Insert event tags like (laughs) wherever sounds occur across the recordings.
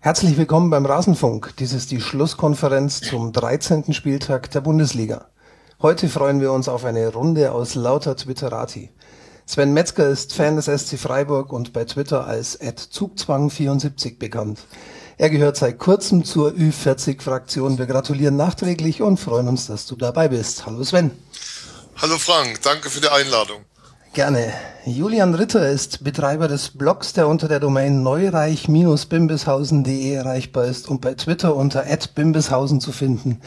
Herzlich willkommen beim Rasenfunk. Dies ist die Schlusskonferenz zum 13. Spieltag der Bundesliga. Heute freuen wir uns auf eine Runde aus lauter Twitterati. Sven Metzger ist Fan des SC Freiburg und bei Twitter als Zugzwang74 bekannt. Er gehört seit kurzem zur Ü40-Fraktion. Wir gratulieren nachträglich und freuen uns, dass du dabei bist. Hallo Sven. Hallo Frank, danke für die Einladung. Gerne. Julian Ritter ist Betreiber des Blogs, der unter der Domain neureich-bimbishausen.de erreichbar ist und bei Twitter unter @bimbishausen zu finden.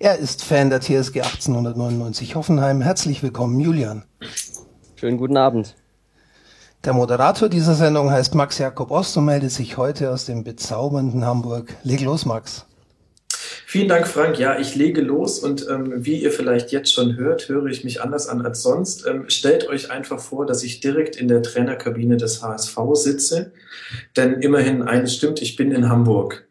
Er ist Fan der TSG 1899 Hoffenheim. Herzlich willkommen, Julian. Schönen guten Abend. Der Moderator dieser Sendung heißt Max Jakob Ost und meldet sich heute aus dem bezaubernden Hamburg. Leg los, Max. Vielen Dank, Frank. Ja, ich lege los und ähm, wie ihr vielleicht jetzt schon hört, höre ich mich anders an als sonst. Ähm, stellt euch einfach vor, dass ich direkt in der Trainerkabine des HSV sitze, denn immerhin eines stimmt, ich bin in Hamburg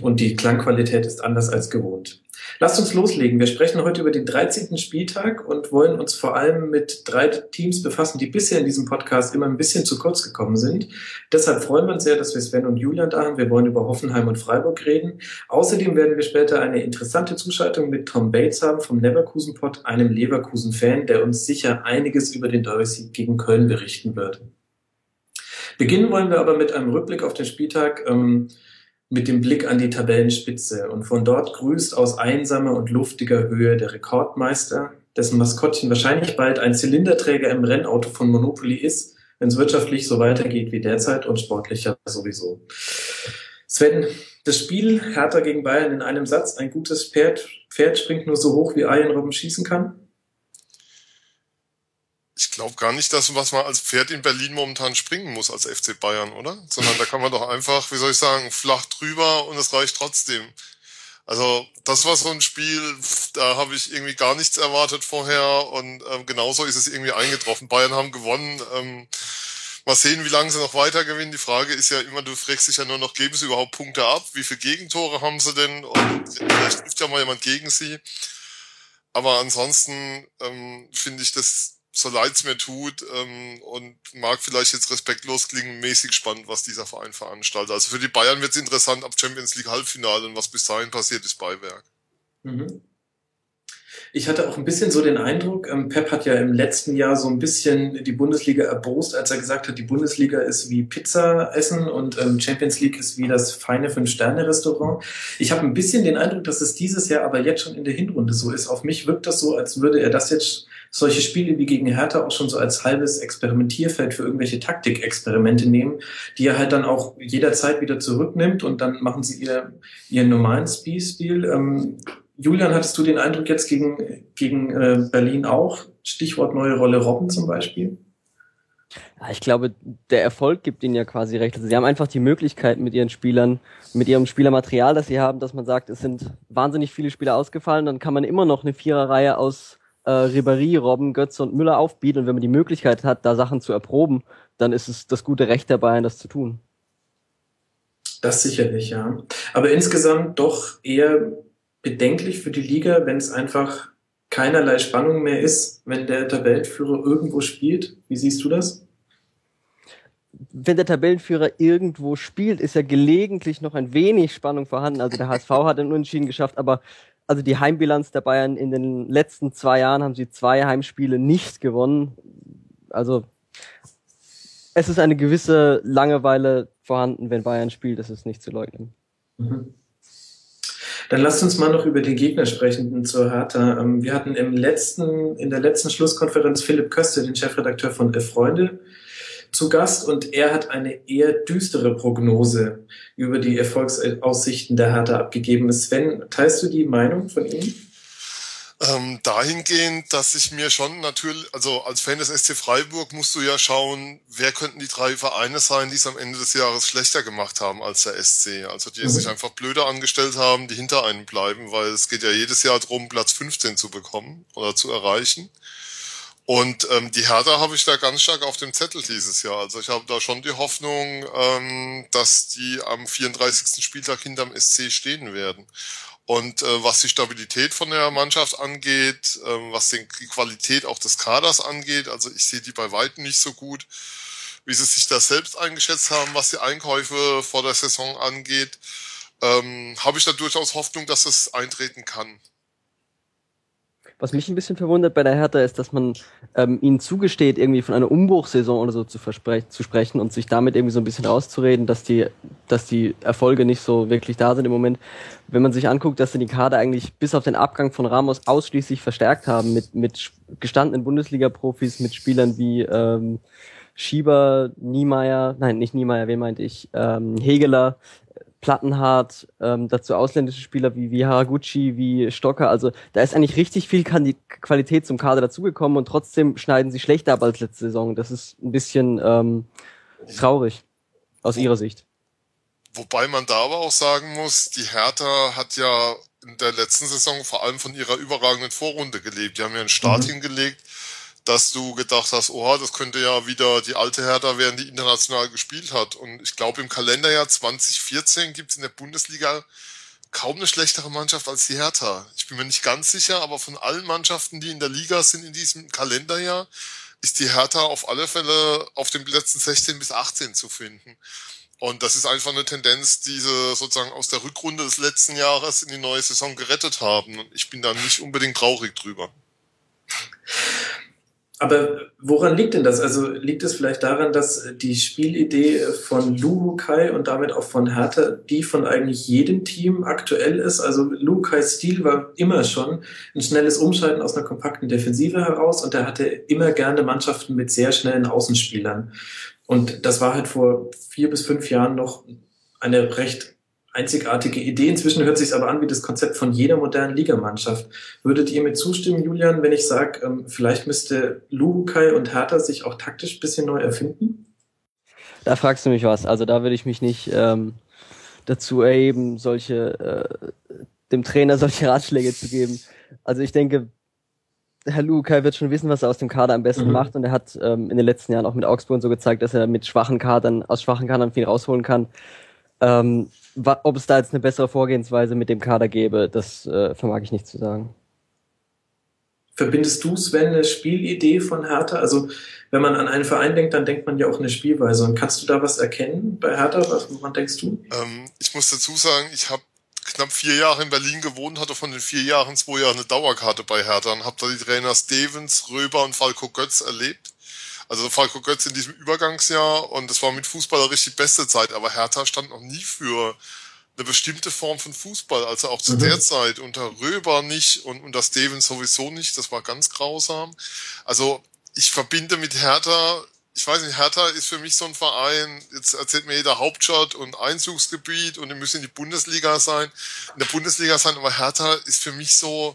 und die Klangqualität ist anders als gewohnt. Lasst uns loslegen. Wir sprechen heute über den 13. Spieltag und wollen uns vor allem mit drei Teams befassen, die bisher in diesem Podcast immer ein bisschen zu kurz gekommen sind. Deshalb freuen wir uns sehr, dass wir Sven und Julian da haben. Wir wollen über Hoffenheim und Freiburg reden. Außerdem werden wir später eine interessante Zuschaltung mit Tom Bates haben vom Leverkusen Pod, einem Leverkusen-Fan, der uns sicher einiges über den Derby-Sieg gegen Köln berichten wird. Beginnen wollen wir aber mit einem Rückblick auf den Spieltag. Ähm, mit dem Blick an die Tabellenspitze. Und von dort grüßt aus einsamer und luftiger Höhe der Rekordmeister, dessen Maskottchen wahrscheinlich bald ein Zylinderträger im Rennauto von Monopoly ist, wenn es wirtschaftlich so weitergeht wie derzeit und sportlicher sowieso. Sven, das Spiel Hertha gegen Bayern in einem Satz, ein gutes Pferd, Pferd springt nur so hoch, wie Ian Robben schießen kann? Ich glaube gar nicht, dass was man als Pferd in Berlin momentan springen muss als FC Bayern, oder? Sondern da kann man doch einfach, wie soll ich sagen, flach drüber und es reicht trotzdem. Also das war so ein Spiel, da habe ich irgendwie gar nichts erwartet vorher und ähm, genauso ist es irgendwie eingetroffen. Bayern haben gewonnen. Ähm, mal sehen, wie lange sie noch weiter gewinnen. Die Frage ist ja immer, du fragst dich ja nur noch, geben sie überhaupt Punkte ab? Wie viele Gegentore haben sie denn? Und vielleicht trifft ja mal jemand gegen sie. Aber ansonsten ähm, finde ich das so leid es mir tut ähm, und mag vielleicht jetzt respektlos klingen, mäßig spannend, was dieser Verein veranstaltet. Also für die Bayern wird es interessant ab Champions League Halbfinale und was bis dahin passiert, ist Beiwerk. Mhm. Ich hatte auch ein bisschen so den Eindruck, ähm, Pep hat ja im letzten Jahr so ein bisschen die Bundesliga erbost, als er gesagt hat, die Bundesliga ist wie Pizza essen und ähm, Champions League ist wie das feine Fünf-Sterne-Restaurant. Ich habe ein bisschen den Eindruck, dass es dieses Jahr aber jetzt schon in der Hinrunde so ist. Auf mich wirkt das so, als würde er das jetzt solche Spiele wie gegen Hertha auch schon so als halbes Experimentierfeld für irgendwelche Taktikexperimente nehmen, die er halt dann auch jederzeit wieder zurücknimmt und dann machen sie ihr, ihren normalen Spielstil. Ähm, Julian, hattest du den Eindruck jetzt gegen, gegen äh, Berlin auch? Stichwort neue Rolle Robben zum Beispiel? Ja, ich glaube, der Erfolg gibt ihnen ja quasi recht. Also sie haben einfach die Möglichkeit mit ihren Spielern, mit ihrem Spielermaterial, das sie haben, dass man sagt, es sind wahnsinnig viele Spieler ausgefallen, dann kann man immer noch eine Viererreihe aus äh, Ribéry, Robben, Götze und Müller aufbieten. Und wenn man die Möglichkeit hat, da Sachen zu erproben, dann ist es das gute Recht der Bayern, das zu tun. Das sicherlich, ja. Aber insgesamt doch eher bedenklich für die Liga, wenn es einfach keinerlei Spannung mehr ist, wenn der Tabellenführer irgendwo spielt. Wie siehst du das? Wenn der Tabellenführer irgendwo spielt, ist ja gelegentlich noch ein wenig Spannung vorhanden. Also der HSV hat einen Unentschieden geschafft, aber also die Heimbilanz der Bayern in den letzten zwei Jahren haben sie zwei Heimspiele nicht gewonnen. Also es ist eine gewisse Langeweile vorhanden, wenn Bayern spielt, das ist nicht zu leugnen. Mhm. Dann lasst uns mal noch über den Gegner sprechen zur Hertha. Ähm, wir hatten im letzten, in der letzten Schlusskonferenz Philipp Köster, den Chefredakteur von Freunde, zu Gast und er hat eine eher düstere Prognose über die Erfolgsaussichten der Hertha abgegeben. Sven, teilst du die Meinung von ihm? Ähm, dahingehend, dass ich mir schon natürlich, also als Fan des SC Freiburg musst du ja schauen, wer könnten die drei Vereine sein, die es am Ende des Jahres schlechter gemacht haben als der SC. Also die mhm. sich einfach blöder angestellt haben, die hinter einem bleiben, weil es geht ja jedes Jahr darum, Platz 15 zu bekommen oder zu erreichen. Und ähm, die Hertha habe ich da ganz stark auf dem Zettel dieses Jahr. Also ich habe da schon die Hoffnung, ähm, dass die am 34. Spieltag hinterm SC stehen werden. Und äh, was die Stabilität von der Mannschaft angeht, äh, was den, die Qualität auch des Kaders angeht, also ich sehe die bei weitem nicht so gut. wie sie sich da selbst eingeschätzt haben, was die Einkäufe vor der Saison angeht, ähm, habe ich da durchaus Hoffnung, dass es eintreten kann. Was mich ein bisschen verwundert bei der Hertha ist, dass man ähm, ihnen zugesteht, irgendwie von einer Umbruchsaison oder so zu, zu sprechen und sich damit irgendwie so ein bisschen rauszureden, dass die, dass die Erfolge nicht so wirklich da sind im Moment. Wenn man sich anguckt, dass sie die Kader eigentlich bis auf den Abgang von Ramos ausschließlich verstärkt haben mit, mit gestandenen Bundesliga-Profis, mit Spielern wie ähm, Schieber, Niemeyer, nein, nicht Niemeyer, wen meinte ich, ähm, Hegeler, Plattenhardt, ähm, dazu ausländische Spieler wie, wie Haraguchi, wie Stocker. Also da ist eigentlich richtig viel Qualität zum Kader dazugekommen und trotzdem schneiden sie schlechter ab als letzte Saison. Das ist ein bisschen ähm, traurig aus ihrer Sicht. Wobei man da aber auch sagen muss, die Hertha hat ja in der letzten Saison vor allem von ihrer überragenden Vorrunde gelebt. Die haben ja einen Start mhm. hingelegt, dass du gedacht hast, oh, das könnte ja wieder die alte Hertha werden, die international gespielt hat. Und ich glaube, im Kalenderjahr 2014 gibt es in der Bundesliga kaum eine schlechtere Mannschaft als die Hertha. Ich bin mir nicht ganz sicher, aber von allen Mannschaften, die in der Liga sind in diesem Kalenderjahr, ist die Hertha auf alle Fälle auf den Plätzen 16 bis 18 zu finden. Und das ist einfach eine Tendenz, die sie sozusagen aus der Rückrunde des letzten Jahres in die neue Saison gerettet haben. Und ich bin da nicht unbedingt traurig drüber. Aber woran liegt denn das? Also liegt es vielleicht daran, dass die Spielidee von Luhukai und damit auch von Hertha die von eigentlich jedem Team aktuell ist? Also Luhukais Stil war immer schon ein schnelles Umschalten aus einer kompakten Defensive heraus und er hatte immer gerne Mannschaften mit sehr schnellen Außenspielern. Und das war halt vor vier bis fünf Jahren noch eine recht einzigartige Idee. Inzwischen hört sich aber an wie das Konzept von jeder modernen Ligamannschaft. Würdet ihr mir zustimmen, Julian, wenn ich sage, ähm, vielleicht müsste Luhukai und Hertha sich auch taktisch bisschen neu erfinden? Da fragst du mich was. Also da würde ich mich nicht ähm, dazu erheben, solche äh, dem Trainer solche Ratschläge zu geben. Also ich denke, Herr Lukai wird schon wissen, was er aus dem Kader am besten mhm. macht und er hat ähm, in den letzten Jahren auch mit Augsburg so gezeigt, dass er mit schwachen Kadern, aus schwachen Kadern viel rausholen kann. Ähm, ob es da jetzt eine bessere Vorgehensweise mit dem Kader gäbe, das äh, vermag ich nicht zu sagen. Verbindest du, Sven, eine Spielidee von Hertha? Also, wenn man an einen Verein denkt, dann denkt man ja auch eine Spielweise. Und kannst du da was erkennen bei Hertha? Was, woran denkst du? Ähm, ich muss dazu sagen, ich habe knapp vier Jahre in Berlin gewohnt, hatte von den vier Jahren zwei Jahre eine Dauerkarte bei Hertha und habe da die Trainer Stevens, Röber und Falco Götz erlebt. Also Falco Götz in diesem Übergangsjahr und das war mit Fußballerich die beste Zeit, aber Hertha stand noch nie für eine bestimmte Form von Fußball, also auch zu mhm. der Zeit unter Röber nicht und unter Stevens sowieso nicht, das war ganz grausam. Also ich verbinde mit Hertha, ich weiß nicht, Hertha ist für mich so ein Verein, jetzt erzählt mir jeder Hauptstadt und Einzugsgebiet und die müssen in die Bundesliga sein, in der Bundesliga sein, aber Hertha ist für mich so,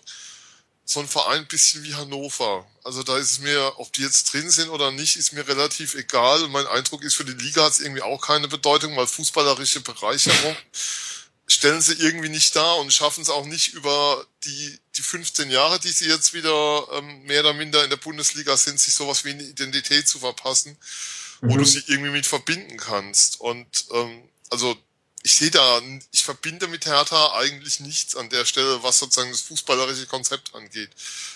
so ein Verein ein bisschen wie Hannover. Also da ist es mir, ob die jetzt drin sind oder nicht, ist mir relativ egal. Und mein Eindruck ist, für die Liga hat es irgendwie auch keine Bedeutung, weil fußballerische Bereicherung stellen sie irgendwie nicht dar und schaffen es auch nicht über die, die 15 Jahre, die sie jetzt wieder ähm, mehr oder minder in der Bundesliga sind, sich sowas wie eine Identität zu verpassen, mhm. wo du mhm. sie irgendwie mit verbinden kannst. Und ähm, also ich sehe da, ich verbinde mit Hertha eigentlich nichts an der Stelle, was sozusagen das fußballerische Konzept angeht,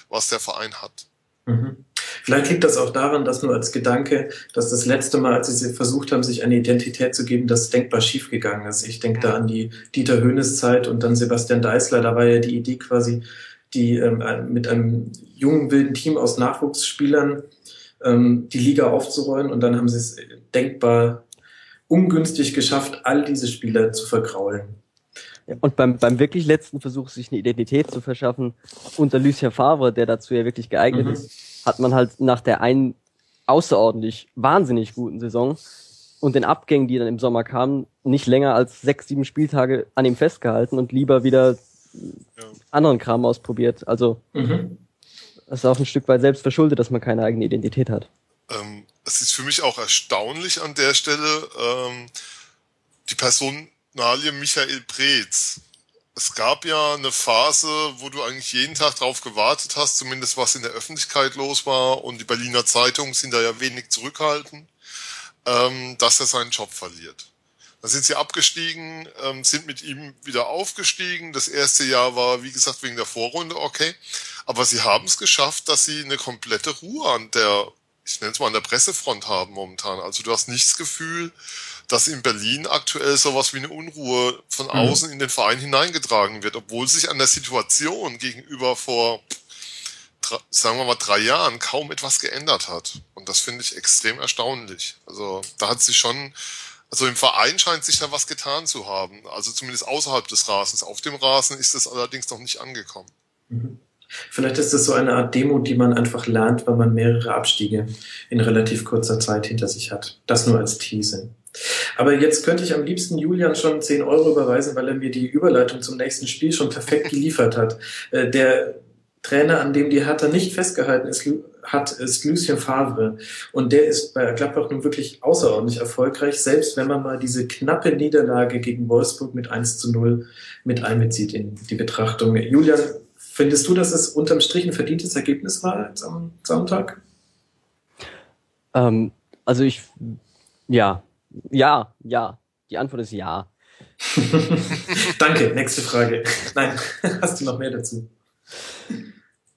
was der Verein hat. Mhm. Vielleicht liegt das auch daran, dass nur als Gedanke, dass das letzte Mal, als sie versucht haben, sich eine Identität zu geben, das denkbar schiefgegangen ist. Ich denke da an die Dieter Höhnes Zeit und dann Sebastian Deißler. Da war ja die Idee quasi, die ähm, mit einem jungen, wilden Team aus Nachwuchsspielern ähm, die Liga aufzurollen und dann haben sie es denkbar ungünstig geschafft, all diese Spieler zu vergraulen. Und beim, beim wirklich letzten Versuch, sich eine Identität zu verschaffen, unter Lucien Favre, der dazu ja wirklich geeignet mhm. ist, hat man halt nach der einen außerordentlich wahnsinnig guten Saison und den Abgängen, die dann im Sommer kamen, nicht länger als sechs, sieben Spieltage an ihm festgehalten und lieber wieder ja. anderen Kram ausprobiert. Also mhm. das ist auch ein Stück weit selbst verschuldet, dass man keine eigene Identität hat. Ähm, es ist für mich auch erstaunlich an der Stelle ähm, die Personalie Michael Preetz. Es gab ja eine Phase, wo du eigentlich jeden Tag drauf gewartet hast, zumindest was in der Öffentlichkeit los war und die Berliner Zeitungen sind da ja wenig zurückhaltend, ähm, dass er seinen Job verliert. Dann sind sie abgestiegen, ähm, sind mit ihm wieder aufgestiegen. Das erste Jahr war, wie gesagt, wegen der Vorrunde okay. Aber sie haben es geschafft, dass sie eine komplette Ruhe an der ich nenne es mal an der Pressefront haben momentan. Also du hast nicht das Gefühl, dass in Berlin aktuell sowas wie eine Unruhe von mhm. außen mhm. in den Verein hineingetragen wird, obwohl sich an der Situation gegenüber vor, sagen wir mal, drei Jahren kaum etwas geändert hat. Und das finde ich extrem erstaunlich. Also da hat sich schon, also im Verein scheint sich da was getan zu haben. Also zumindest außerhalb des Rasens. Auf dem Rasen ist es allerdings noch nicht angekommen. Mhm. Vielleicht ist das so eine Art Demo, die man einfach lernt, weil man mehrere Abstiege in relativ kurzer Zeit hinter sich hat. Das nur als Tease. Aber jetzt könnte ich am liebsten Julian schon 10 Euro überweisen, weil er mir die Überleitung zum nächsten Spiel schon perfekt geliefert hat. Äh, der Trainer, an dem die Hertha nicht festgehalten ist, hat, ist Lucien Favre. Und der ist bei Gladbach nun wirklich außerordentlich erfolgreich, selbst wenn man mal diese knappe Niederlage gegen Wolfsburg mit 1 zu 0 mit einbezieht in die Betrachtung. Julian, Findest du, dass es unterm Strich ein verdientes Ergebnis war am Sonntag? Ähm, also ich, ja, ja, ja. Die Antwort ist ja. (laughs) Danke, nächste Frage. Nein, (laughs) hast du noch mehr dazu?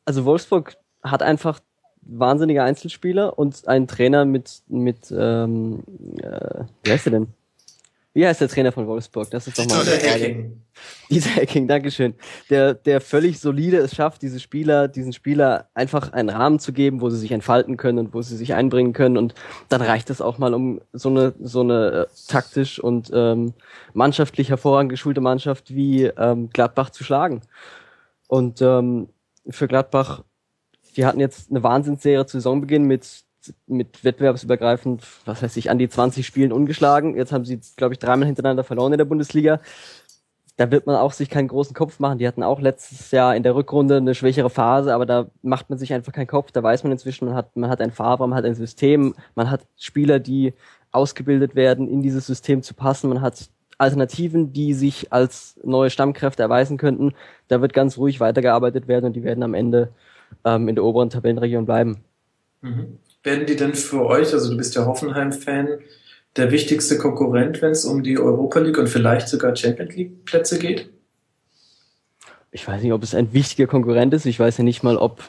Also Wolfsburg hat einfach wahnsinnige Einzelspieler und einen Trainer mit, mit ähm, äh, wie heißt der denn? Wie heißt der Trainer von Wolfsburg? Das ist doch mal Dieter Hacking. Dieter Hacking, Dankeschön. Der, der völlig solide es schafft, diese Spieler, diesen Spieler einfach einen Rahmen zu geben, wo sie sich entfalten können und wo sie sich einbringen können. Und dann reicht es auch mal, um so eine, so eine äh, taktisch und ähm, mannschaftlich hervorragend geschulte Mannschaft wie ähm, Gladbach zu schlagen. Und ähm, für Gladbach, die hatten jetzt eine Wahnsinnsserie zu Saisonbeginn mit mit wettbewerbsübergreifend, was heißt ich, an die 20 Spielen ungeschlagen. Jetzt haben sie, glaube ich, dreimal hintereinander verloren in der Bundesliga. Da wird man auch sich keinen großen Kopf machen. Die hatten auch letztes Jahr in der Rückrunde eine schwächere Phase, aber da macht man sich einfach keinen Kopf. Da weiß man inzwischen, man hat, man hat ein Fahrraum, man hat ein System, man hat Spieler, die ausgebildet werden, in dieses System zu passen. Man hat Alternativen, die sich als neue Stammkräfte erweisen könnten. Da wird ganz ruhig weitergearbeitet werden und die werden am Ende ähm, in der oberen Tabellenregion bleiben. Mhm werden die denn für euch, also du bist ja Hoffenheim-Fan, der wichtigste Konkurrent, wenn es um die Europa League und vielleicht sogar Champions League Plätze geht? Ich weiß nicht, ob es ein wichtiger Konkurrent ist. Ich weiß ja nicht mal, ob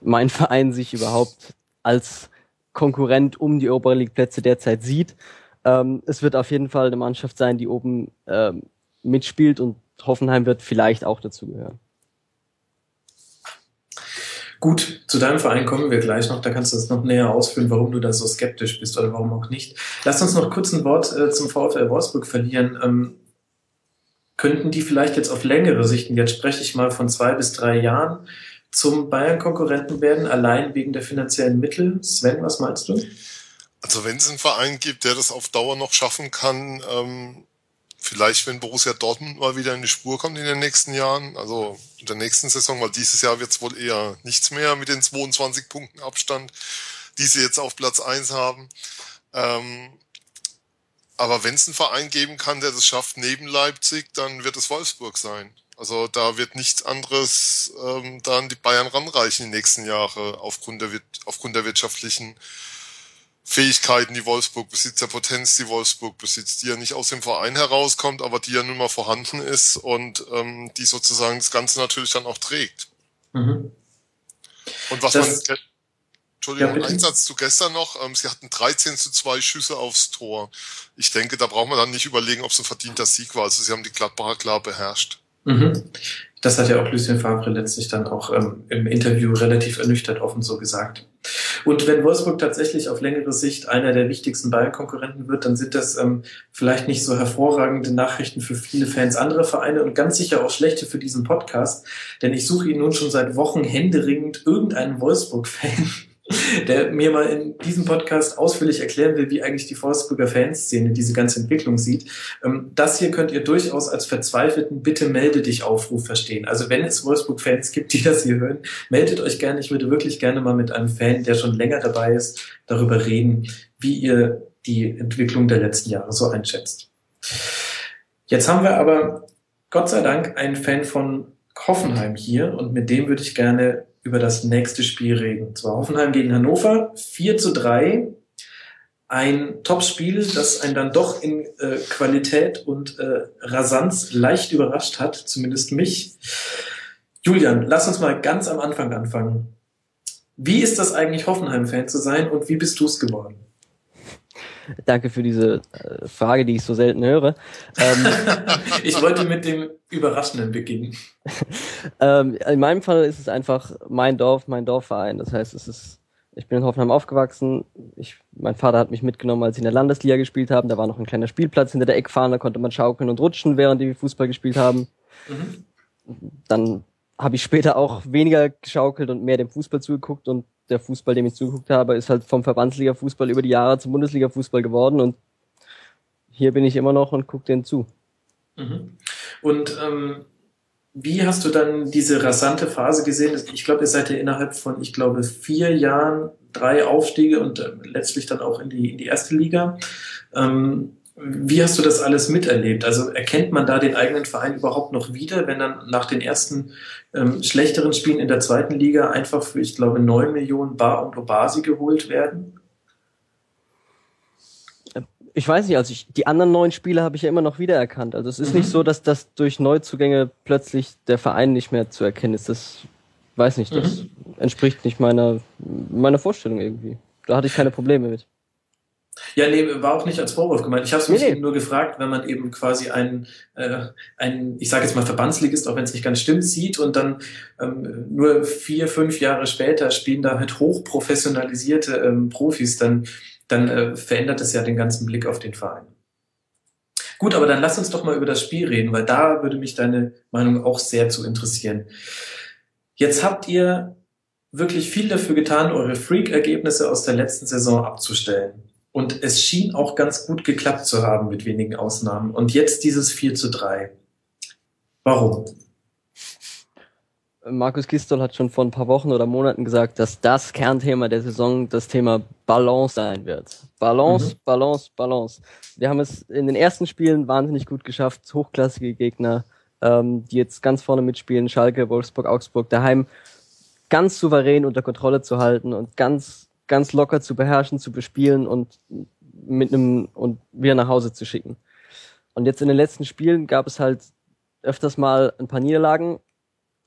mein Verein sich überhaupt als Konkurrent um die Europa League Plätze derzeit sieht. Ähm, es wird auf jeden Fall eine Mannschaft sein, die oben ähm, mitspielt und Hoffenheim wird vielleicht auch dazu gehören. Gut, zu deinem Verein kommen wir gleich noch. Da kannst du uns noch näher ausführen, warum du da so skeptisch bist oder warum auch nicht. Lass uns noch kurz ein Wort äh, zum VfL Wolfsburg verlieren. Ähm, könnten die vielleicht jetzt auf längere Sicht, und jetzt spreche ich mal von zwei bis drei Jahren, zum Bayern-Konkurrenten werden, allein wegen der finanziellen Mittel? Sven, was meinst du? Also wenn es einen Verein gibt, der das auf Dauer noch schaffen kann, ähm, vielleicht, wenn Borussia Dortmund mal wieder in die Spur kommt in den nächsten Jahren, also in der nächsten Saison, weil dieses Jahr wird es wohl eher nichts mehr mit den 22 Punkten Abstand, die sie jetzt auf Platz eins haben. Ähm, aber wenn es einen Verein geben kann, der das schafft neben Leipzig, dann wird es Wolfsburg sein. Also da wird nichts anderes ähm, da an die Bayern ranreichen die nächsten Jahre aufgrund der, aufgrund der wirtschaftlichen Fähigkeiten, die Wolfsburg besitzt, der Potenz, die Wolfsburg besitzt, die ja nicht aus dem Verein herauskommt, aber die ja nun mal vorhanden ist und ähm, die sozusagen das Ganze natürlich dann auch trägt. Mhm. Und was das, man, Entschuldigung, ja, ein Satz zu gestern noch, ähm, sie hatten 13 zu 2 Schüsse aufs Tor. Ich denke, da braucht man dann nicht überlegen, ob es ein verdienter Sieg war. Also sie haben die Gladbacher klar beherrscht. Mhm. Das hat ja auch Lucien Favre letztlich dann auch ähm, im Interview relativ ernüchtert offen so gesagt. Und wenn Wolfsburg tatsächlich auf längere Sicht einer der wichtigsten Bayern-Konkurrenten wird, dann sind das ähm, vielleicht nicht so hervorragende Nachrichten für viele Fans anderer Vereine und ganz sicher auch schlechte für diesen Podcast, denn ich suche ihn nun schon seit Wochen händeringend irgendeinen Wolfsburg-Fan, der mir mal in diesem Podcast ausführlich erklären will, wie eigentlich die Wolfsburger Fanszene diese ganze Entwicklung sieht. Ähm, das hier könnt ihr durchaus als verzweifelten Bitte melde dich Aufruf verstehen. Also wenn es Wolfsburg-Fans gibt, die das hier hören, meldet euch gerne. Ich würde wirklich gerne mal mit einem Fan, der schon länger dabei ist, darüber reden, wie ihr die Entwicklung der letzten Jahre so einschätzt. Jetzt haben wir aber Gott sei Dank einen Fan von Hoffenheim hier und mit dem würde ich gerne über das nächste Spiel reden. Und zwar Hoffenheim gegen Hannover, 4 zu 3. Ein Top-Spiel, das einen dann doch in äh, Qualität und äh, Rasanz leicht überrascht hat, zumindest mich. Julian, lass uns mal ganz am Anfang anfangen. Wie ist das eigentlich, Hoffenheim-Fan zu sein und wie bist du es geworden? Danke für diese äh, Frage, die ich so selten höre. Ähm, (laughs) ich wollte mit dem Überraschenden beginnen. (laughs) ähm, in meinem Fall ist es einfach mein Dorf, mein Dorfverein. Das heißt, es ist, ich bin in Hoffenheim aufgewachsen. Ich, mein Vater hat mich mitgenommen, als sie in der Landesliga gespielt haben. Da war noch ein kleiner Spielplatz hinter der Eckfahne, da konnte man schaukeln und rutschen, während die Fußball gespielt haben. Mhm. Dann habe ich später auch weniger geschaukelt und mehr dem Fußball zugeguckt und der Fußball, dem ich zugeguckt habe, ist halt vom Verbandsliga-Fußball über die Jahre zum Bundesliga-Fußball geworden und hier bin ich immer noch und gucke den zu. Mhm. Und ähm, wie hast du dann diese rasante Phase gesehen? Ich glaube, ihr seid ja innerhalb von, ich glaube, vier Jahren drei Aufstiege und äh, letztlich dann auch in die, in die erste Liga. Ähm, wie hast du das alles miterlebt? Also erkennt man da den eigenen Verein überhaupt noch wieder, wenn dann nach den ersten ähm, schlechteren Spielen in der zweiten Liga einfach für, ich glaube, neun Millionen Bar und Obasi geholt werden? Ich weiß nicht, also ich, die anderen neun Spiele habe ich ja immer noch wiedererkannt. Also es ist mhm. nicht so, dass das durch Neuzugänge plötzlich der Verein nicht mehr zu erkennen ist. Das weiß nicht, das mhm. entspricht nicht meiner, meiner Vorstellung irgendwie. Da hatte ich keine Probleme mit. Ja, nee, war auch nicht als Vorwurf gemeint. Ich habe es mich nee, nee. nur gefragt, wenn man eben quasi einen, äh, einen ich sage jetzt mal Verbandsligist, auch wenn es nicht ganz stimmt, sieht und dann ähm, nur vier, fünf Jahre später spielen da halt hochprofessionalisierte ähm, Profis, dann, dann äh, verändert es ja den ganzen Blick auf den Verein. Gut, aber dann lass uns doch mal über das Spiel reden, weil da würde mich deine Meinung auch sehr zu interessieren. Jetzt habt ihr wirklich viel dafür getan, eure Freak-Ergebnisse aus der letzten Saison abzustellen. Und es schien auch ganz gut geklappt zu haben mit wenigen Ausnahmen. Und jetzt dieses 4 zu 3. Warum? Markus Gistol hat schon vor ein paar Wochen oder Monaten gesagt, dass das Kernthema der Saison das Thema Balance sein wird. Balance, mhm. Balance, Balance. Wir haben es in den ersten Spielen wahnsinnig gut geschafft, hochklassige Gegner, ähm, die jetzt ganz vorne mitspielen, Schalke, Wolfsburg, Augsburg, daheim ganz souverän unter Kontrolle zu halten und ganz ganz locker zu beherrschen, zu bespielen und mit einem und wieder nach Hause zu schicken. Und jetzt in den letzten Spielen gab es halt öfters mal ein paar Niederlagen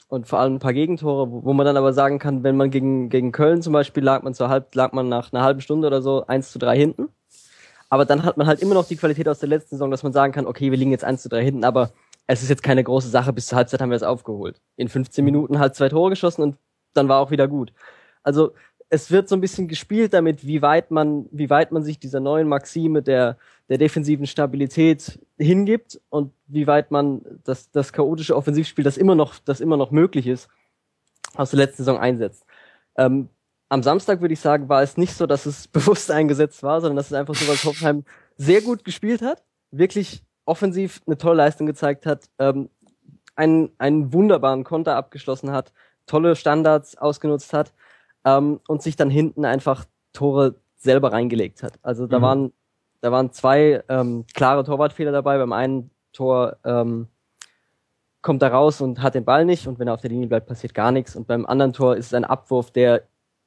und vor allem ein paar Gegentore, wo, wo man dann aber sagen kann, wenn man gegen, gegen Köln zum Beispiel lag man zur halb, lag man nach einer halben Stunde oder so eins zu drei hinten. Aber dann hat man halt immer noch die Qualität aus der letzten Saison, dass man sagen kann, okay, wir liegen jetzt eins zu drei hinten, aber es ist jetzt keine große Sache, bis zur Halbzeit haben wir es aufgeholt. In 15 Minuten halt zwei Tore geschossen und dann war auch wieder gut. Also es wird so ein bisschen gespielt damit, wie weit man, wie weit man sich dieser neuen Maxime der, der defensiven Stabilität hingibt und wie weit man das, das chaotische Offensivspiel, das immer noch, das immer noch möglich ist, aus der letzten Saison einsetzt. Ähm, am Samstag würde ich sagen, war es nicht so, dass es (laughs) bewusst eingesetzt war, sondern dass es einfach so, was Hoffenheim sehr gut gespielt hat, wirklich offensiv eine tolle Leistung gezeigt hat, ähm, einen, einen wunderbaren Konter abgeschlossen hat, tolle Standards ausgenutzt hat ähm, und sich dann hinten einfach Tore selber reingelegt hat. Also da mhm. waren da waren zwei ähm, klare Torwartfehler dabei. Beim einen Tor ähm, kommt er raus und hat den Ball nicht und wenn er auf der Linie bleibt, passiert gar nichts. Und beim anderen Tor ist es ein Abwurf, der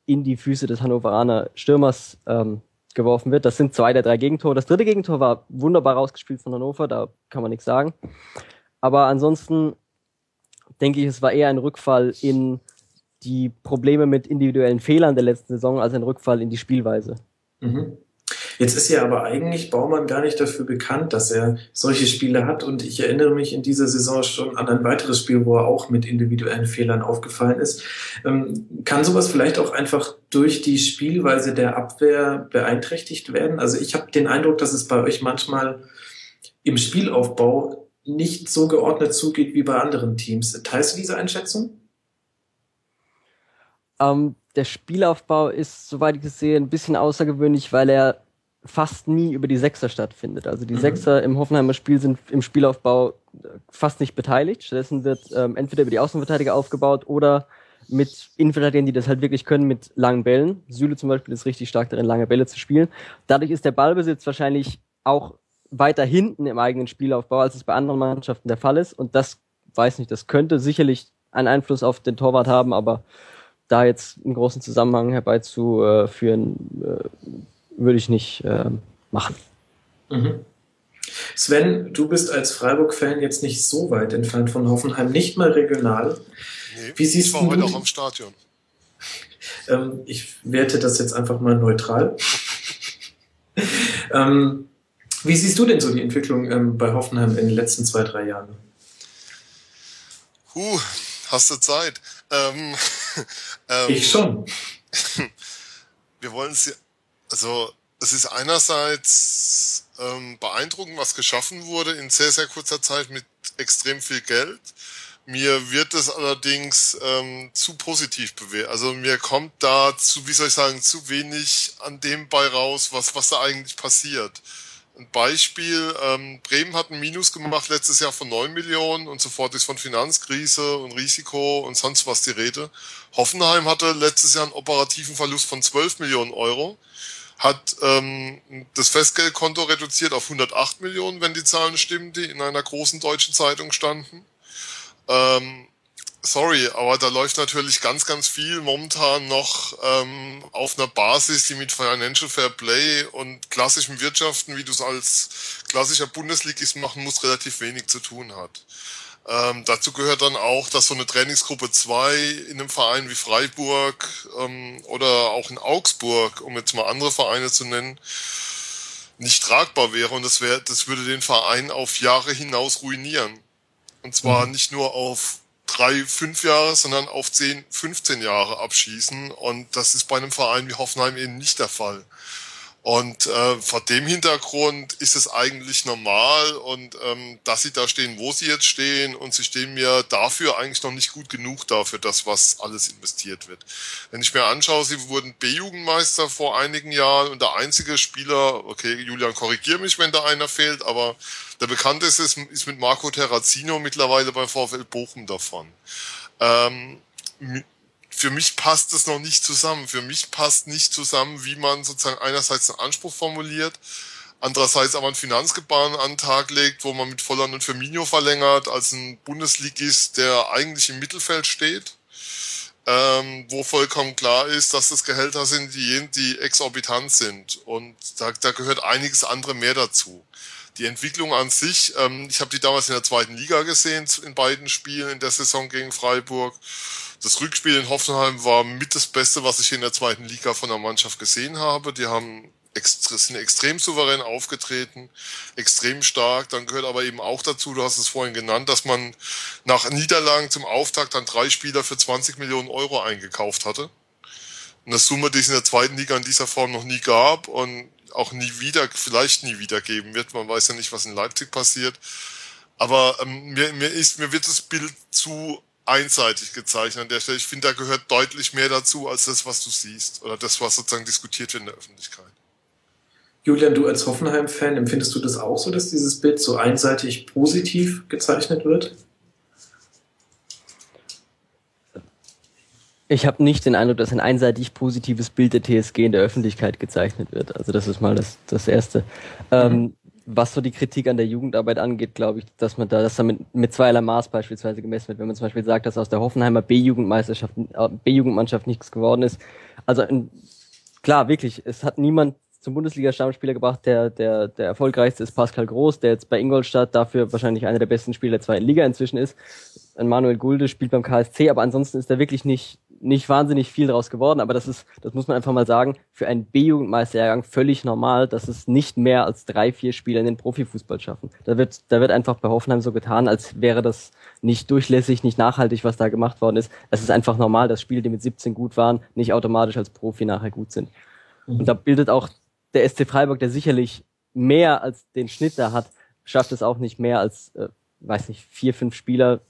in die Füße des Hannoveraner Stürmers ähm, geworfen wird. Das sind zwei der drei Gegentore. Das dritte Gegentor war wunderbar rausgespielt von Hannover, da kann man nichts sagen. Aber ansonsten denke ich, es war eher ein Rückfall in die Probleme mit individuellen Fehlern der letzten Saison als ein Rückfall in die Spielweise. Mhm. Jetzt ist ja aber eigentlich Baumann gar nicht dafür bekannt, dass er solche Spiele hat. Und ich erinnere mich in dieser Saison schon an ein weiteres Spiel, wo er auch mit individuellen Fehlern aufgefallen ist. Ähm, kann sowas vielleicht auch einfach durch die Spielweise der Abwehr beeinträchtigt werden? Also ich habe den Eindruck, dass es bei euch manchmal im Spielaufbau nicht so geordnet zugeht wie bei anderen Teams. Teilst du diese Einschätzung? Ähm, der Spielaufbau ist, soweit ich es sehe, ein bisschen außergewöhnlich, weil er fast nie über die Sechser stattfindet. Also die mhm. Sechser im Hoffenheimer Spiel sind im Spielaufbau äh, fast nicht beteiligt. Stattdessen wird ähm, entweder über die Außenverteidiger aufgebaut oder mit Innenverteidigern, die das halt wirklich können, mit langen Bällen. Süle zum Beispiel ist richtig stark darin, lange Bälle zu spielen. Dadurch ist der Ballbesitz wahrscheinlich auch weiter hinten im eigenen Spielaufbau, als es bei anderen Mannschaften der Fall ist. Und das, weiß nicht, das könnte sicherlich einen Einfluss auf den Torwart haben, aber da jetzt einen großen Zusammenhang herbeizuführen, äh, würde ich nicht äh, machen. Mhm. Sven, du bist als Freiburg-Fan jetzt nicht so weit entfernt von Hoffenheim, nicht mal regional. Nee, Wie siehst ich war du heute auch im Stadion. (laughs) Ähm, ich werte das jetzt einfach mal neutral. (laughs) ähm, wie siehst du denn so die Entwicklung ähm, bei Hoffenheim in den letzten zwei, drei Jahren? Huh, hast du Zeit? Ähm, (laughs) ähm, ich schon. (laughs) Wir wollen es, also es ist einerseits ähm, beeindruckend, was geschaffen wurde in sehr, sehr kurzer Zeit mit extrem viel Geld. Mir wird es allerdings ähm, zu positiv bewertet. Also mir kommt da zu, wie soll ich sagen, zu wenig an dem bei raus, was, was da eigentlich passiert. Ein Beispiel, ähm, Bremen hat ein Minus gemacht letztes Jahr von 9 Millionen und sofort ist von Finanzkrise und Risiko und sonst was die Rede. Hoffenheim hatte letztes Jahr einen operativen Verlust von 12 Millionen Euro, hat ähm, das Festgeldkonto reduziert auf 108 Millionen, wenn die Zahlen stimmen, die in einer großen deutschen Zeitung standen. Ähm, sorry, aber da läuft natürlich ganz, ganz viel momentan noch ähm, auf einer Basis, die mit Financial Fair Play und klassischem Wirtschaften, wie du es als klassischer Bundesligist machen musst, relativ wenig zu tun hat. Ähm, dazu gehört dann auch, dass so eine Trainingsgruppe 2 in einem Verein wie Freiburg ähm, oder auch in Augsburg, um jetzt mal andere Vereine zu nennen, nicht tragbar wäre und das wäre, das würde den Verein auf Jahre hinaus ruinieren. Und zwar mhm. nicht nur auf drei, fünf Jahre, sondern auf zehn, 15 Jahre abschießen. Und das ist bei einem Verein wie Hoffenheim eben nicht der Fall. Und äh, vor dem Hintergrund ist es eigentlich normal und ähm, dass sie da stehen, wo sie jetzt stehen und sie stehen mir dafür eigentlich noch nicht gut genug dafür, das, was alles investiert wird. Wenn ich mir anschaue, sie wurden B-Jugendmeister vor einigen Jahren und der einzige Spieler, okay, Julian, korrigier mich, wenn da einer fehlt, aber der bekannteste ist, ist mit Marco Terrazino mittlerweile beim VfL Bochum davon. Ähm, für mich passt es noch nicht zusammen. Für mich passt nicht zusammen, wie man sozusagen einerseits einen Anspruch formuliert, andererseits aber einen Finanzgebaren an den Tag legt, wo man mit Volland und Firmino verlängert, als ein Bundesligist, der eigentlich im Mittelfeld steht, ähm, wo vollkommen klar ist, dass das Gehälter sind, die, die exorbitant sind. Und da, da gehört einiges andere mehr dazu. Die Entwicklung an sich, ähm, ich habe die damals in der zweiten Liga gesehen, in beiden Spielen in der Saison gegen Freiburg. Das Rückspiel in Hoffenheim war mit das Beste, was ich in der zweiten Liga von der Mannschaft gesehen habe. Die haben sind extrem souverän aufgetreten, extrem stark. Dann gehört aber eben auch dazu, du hast es vorhin genannt, dass man nach Niederlagen zum Auftakt dann drei Spieler für 20 Millionen Euro eingekauft hatte. Eine Summe, die es in der zweiten Liga in dieser Form noch nie gab und auch nie wieder, vielleicht nie wieder geben wird. Man weiß ja nicht, was in Leipzig passiert. Aber ähm, mir, mir, ist, mir wird das Bild zu einseitig gezeichnet an der Stelle. Ich finde, da gehört deutlich mehr dazu als das, was du siehst oder das, was sozusagen diskutiert wird in der Öffentlichkeit. Julian, du als Hoffenheim-Fan, empfindest du das auch so, dass dieses Bild so einseitig positiv gezeichnet wird? Ich habe nicht den Eindruck, dass ein einseitig positives Bild der TSG in der Öffentlichkeit gezeichnet wird. Also das ist mal das, das Erste. Ähm, mhm. Ähm, was so die Kritik an der Jugendarbeit angeht, glaube ich, dass man da, dass da mit, mit zweierlei Maß beispielsweise gemessen wird. Wenn man zum Beispiel sagt, dass aus der Hoffenheimer B-Jugendmeisterschaft, äh, B-Jugendmannschaft nichts geworden ist. Also in, klar, wirklich, es hat niemand zum Bundesliga-Stammspieler gebracht. Der, der, der erfolgreichste ist Pascal Groß, der jetzt bei Ingolstadt dafür wahrscheinlich einer der besten Spieler der zweiten Liga inzwischen ist. Manuel Gulde spielt beim KSC, aber ansonsten ist er wirklich nicht, nicht wahnsinnig viel draus geworden, aber das ist, das muss man einfach mal sagen, für einen B-Jugendmeisterjahrgang völlig normal, dass es nicht mehr als drei, vier Spieler in den Profifußball schaffen. Da wird, da wird einfach bei Hoffenheim so getan, als wäre das nicht durchlässig, nicht nachhaltig, was da gemacht worden ist. Es ist einfach normal, dass Spieler, die mit 17 gut waren, nicht automatisch als Profi nachher gut sind. Und da bildet auch der SC Freiburg, der sicherlich mehr als den Schnitt da hat, schafft es auch nicht mehr als, äh, weiß nicht, vier, fünf Spieler,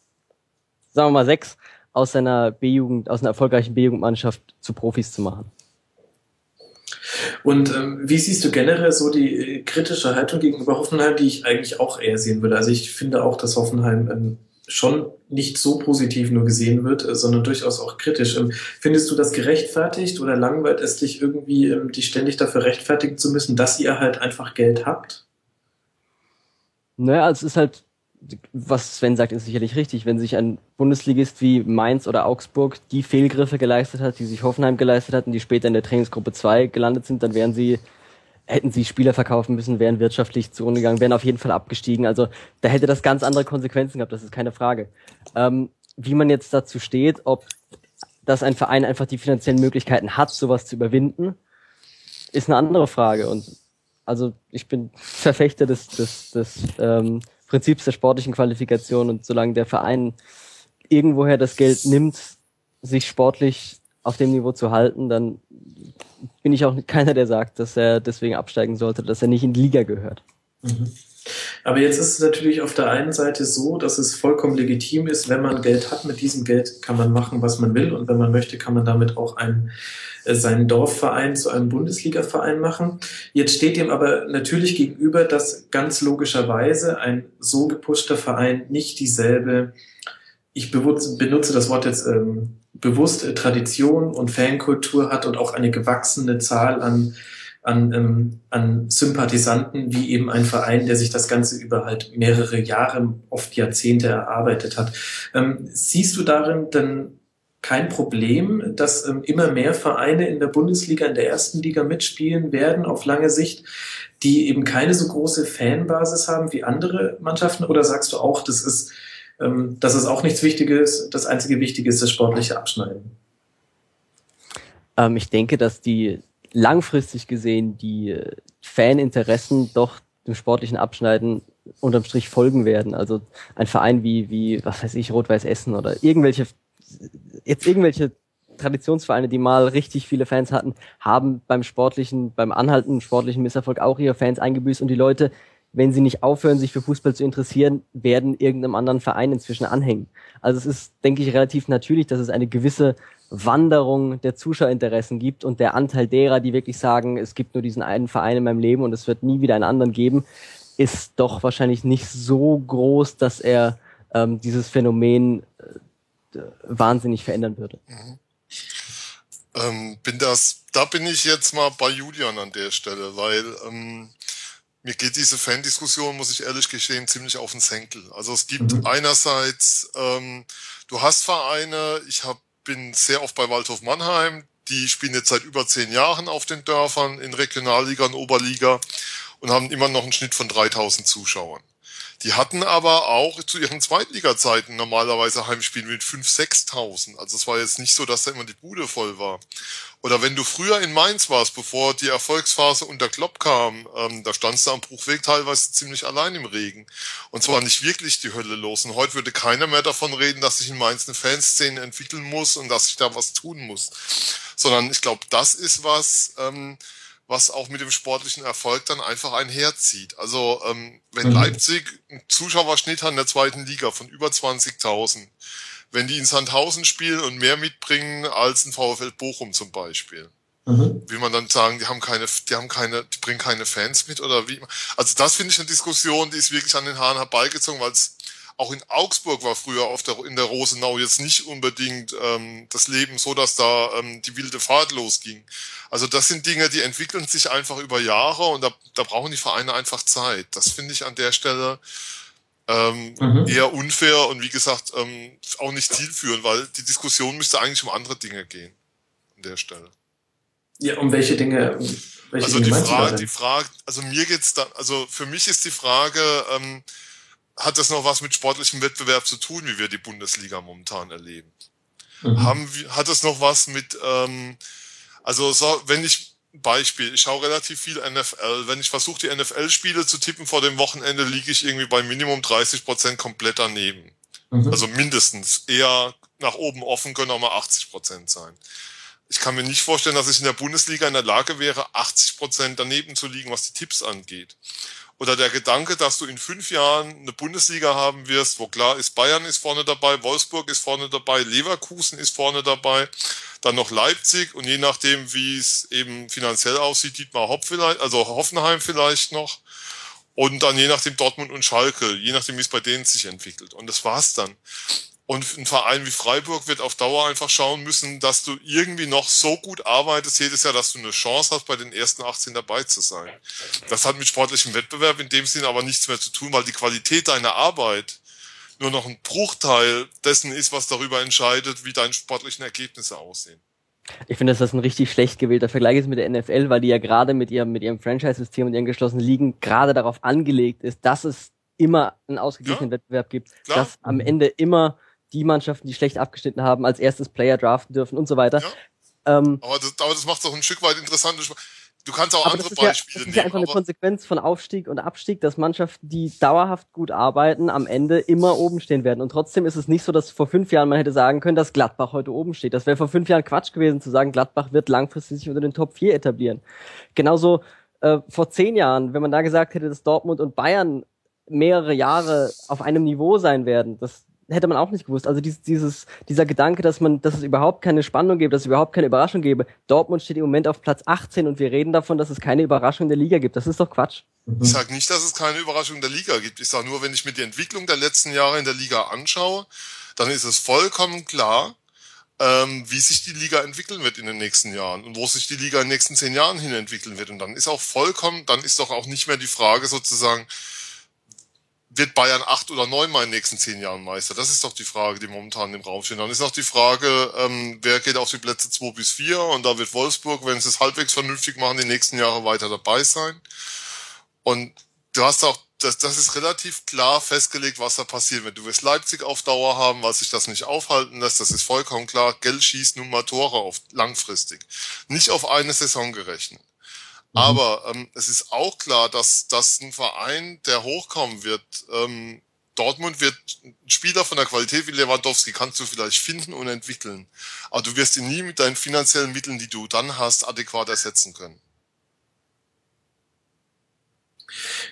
sagen wir mal sechs, aus seiner B-Jugend, aus einer erfolgreichen B-Jugendmannschaft zu Profis zu machen. Und ähm, wie siehst du generell so die äh, kritische Haltung gegenüber Hoffenheim, die ich eigentlich auch eher sehen würde? Also ich finde auch, dass Hoffenheim ähm, schon nicht so positiv nur gesehen wird, äh, sondern durchaus auch kritisch. Ähm, findest du das gerechtfertigt oder langweilt es dich irgendwie, ähm, dich ständig dafür rechtfertigen zu müssen, dass ihr halt einfach Geld habt? Naja, es ist halt was Sven sagt, ist sicherlich richtig. Wenn sich ein Bundesligist wie Mainz oder Augsburg die Fehlgriffe geleistet hat, die sich Hoffenheim geleistet hat und die später in der Trainingsgruppe 2 gelandet sind, dann wären sie, hätten sie Spieler verkaufen müssen, wären wirtschaftlich zu Runde gegangen, wären auf jeden Fall abgestiegen. Also da hätte das ganz andere Konsequenzen gehabt, das ist keine Frage. Ähm, wie man jetzt dazu steht, ob dass ein Verein einfach die finanziellen Möglichkeiten hat, sowas zu überwinden, ist eine andere Frage. Und also ich bin (laughs) Verfechter des, des, des ähm, Prinzips der sportlichen Qualifikation und solange der Verein irgendwoher das Geld nimmt, sich sportlich auf dem Niveau zu halten, dann bin ich auch keiner, der sagt, dass er deswegen absteigen sollte, dass er nicht in die Liga gehört. Mhm. Aber jetzt ist es natürlich auf der einen Seite so, dass es vollkommen legitim ist, wenn man Geld hat, mit diesem Geld kann man machen, was man will. Und wenn man möchte, kann man damit auch einen, äh, seinen Dorfverein zu einem Bundesligaverein machen. Jetzt steht ihm aber natürlich gegenüber, dass ganz logischerweise ein so gepushter Verein nicht dieselbe, ich benutze das Wort jetzt ähm, bewusst, äh, Tradition und Fankultur hat und auch eine gewachsene Zahl an an, ähm, an Sympathisanten wie eben ein Verein, der sich das Ganze über halt mehrere Jahre, oft Jahrzehnte erarbeitet hat. Ähm, siehst du darin denn kein Problem, dass ähm, immer mehr Vereine in der Bundesliga, in der ersten Liga mitspielen werden auf lange Sicht, die eben keine so große Fanbasis haben wie andere Mannschaften? Oder sagst du auch, das ist, ähm, das ist auch nichts Wichtiges, das einzige Wichtige ist das sportliche Abschneiden? Ähm, ich denke, dass die langfristig gesehen die äh, Faninteressen doch dem sportlichen Abschneiden unterm Strich folgen werden. Also ein Verein wie, wie, was weiß ich, Rot-Weiß Essen oder irgendwelche, jetzt irgendwelche Traditionsvereine, die mal richtig viele Fans hatten, haben beim sportlichen, beim anhaltenden sportlichen Misserfolg auch ihre Fans eingebüßt und die Leute, wenn sie nicht aufhören, sich für Fußball zu interessieren, werden irgendeinem anderen Verein inzwischen anhängen. Also es ist, denke ich, relativ natürlich, dass es eine gewisse Wanderung der Zuschauerinteressen gibt und der Anteil derer, die wirklich sagen, es gibt nur diesen einen Verein in meinem Leben und es wird nie wieder einen anderen geben, ist doch wahrscheinlich nicht so groß, dass er ähm, dieses Phänomen äh, wahnsinnig verändern würde. Mhm. Ähm, bin das, da bin ich jetzt mal bei Julian an der Stelle, weil ähm, mir geht diese Fan-Diskussion, muss ich ehrlich gestehen, ziemlich auf den Senkel. Also es gibt mhm. einerseits, ähm, du hast Vereine, ich habe bin sehr oft bei Waldhof Mannheim. Die spielen jetzt seit über zehn Jahren auf den Dörfern in Regionalliga und Oberliga und haben immer noch einen Schnitt von 3000 Zuschauern. Die hatten aber auch zu ihren Zweitliga-Zeiten normalerweise Heimspiele mit 5.000, 6.000. Also es war jetzt nicht so, dass da immer die Bude voll war. Oder wenn du früher in Mainz warst, bevor die Erfolgsphase unter Klopp kam, ähm, da standst du am Bruchweg teilweise ziemlich allein im Regen. Und zwar nicht wirklich die Hölle los. Und heute würde keiner mehr davon reden, dass sich in Mainz eine Fanszene entwickeln muss und dass sich da was tun muss. Sondern ich glaube, das ist was, ähm, was auch mit dem sportlichen Erfolg dann einfach einherzieht. Also ähm, wenn mhm. Leipzig einen Zuschauerschnitt hat in der zweiten Liga von über 20.000, wenn die in Sandhausen spielen und mehr mitbringen als ein VfL Bochum zum Beispiel, mhm. will man dann sagen, die haben keine, die haben keine, die bringen keine Fans mit oder wie? Also das finde ich eine Diskussion, die ist wirklich an den Haaren herbeigezogen, weil es auch in Augsburg war früher auf der, in der Rosenau jetzt nicht unbedingt ähm, das Leben so, dass da ähm, die wilde Fahrt losging. Also das sind Dinge, die entwickeln sich einfach über Jahre und da, da brauchen die Vereine einfach Zeit. Das finde ich an der Stelle ähm, mhm. eher unfair und wie gesagt ähm, auch nicht zielführend, weil die Diskussion müsste eigentlich um andere Dinge gehen an der Stelle. Ja, um welche Dinge? Welche also Dinge die Frage, die Frage, also mir geht's dann, also für mich ist die Frage, ähm, hat das noch was mit sportlichem Wettbewerb zu tun, wie wir die Bundesliga momentan erleben? Mhm. Haben, hat das noch was mit, ähm, also so, wenn ich, Beispiel, ich schaue relativ viel NFL, wenn ich versuche, die NFL-Spiele zu tippen vor dem Wochenende, liege ich irgendwie bei Minimum 30 Prozent komplett daneben. Mhm. Also mindestens. Eher nach oben offen können auch mal 80 Prozent sein. Ich kann mir nicht vorstellen, dass ich in der Bundesliga in der Lage wäre, 80 Prozent daneben zu liegen, was die Tipps angeht oder der Gedanke, dass du in fünf Jahren eine Bundesliga haben wirst, wo klar ist, Bayern ist vorne dabei, Wolfsburg ist vorne dabei, Leverkusen ist vorne dabei, dann noch Leipzig und je nachdem, wie es eben finanziell aussieht, Dietmar Hopp vielleicht, also Hoffenheim vielleicht noch und dann je nachdem Dortmund und Schalke, je nachdem, wie es bei denen sich entwickelt. Und das war's dann. Und ein Verein wie Freiburg wird auf Dauer einfach schauen müssen, dass du irgendwie noch so gut arbeitest jedes Jahr, dass du eine Chance hast, bei den ersten 18 dabei zu sein. Das hat mit sportlichem Wettbewerb in dem Sinn aber nichts mehr zu tun, weil die Qualität deiner Arbeit nur noch ein Bruchteil dessen ist, was darüber entscheidet, wie deine sportlichen Ergebnisse aussehen. Ich finde, dass das ein richtig schlecht gewählter Vergleich ist mit der NFL, weil die ja gerade mit ihrem, mit ihrem Franchise-System und ihren geschlossenen Ligen gerade darauf angelegt ist, dass es immer einen ausgeglichenen ja, Wettbewerb gibt, klar. dass am Ende immer die Mannschaften, die schlecht abgeschnitten haben, als erstes Player draften dürfen und so weiter. Ja. Ähm, aber das, aber das macht es auch ein Stück weit interessant. Du kannst auch andere Beispiele ja, das nehmen. Das ist ja einfach eine Konsequenz von Aufstieg und Abstieg, dass Mannschaften, die dauerhaft gut arbeiten, am Ende immer oben stehen werden. Und trotzdem ist es nicht so, dass vor fünf Jahren man hätte sagen können, dass Gladbach heute oben steht. Das wäre vor fünf Jahren Quatsch gewesen zu sagen, Gladbach wird langfristig sich unter den Top 4 etablieren. Genauso äh, vor zehn Jahren, wenn man da gesagt hätte, dass Dortmund und Bayern mehrere Jahre auf einem Niveau sein werden, das hätte man auch nicht gewusst. Also dieses, dieses, dieser Gedanke, dass man, dass es überhaupt keine Spannung gibt, dass es überhaupt keine Überraschung gäbe. Dortmund steht im Moment auf Platz 18 und wir reden davon, dass es keine Überraschung in der Liga gibt. Das ist doch Quatsch. Mhm. Ich sage nicht, dass es keine Überraschung in der Liga gibt. Ich sage nur, wenn ich mir die Entwicklung der letzten Jahre in der Liga anschaue, dann ist es vollkommen klar, ähm, wie sich die Liga entwickeln wird in den nächsten Jahren und wo sich die Liga in den nächsten zehn Jahren hin entwickeln wird. Und dann ist auch vollkommen, dann ist doch auch nicht mehr die Frage sozusagen, wird Bayern acht oder neunmal in den nächsten zehn Jahren Meister? Das ist doch die Frage, die momentan im Raum steht. Dann ist noch die Frage, ähm, wer geht auf die Plätze zwei bis vier und da wird Wolfsburg, wenn sie es halbwegs vernünftig machen, die nächsten Jahre weiter dabei sein. Und du hast auch, das, das ist relativ klar festgelegt, was da passiert wird. Du wirst Leipzig auf Dauer haben, weil sich das nicht aufhalten lässt. Das ist vollkommen klar. Geld schießt nun mal Tore auf langfristig. Nicht auf eine Saison gerechnet. Mhm. Aber ähm, es ist auch klar, dass, dass ein Verein, der hochkommen wird, ähm, Dortmund wird ein Spieler von der Qualität wie Lewandowski kannst du vielleicht finden und entwickeln. Aber du wirst ihn nie mit deinen finanziellen Mitteln, die du dann hast, adäquat ersetzen können.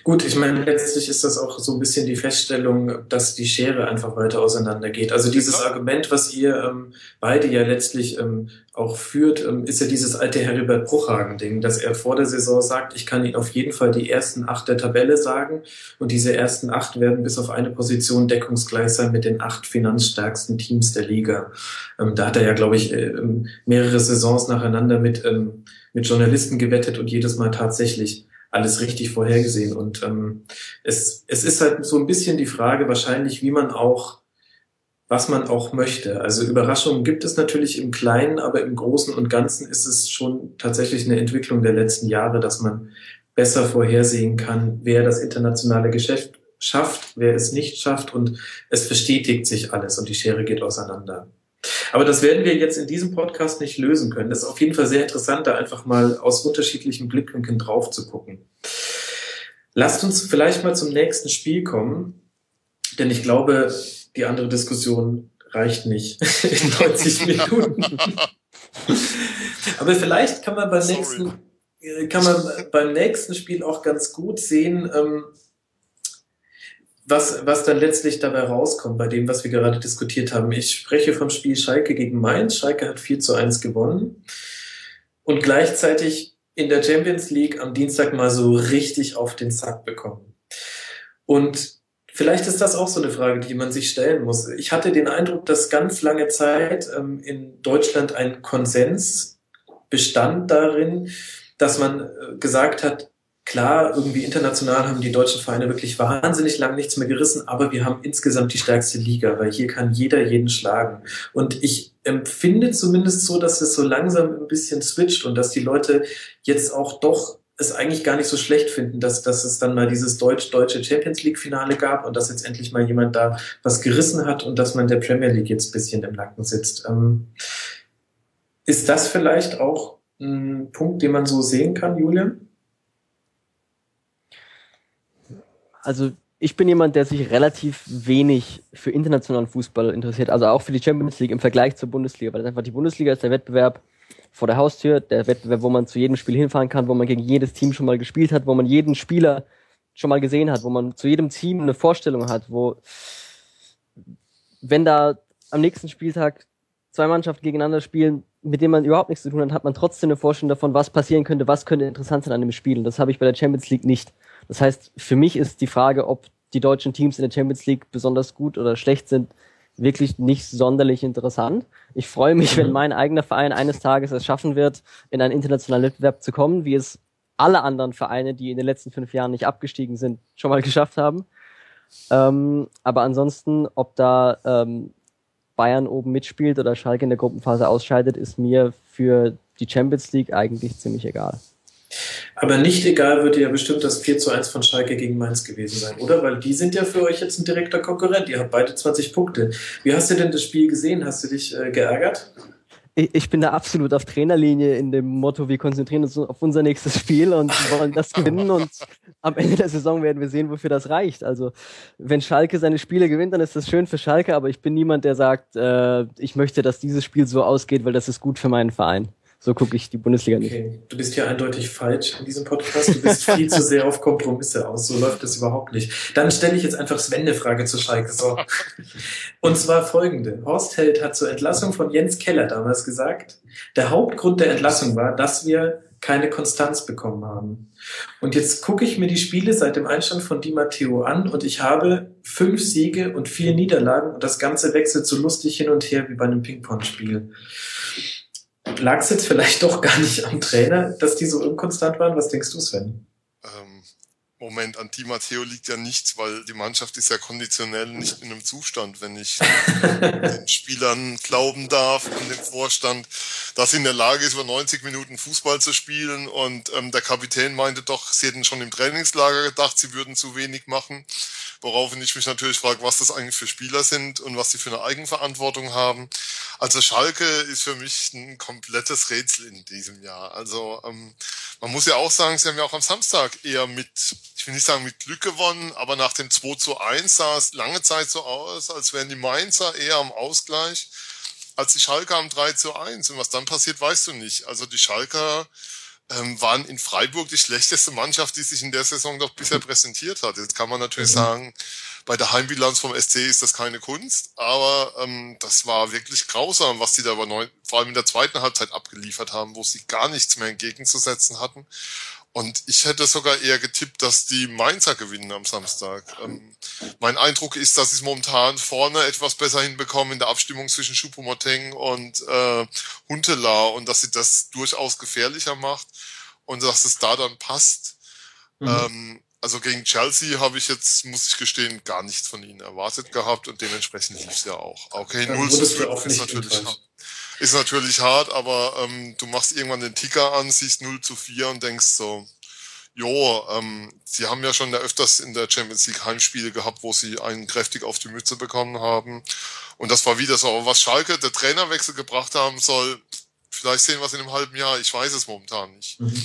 Gut, ich meine, letztlich ist das auch so ein bisschen die Feststellung, dass die Schere einfach weiter auseinander geht. Also dieses ja. Argument, was ihr ähm, beide ja letztlich ähm, auch führt, ähm, ist ja dieses alte Heribert Bruchhagen-Ding, dass er vor der Saison sagt, ich kann Ihnen auf jeden Fall die ersten acht der Tabelle sagen und diese ersten acht werden bis auf eine Position deckungsgleich sein mit den acht finanzstärksten Teams der Liga. Ähm, da hat er ja, glaube ich, äh, mehrere Saisons nacheinander mit, ähm, mit Journalisten gewettet und jedes Mal tatsächlich alles richtig vorhergesehen. Und ähm, es, es ist halt so ein bisschen die Frage wahrscheinlich, wie man auch, was man auch möchte. Also Überraschungen gibt es natürlich im Kleinen, aber im Großen und Ganzen ist es schon tatsächlich eine Entwicklung der letzten Jahre, dass man besser vorhersehen kann, wer das internationale Geschäft schafft, wer es nicht schafft und es verstetigt sich alles und die Schere geht auseinander. Aber das werden wir jetzt in diesem Podcast nicht lösen können. Das ist auf jeden Fall sehr interessant, da einfach mal aus unterschiedlichen Blickwinkeln drauf zu gucken. Lasst uns vielleicht mal zum nächsten Spiel kommen, denn ich glaube, die andere Diskussion reicht nicht (laughs) in 90 (laughs) Minuten. Aber vielleicht kann man beim nächsten, kann man beim nächsten Spiel auch ganz gut sehen, ähm, was, was dann letztlich dabei rauskommt bei dem, was wir gerade diskutiert haben. Ich spreche vom Spiel Schalke gegen Mainz. Schalke hat 4 zu 1 gewonnen und gleichzeitig in der Champions League am Dienstag mal so richtig auf den Sack bekommen. Und vielleicht ist das auch so eine Frage, die man sich stellen muss. Ich hatte den Eindruck, dass ganz lange Zeit ähm, in Deutschland ein Konsens bestand darin, dass man äh, gesagt hat, Klar, irgendwie international haben die deutschen Vereine wirklich wahnsinnig lang nichts mehr gerissen, aber wir haben insgesamt die stärkste Liga, weil hier kann jeder jeden schlagen. Und ich empfinde zumindest so, dass es so langsam ein bisschen switcht und dass die Leute jetzt auch doch es eigentlich gar nicht so schlecht finden, dass, dass es dann mal dieses deutsch-deutsche Champions League-Finale gab und dass jetzt endlich mal jemand da was gerissen hat und dass man der Premier League jetzt ein bisschen im Nacken sitzt. Ähm, ist das vielleicht auch ein Punkt, den man so sehen kann, Julian? Also ich bin jemand, der sich relativ wenig für internationalen Fußball interessiert, also auch für die Champions League im Vergleich zur Bundesliga, weil einfach die Bundesliga ist der Wettbewerb vor der Haustür, der Wettbewerb, wo man zu jedem Spiel hinfahren kann, wo man gegen jedes Team schon mal gespielt hat, wo man jeden Spieler schon mal gesehen hat, wo man zu jedem Team eine Vorstellung hat, wo wenn da am nächsten Spieltag zwei Mannschaften gegeneinander spielen, mit denen man überhaupt nichts zu tun hat, hat man trotzdem eine Vorstellung davon, was passieren könnte, was könnte interessant sein an dem Spiel. Und das habe ich bei der Champions League nicht. Das heißt, für mich ist die Frage, ob die deutschen Teams in der Champions League besonders gut oder schlecht sind, wirklich nicht sonderlich interessant. Ich freue mich, wenn mhm. mein eigener Verein eines Tages es schaffen wird, in einen internationalen Wettbewerb zu kommen, wie es alle anderen Vereine, die in den letzten fünf Jahren nicht abgestiegen sind, schon mal geschafft haben. Ähm, aber ansonsten, ob da ähm, Bayern oben mitspielt oder Schalke in der Gruppenphase ausscheidet, ist mir für die Champions League eigentlich ziemlich egal. Aber nicht egal wird ja bestimmt das 4 zu 1 von Schalke gegen Mainz gewesen sein, oder? Weil die sind ja für euch jetzt ein direkter Konkurrent. Ihr habt beide 20 Punkte. Wie hast du denn das Spiel gesehen? Hast du dich äh, geärgert? ich, ich bin da absolut auf Trainerlinie in dem Motto, wir konzentrieren uns auf unser nächstes Spiel und (laughs) wollen das gewinnen und am Ende der Saison werden wir sehen, wofür das reicht. Also wenn Schalke seine Spiele gewinnt, dann ist das schön für Schalke, aber ich bin niemand, der sagt, äh, ich möchte, dass dieses Spiel so ausgeht, weil das ist gut für meinen Verein. So gucke ich die Bundesliga nicht. Okay. Du bist hier eindeutig falsch in diesem Podcast. Du bist viel zu sehr auf Kompromisse aus. So läuft das überhaupt nicht. Dann stelle ich jetzt einfach Sven eine Frage zu Schalke. So. Und zwar folgende. Horst Held hat zur Entlassung von Jens Keller damals gesagt, der Hauptgrund der Entlassung war, dass wir keine Konstanz bekommen haben. Und jetzt gucke ich mir die Spiele seit dem Einstand von Di Matteo an und ich habe fünf Siege und vier Niederlagen und das Ganze wechselt so lustig hin und her wie bei einem Ping-Pong-Spiel lag es jetzt vielleicht doch gar nicht am Trainer, dass die so unkonstant waren? Was denkst du, Sven? Ähm, Moment, an Di Matteo liegt ja nichts, weil die Mannschaft ist ja konditionell nicht in einem Zustand, wenn ich (laughs) den Spielern glauben darf und dem Vorstand, dass sie in der Lage ist, über 90 Minuten Fußball zu spielen. Und ähm, der Kapitän meinte doch, sie hätten schon im Trainingslager gedacht, sie würden zu wenig machen. Woraufhin ich mich natürlich frage, was das eigentlich für Spieler sind und was sie für eine Eigenverantwortung haben. Also Schalke ist für mich ein komplettes Rätsel in diesem Jahr. Also ähm, man muss ja auch sagen, sie haben ja auch am Samstag eher mit, ich will nicht sagen mit Glück gewonnen, aber nach dem 2 zu 1 sah es lange Zeit so aus, als wären die Mainzer eher am Ausgleich als die Schalker am 3 zu 1. Und was dann passiert, weißt du nicht. Also die Schalker ähm, waren in Freiburg die schlechteste Mannschaft, die sich in der Saison doch bisher präsentiert hat. Jetzt kann man natürlich mhm. sagen, bei der Heimbilanz vom SC ist das keine Kunst, aber ähm, das war wirklich grausam, was die da aber neun, vor allem in der zweiten Halbzeit abgeliefert haben, wo sie gar nichts mehr entgegenzusetzen hatten. Und ich hätte sogar eher getippt, dass die Mainzer gewinnen am Samstag. Ähm, mein Eindruck ist, dass sie es momentan vorne etwas besser hinbekommen in der Abstimmung zwischen Choupo-Moting und äh, Huntela und dass sie das durchaus gefährlicher macht und dass es da dann passt. Mhm. Ähm, also gegen Chelsea habe ich jetzt, muss ich gestehen, gar nichts von ihnen erwartet gehabt und dementsprechend lief es ja auch. Okay, 0 zu 5 ist natürlich, hart, ist natürlich hart, aber ähm, du machst irgendwann den Ticker an, siehst 0 zu 4 und denkst so, jo, ähm, sie haben ja schon öfters in der Champions League Heimspiele gehabt, wo sie einen kräftig auf die Mütze bekommen haben. Und das war wieder so. Aber was Schalke, der Trainerwechsel gebracht haben soll, vielleicht sehen wir es in einem halben Jahr, ich weiß es momentan nicht. Mhm.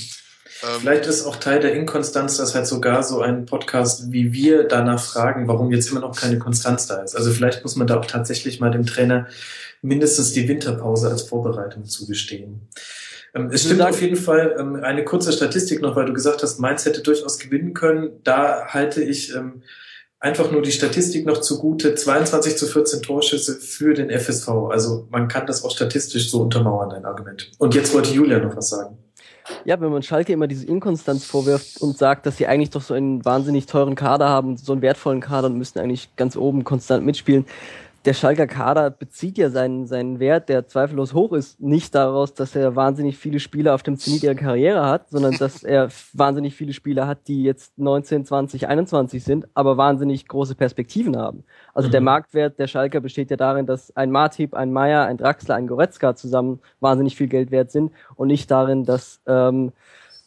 Ähm, Vielleicht ist auch Teil der Inkonstanz, dass halt sogar so ein Podcast wie wir danach fragen, warum jetzt immer noch keine Konstanz da ist. Also vielleicht muss man da auch tatsächlich mal dem Trainer mindestens die Winterpause als Vorbereitung zugestehen. Ähm, es stimmt auf jeden Fall ähm, eine kurze Statistik noch, weil du gesagt hast, Mainz hätte durchaus gewinnen können. Da halte ich einfach nur die Statistik noch zugute. 22 zu 14 Torschüsse für den FSV. Also man kann das auch statistisch so untermauern, dein Argument. Und jetzt wollte Julia noch was sagen. Ja, wenn man Schalke immer diese Inkonstanz vorwirft und sagt, dass sie eigentlich doch so einen wahnsinnig teuren Kader haben, so einen wertvollen Kader und müssten eigentlich ganz oben konstant mitspielen, der Schalker Kader bezieht ja seinen, seinen Wert, der zweifellos hoch ist, nicht daraus, dass er wahnsinnig viele Spieler auf dem Zenit ihrer Karriere hat, sondern dass er wahnsinnig viele Spieler hat, die jetzt 19, 20, 21 sind, aber wahnsinnig große Perspektiven haben. Also mhm. der Marktwert der Schalker besteht ja darin, dass ein Martip, ein Meier, ein Draxler, ein Goretzka zusammen wahnsinnig viel Geld wert sind und nicht darin, dass ähm,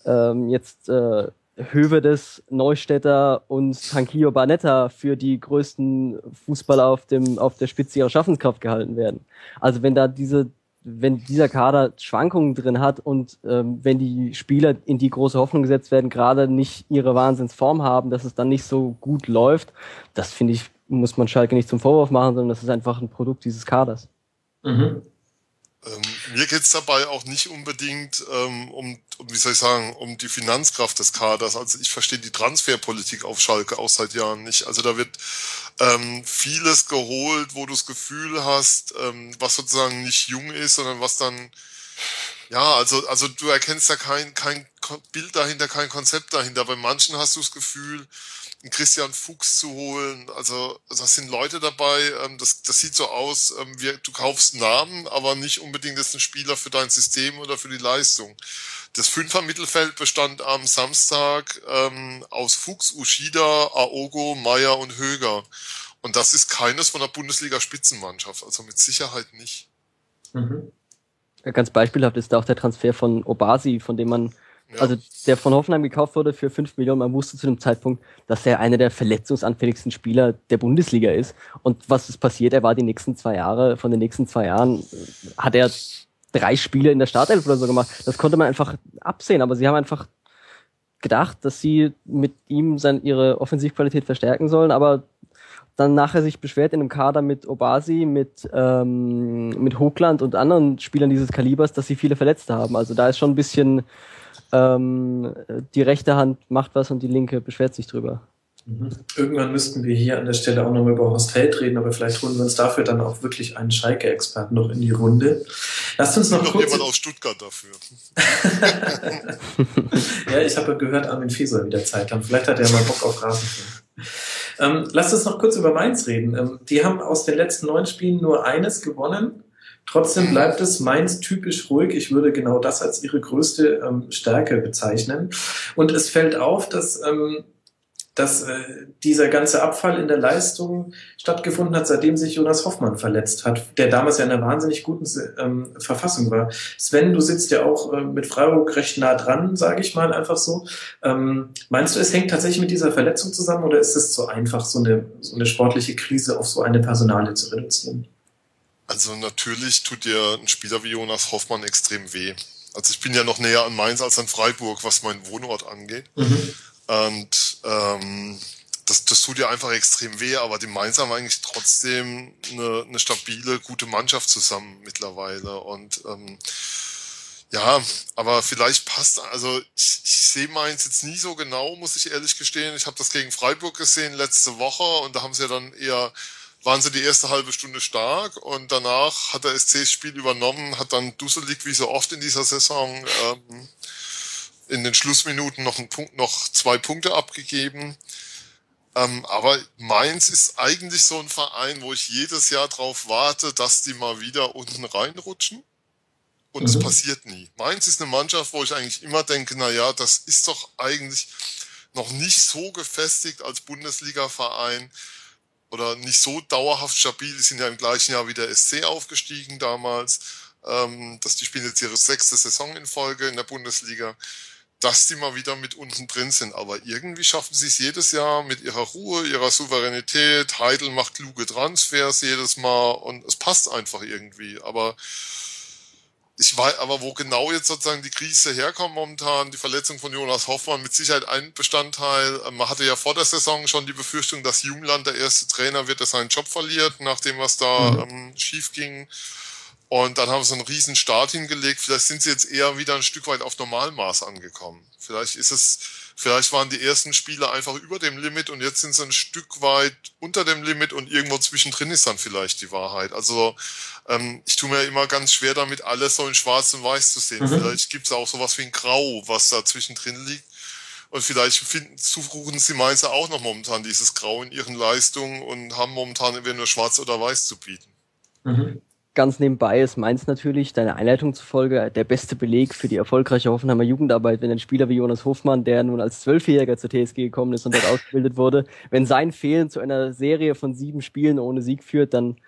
ähm, jetzt äh, Hövedes, Neustädter und Tankio Barnetta für die größten Fußballer auf dem auf der Spitze ihrer Schaffenskraft gehalten werden. Also wenn da diese wenn dieser Kader Schwankungen drin hat und ähm, wenn die Spieler in die große Hoffnung gesetzt werden, gerade nicht ihre Wahnsinnsform haben, dass es dann nicht so gut läuft, das finde ich, muss man Schalke nicht zum Vorwurf machen, sondern das ist einfach ein Produkt dieses Kaders. Mhm. Ähm, mir geht's dabei auch nicht unbedingt ähm, um, um, wie soll ich sagen, um die Finanzkraft des Kaders. Also ich verstehe die Transferpolitik auf Schalke auch seit Jahren nicht. Also da wird ähm, vieles geholt, wo du das Gefühl hast, ähm, was sozusagen nicht jung ist, sondern was dann ja, also, also du erkennst da kein, kein Bild dahinter, kein Konzept dahinter. Bei manchen hast du das Gefühl, einen Christian Fuchs zu holen. Also das sind Leute dabei, ähm, das, das sieht so aus, ähm, wie, du kaufst Namen, aber nicht unbedingt ist ein Spieler für dein System oder für die Leistung. Das Fünfer-Mittelfeld bestand am Samstag ähm, aus Fuchs, Ushida, Aogo, Meyer und Höger. Und das ist keines von der Bundesliga-Spitzenmannschaft, also mit Sicherheit nicht. Mhm. Ganz beispielhaft ist da auch der Transfer von Obasi, von dem man Also der von Hoffenheim gekauft wurde für 5 Millionen. Man wusste zu dem Zeitpunkt, dass er einer der verletzungsanfälligsten Spieler der Bundesliga ist. Und was ist passiert? Er war die nächsten zwei Jahre, von den nächsten zwei Jahren hat er drei Spiele in der Startelf oder so gemacht. Das konnte man einfach absehen. Aber sie haben einfach gedacht, dass sie mit ihm sein, ihre Offensivqualität verstärken sollen, aber dann nachher sich beschwert in einem Kader mit Obasi, mit, ähm, mit Hochland und anderen Spielern dieses Kalibers, dass sie viele Verletzte haben. Also da ist schon ein bisschen ähm, die rechte Hand macht was und die linke beschwert sich drüber. Mhm. Irgendwann müssten wir hier an der Stelle auch nochmal über Horst Held reden, aber vielleicht holen wir uns dafür dann auch wirklich einen Schalke-Experten noch in die Runde. Lasst uns noch, noch kurz... jemand aus Stuttgart dafür. (laughs) ja, ich habe gehört, Armin Fieser wieder Zeit haben. Vielleicht hat er mal Bock auf Rasenfunk. Ähm, lasst uns noch kurz über Mainz reden. Ähm, die haben aus den letzten neun Spielen nur eines gewonnen. Trotzdem bleibt es Mainz typisch ruhig. Ich würde genau das als ihre größte ähm, Stärke bezeichnen. Und es fällt auf, dass ähm, dass äh, dieser ganze Abfall in der Leistung stattgefunden hat, seitdem sich Jonas Hoffmann verletzt hat, der damals ja in einer wahnsinnig guten ähm, Verfassung war. Sven, du sitzt ja auch äh, mit Freiburg recht nah dran, sage ich mal einfach so. Ähm, meinst du, es hängt tatsächlich mit dieser Verletzung zusammen oder ist es zu einfach, so eine, so eine sportliche Krise auf so eine Personale zu reduzieren? Also natürlich tut dir ein Spieler wie Jonas Hoffmann extrem weh. Also ich bin ja noch näher an Mainz als an Freiburg, was meinen Wohnort angeht. Mhm. Und ähm, das, das tut ja einfach extrem weh, aber die Mainz haben eigentlich trotzdem eine, eine stabile, gute Mannschaft zusammen mittlerweile. Und ähm, ja, aber vielleicht passt, also ich, ich sehe Mainz jetzt nie so genau, muss ich ehrlich gestehen. Ich habe das gegen Freiburg gesehen letzte Woche und da haben sie ja dann eher, waren sie die erste halbe Stunde stark und danach hat der SC das Spiel übernommen, hat dann dusselig wie so oft in dieser Saison ähm, in den Schlussminuten noch, einen Punkt, noch zwei Punkte abgegeben. Ähm, aber Mainz ist eigentlich so ein Verein, wo ich jedes Jahr drauf warte, dass die mal wieder unten reinrutschen. Und mhm. es passiert nie. Mainz ist eine Mannschaft, wo ich eigentlich immer denke, na ja, das ist doch eigentlich noch nicht so gefestigt als Bundesliga-Verein oder nicht so dauerhaft stabil. Die sind ja im gleichen Jahr wie der SC aufgestiegen damals. Ähm, dass die spielen jetzt ihre sechste Saison in Folge in der Bundesliga dass die mal wieder mit unten drin sind. Aber irgendwie schaffen sie es jedes Jahr mit ihrer Ruhe, ihrer Souveränität. Heidel macht kluge Transfers jedes Mal und es passt einfach irgendwie. Aber ich weiß, aber wo genau jetzt sozusagen die Krise herkommt momentan, die Verletzung von Jonas Hoffmann, mit Sicherheit ein Bestandteil. Man hatte ja vor der Saison schon die Befürchtung, dass Jungland der erste Trainer wird, der seinen Job verliert, nachdem was da mhm. ähm, schief ging. Und dann haben sie einen riesen Start hingelegt. Vielleicht sind sie jetzt eher wieder ein Stück weit auf Normalmaß angekommen. Vielleicht ist es, vielleicht waren die ersten Spiele einfach über dem Limit und jetzt sind sie ein Stück weit unter dem Limit und irgendwo zwischendrin ist dann vielleicht die Wahrheit. Also ähm, ich tue mir immer ganz schwer damit, alles so in Schwarz und Weiß zu sehen. Mhm. Vielleicht gibt es auch sowas wie ein Grau, was da zwischendrin liegt. Und vielleicht finden, suchen sie Mainzer auch noch momentan dieses Grau in ihren Leistungen und haben momentan entweder nur schwarz oder weiß zu bieten. Mhm. Ganz nebenbei ist Mainz natürlich, deine Einleitung zufolge, der beste Beleg für die erfolgreiche Hoffenheimer Jugendarbeit, wenn ein Spieler wie Jonas Hofmann, der nun als Zwölfjähriger zur TSG gekommen ist und dort (laughs) ausgebildet wurde, wenn sein Fehlen zu einer Serie von sieben Spielen ohne Sieg führt, dann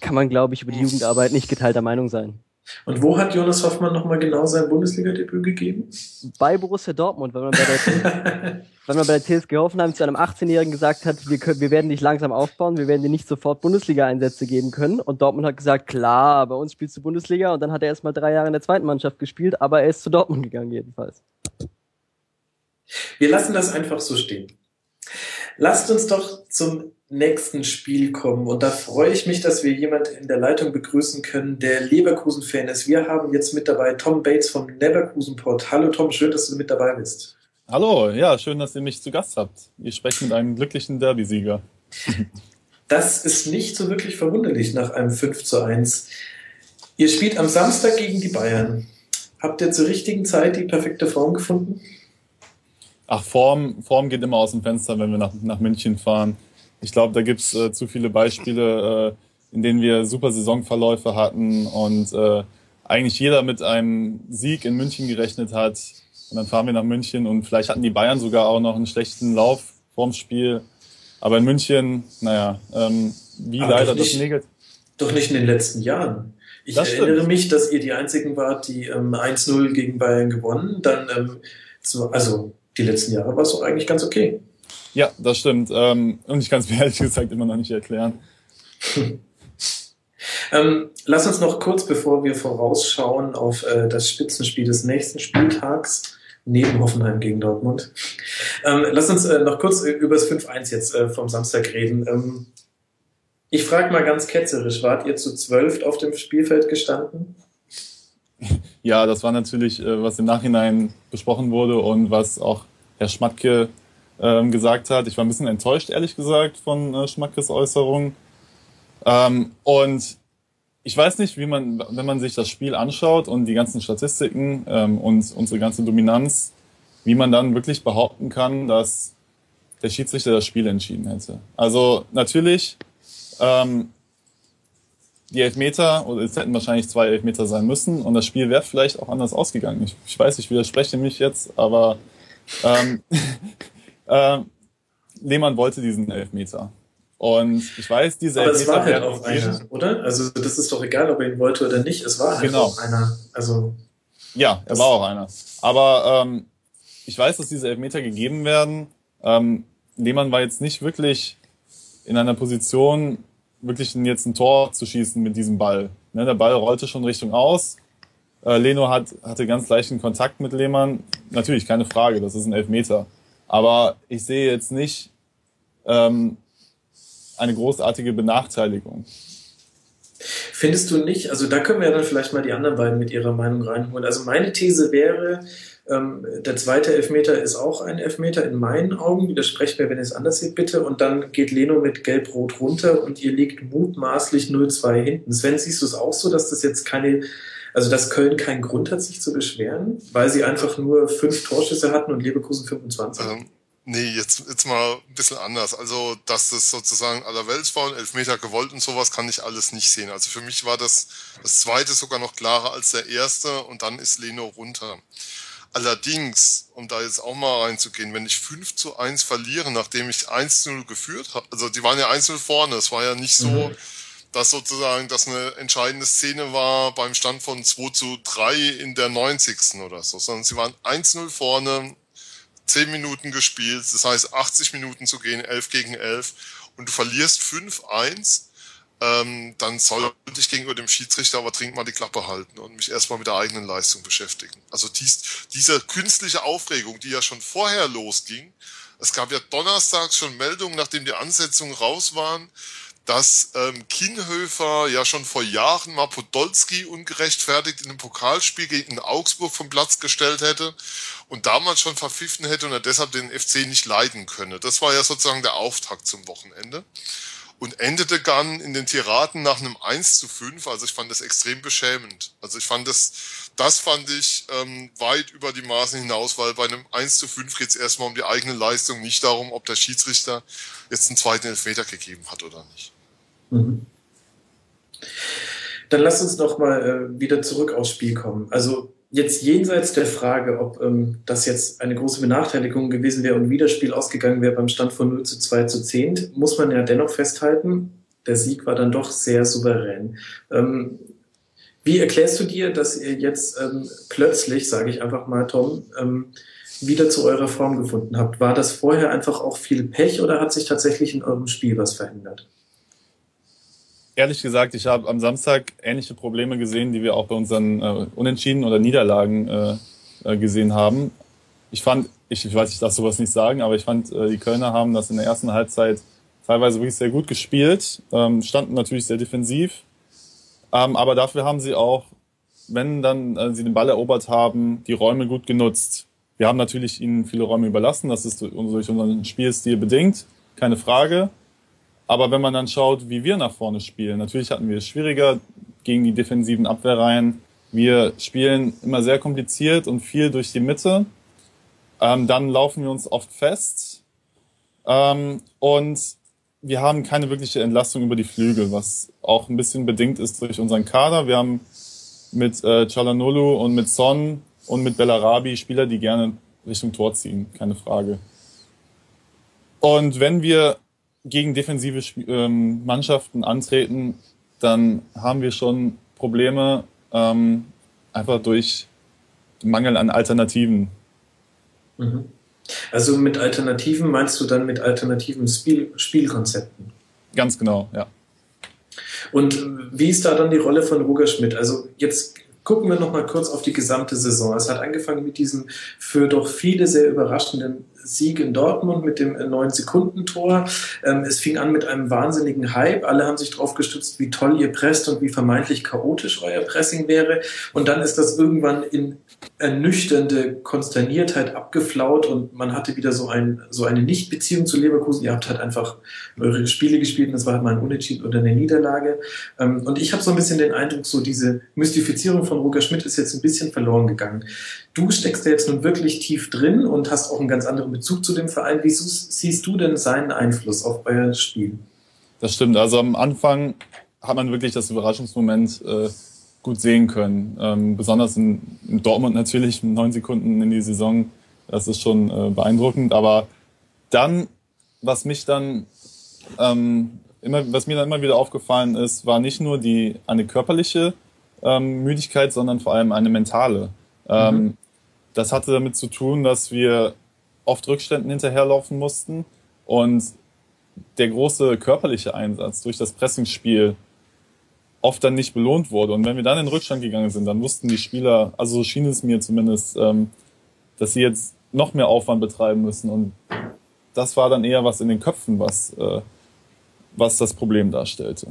kann man, glaube ich, über die Jugendarbeit nicht geteilter Meinung sein. Und wo hat Jonas Hoffmann nochmal genau sein Bundesliga-Debüt gegeben? Bei Borussia Dortmund, weil man bei der, (laughs) weil man bei der TSG Hoffenheim zu einem 18-Jährigen gesagt hat, wir, können, wir werden dich langsam aufbauen, wir werden dir nicht sofort Bundesliga-Einsätze geben können. Und Dortmund hat gesagt, klar, bei uns spielst du Bundesliga. Und dann hat er erst mal drei Jahre in der zweiten Mannschaft gespielt, aber er ist zu Dortmund gegangen jedenfalls. Wir lassen das einfach so stehen. Lasst uns doch zum nächsten Spiel kommen. Und da freue ich mich, dass wir jemand in der Leitung begrüßen können, der Leverkusen-Fan ist. Wir haben jetzt mit dabei Tom Bates vom Leverkusen-Port. Hallo Tom, schön, dass du mit dabei bist. Hallo, ja, schön, dass ihr mich zu Gast habt. Ihr sprecht mit einem glücklichen Derby-Sieger. (laughs) Das ist nicht so wirklich verwunderlich nach einem 5 zu 1. Ihr spielt am Samstag gegen die Bayern. Habt ihr zur richtigen Zeit die perfekte Form gefunden? Ach, Form, Form geht immer aus dem Fenster, wenn wir nach, nach München fahren. Ich glaube, da gibt's äh, zu viele Beispiele, äh, in denen wir super Saisonverläufe hatten und äh, eigentlich jeder mit einem Sieg in München gerechnet hat. Und dann fahren wir nach München und vielleicht hatten die Bayern sogar auch noch einen schlechten Lauf vorm Spiel. Aber in München, naja, ähm, wie Aber leider das negativ. Doch nicht in den letzten Jahren. Ich das erinnere stimmt. mich, dass ihr die einzigen wart, die ähm, 1-0 gegen Bayern gewonnen. Dann, ähm, zu, also die letzten Jahre war es auch eigentlich ganz okay. Ja, das stimmt. Ähm, und ich kann es mir (laughs) ehrlich gesagt immer noch nicht erklären. (laughs) ähm, lass uns noch kurz, bevor wir vorausschauen auf äh, das Spitzenspiel des nächsten Spieltags, neben Hoffenheim gegen Dortmund. Ähm, lass uns äh, noch kurz über das 5-1 jetzt äh, vom Samstag reden. Ähm, ich frage mal ganz ketzerisch, wart ihr zu zwölf auf dem Spielfeld gestanden? (laughs) Ja, das war natürlich, äh, was im Nachhinein besprochen wurde und was auch Herr Schmatke ähm, gesagt hat. Ich war ein bisschen enttäuscht, ehrlich gesagt, von äh, Schmackes Äußerung. Ähm, und ich weiß nicht, wie man, wenn man sich das Spiel anschaut und die ganzen Statistiken ähm, und unsere ganze Dominanz, wie man dann wirklich behaupten kann, dass der Schiedsrichter das Spiel entschieden hätte. Also natürlich ähm, die Elfmeter, oder es hätten wahrscheinlich zwei Elfmeter sein müssen und das Spiel wäre vielleicht auch anders ausgegangen. Ich, ich weiß, ich widerspreche mich jetzt, aber ähm, (laughs) äh, Lehmann wollte diesen Elfmeter. Und ich weiß, diese Aber Elfmeter es war halt auch einer, oder? Also das ist doch egal, ob er ihn wollte oder nicht. Es war halt genau. auch einer. Also ja, er war auch einer. Aber ähm, ich weiß, dass diese Elfmeter gegeben werden. Ähm, Lehmann war jetzt nicht wirklich in einer Position, wirklich jetzt ein Tor zu schießen mit diesem Ball. Ne, der Ball rollte schon Richtung aus. Äh, Leno hat, hatte ganz leichten Kontakt mit Lehmann. Natürlich, keine Frage, das ist ein Elfmeter. Aber ich sehe jetzt nicht ähm, eine großartige Benachteiligung. Findest du nicht? Also da können wir ja dann vielleicht mal die anderen beiden mit ihrer Meinung reinholen. Also meine These wäre, ähm, der zweite Elfmeter ist auch ein Elfmeter in meinen Augen. Widersprecht mir, wenn ihr es anders seht, bitte. Und dann geht Leno mit Gelb-Rot runter und ihr liegt mutmaßlich 0-2 hinten. Sven, siehst du es auch so, dass das jetzt keine, also dass Köln keinen Grund hat, sich zu beschweren, weil sie einfach nur fünf Torschüsse hatten und Leverkusen 25? Ähm, nee, jetzt, jetzt mal ein bisschen anders. Also, dass das sozusagen allerweltsfaul, Elfmeter gewollt und sowas kann ich alles nicht sehen. Also für mich war das, das zweite sogar noch klarer als der erste und dann ist Leno runter. Allerdings, um da jetzt auch mal reinzugehen, wenn ich 5 zu 1 verliere, nachdem ich 1 zu 0 geführt habe, also die waren ja 1 0 vorne, es war ja nicht so, mhm. Dass sozusagen das eine entscheidende Szene war beim Stand von 2 zu 3 in der 90. oder so, sondern sie waren 1 0 vorne, 10 Minuten gespielt, das heißt 80 Minuten zu gehen, 11 gegen 11 und du verlierst 5-1 ähm, dann sollte ich gegenüber dem Schiedsrichter aber dringend mal die Klappe halten und mich erstmal mit der eigenen Leistung beschäftigen. Also dies, diese künstliche Aufregung, die ja schon vorher losging, es gab ja donnerstags schon Meldungen, nachdem die Ansetzungen raus waren, dass ähm, Kienhöfer ja schon vor Jahren mal Podolski ungerechtfertigt in einem Pokalspiel gegen Augsburg vom Platz gestellt hätte und damals schon verpfiffen hätte und er deshalb den FC nicht leiden könne. Das war ja sozusagen der Auftakt zum Wochenende und endete dann in den Tiraden nach einem 1 zu 5. Also ich fand das extrem beschämend. Also ich fand das, das fand ich ähm, weit über die Maßen hinaus, weil bei einem 1 zu 5 geht es erstmal um die eigene Leistung, nicht darum, ob der Schiedsrichter jetzt einen zweiten Elfmeter gegeben hat oder nicht. Mhm. Dann lass uns noch mal äh, wieder zurück aufs Spiel kommen. Also jetzt jenseits der Frage, ob ähm, das jetzt eine große Benachteiligung gewesen wäre und wie das Spiel ausgegangen wäre beim Stand von 0 zu 2 zu 10, muss man ja dennoch festhalten, der Sieg war dann doch sehr souverän. Ähm, wie erklärst du dir, dass ihr jetzt ähm, plötzlich, sage ich einfach mal, Tom, ähm, wieder zu eurer Form gefunden habt? War das vorher einfach auch viel Pech oder hat sich tatsächlich in eurem Spiel was verändert? ehrlich gesagt, ich habe am Samstag ähnliche Probleme gesehen, die wir auch bei unseren äh, Unentschieden oder Niederlagen äh, äh, gesehen haben. Ich fand, ich, ich weiß, ich darf sowas nicht sagen, aber ich fand, äh, die Kölner haben das in der ersten Halbzeit teilweise wirklich sehr gut gespielt, ähm, standen natürlich sehr defensiv, ähm, aber dafür haben sie auch, wenn dann äh, sie den Ball erobert haben, die Räume gut genutzt. Wir haben natürlich ihnen viele Räume überlassen, das ist durch unseren Spielstil bedingt, keine Frage. Aber wenn man dann schaut, wie wir nach vorne spielen, natürlich hatten wir es schwieriger gegen die defensiven Abwehrreihen. Wir spielen immer sehr kompliziert und viel durch die Mitte. Ähm, dann laufen wir uns oft fest. Ähm, und wir haben keine wirkliche Entlastung über die Flügel, was auch ein bisschen bedingt ist durch unseren Kader. Wir haben mit äh, Chalanolu und mit Son und mit Bellarabi Spieler, die gerne Richtung Tor ziehen, keine Frage. Und wenn wir gegen defensive ähm, Mannschaften antreten, dann haben wir schon Probleme ähm, einfach durch Mangel an Alternativen. Mhm. Also mit Alternativen meinst du dann mit alternativen Spiel Spielkonzepten? Ganz genau, ja. Und wie ist da dann die Rolle von Roger Schmidt? Also jetzt gucken wir noch mal kurz auf die gesamte Saison. Es hat angefangen mit diesem für doch viele sehr überraschenden Sieg in Dortmund mit dem 9-Sekunden-Tor. Ähm, es fing an mit einem wahnsinnigen Hype. Alle haben sich darauf gestützt, wie toll ihr presst und wie vermeintlich chaotisch euer Pressing wäre. Und dann ist das irgendwann in ernüchternde Konsterniertheit abgeflaut und man hatte wieder so, ein, so eine Nichtbeziehung zu Leverkusen. Ihr habt halt einfach eure Spiele gespielt und es war halt mal ein Unentschieden oder eine Niederlage. Ähm, und ich habe so ein bisschen den Eindruck, so diese Mystifizierung von Roger Schmidt ist jetzt ein bisschen verloren gegangen. Du steckst da jetzt nun wirklich tief drin und hast auch einen ganz anderen Bezug zu dem Verein. Wie siehst du denn seinen Einfluss auf euer Spiel? Das stimmt. Also am Anfang hat man wirklich das Überraschungsmoment äh, gut sehen können. Ähm, besonders in, in, Dortmund natürlich neun Sekunden in die Saison. Das ist schon äh, beeindruckend. Aber dann, was mich dann ähm, immer, was mir dann immer wieder aufgefallen ist, war nicht nur die eine körperliche ähm, Müdigkeit, sondern vor allem eine mentale. Ähm, mhm. Das hatte damit zu tun, dass wir oft Rückständen hinterherlaufen mussten und der große körperliche Einsatz durch das Pressingspiel oft dann nicht belohnt wurde. Und wenn wir dann in Rückstand gegangen sind, dann wussten die Spieler, also so schien es mir zumindest, ähm, dass sie jetzt noch mehr Aufwand betreiben müssen. Und das war dann eher was in den Köpfen, was, äh, was das Problem darstellte.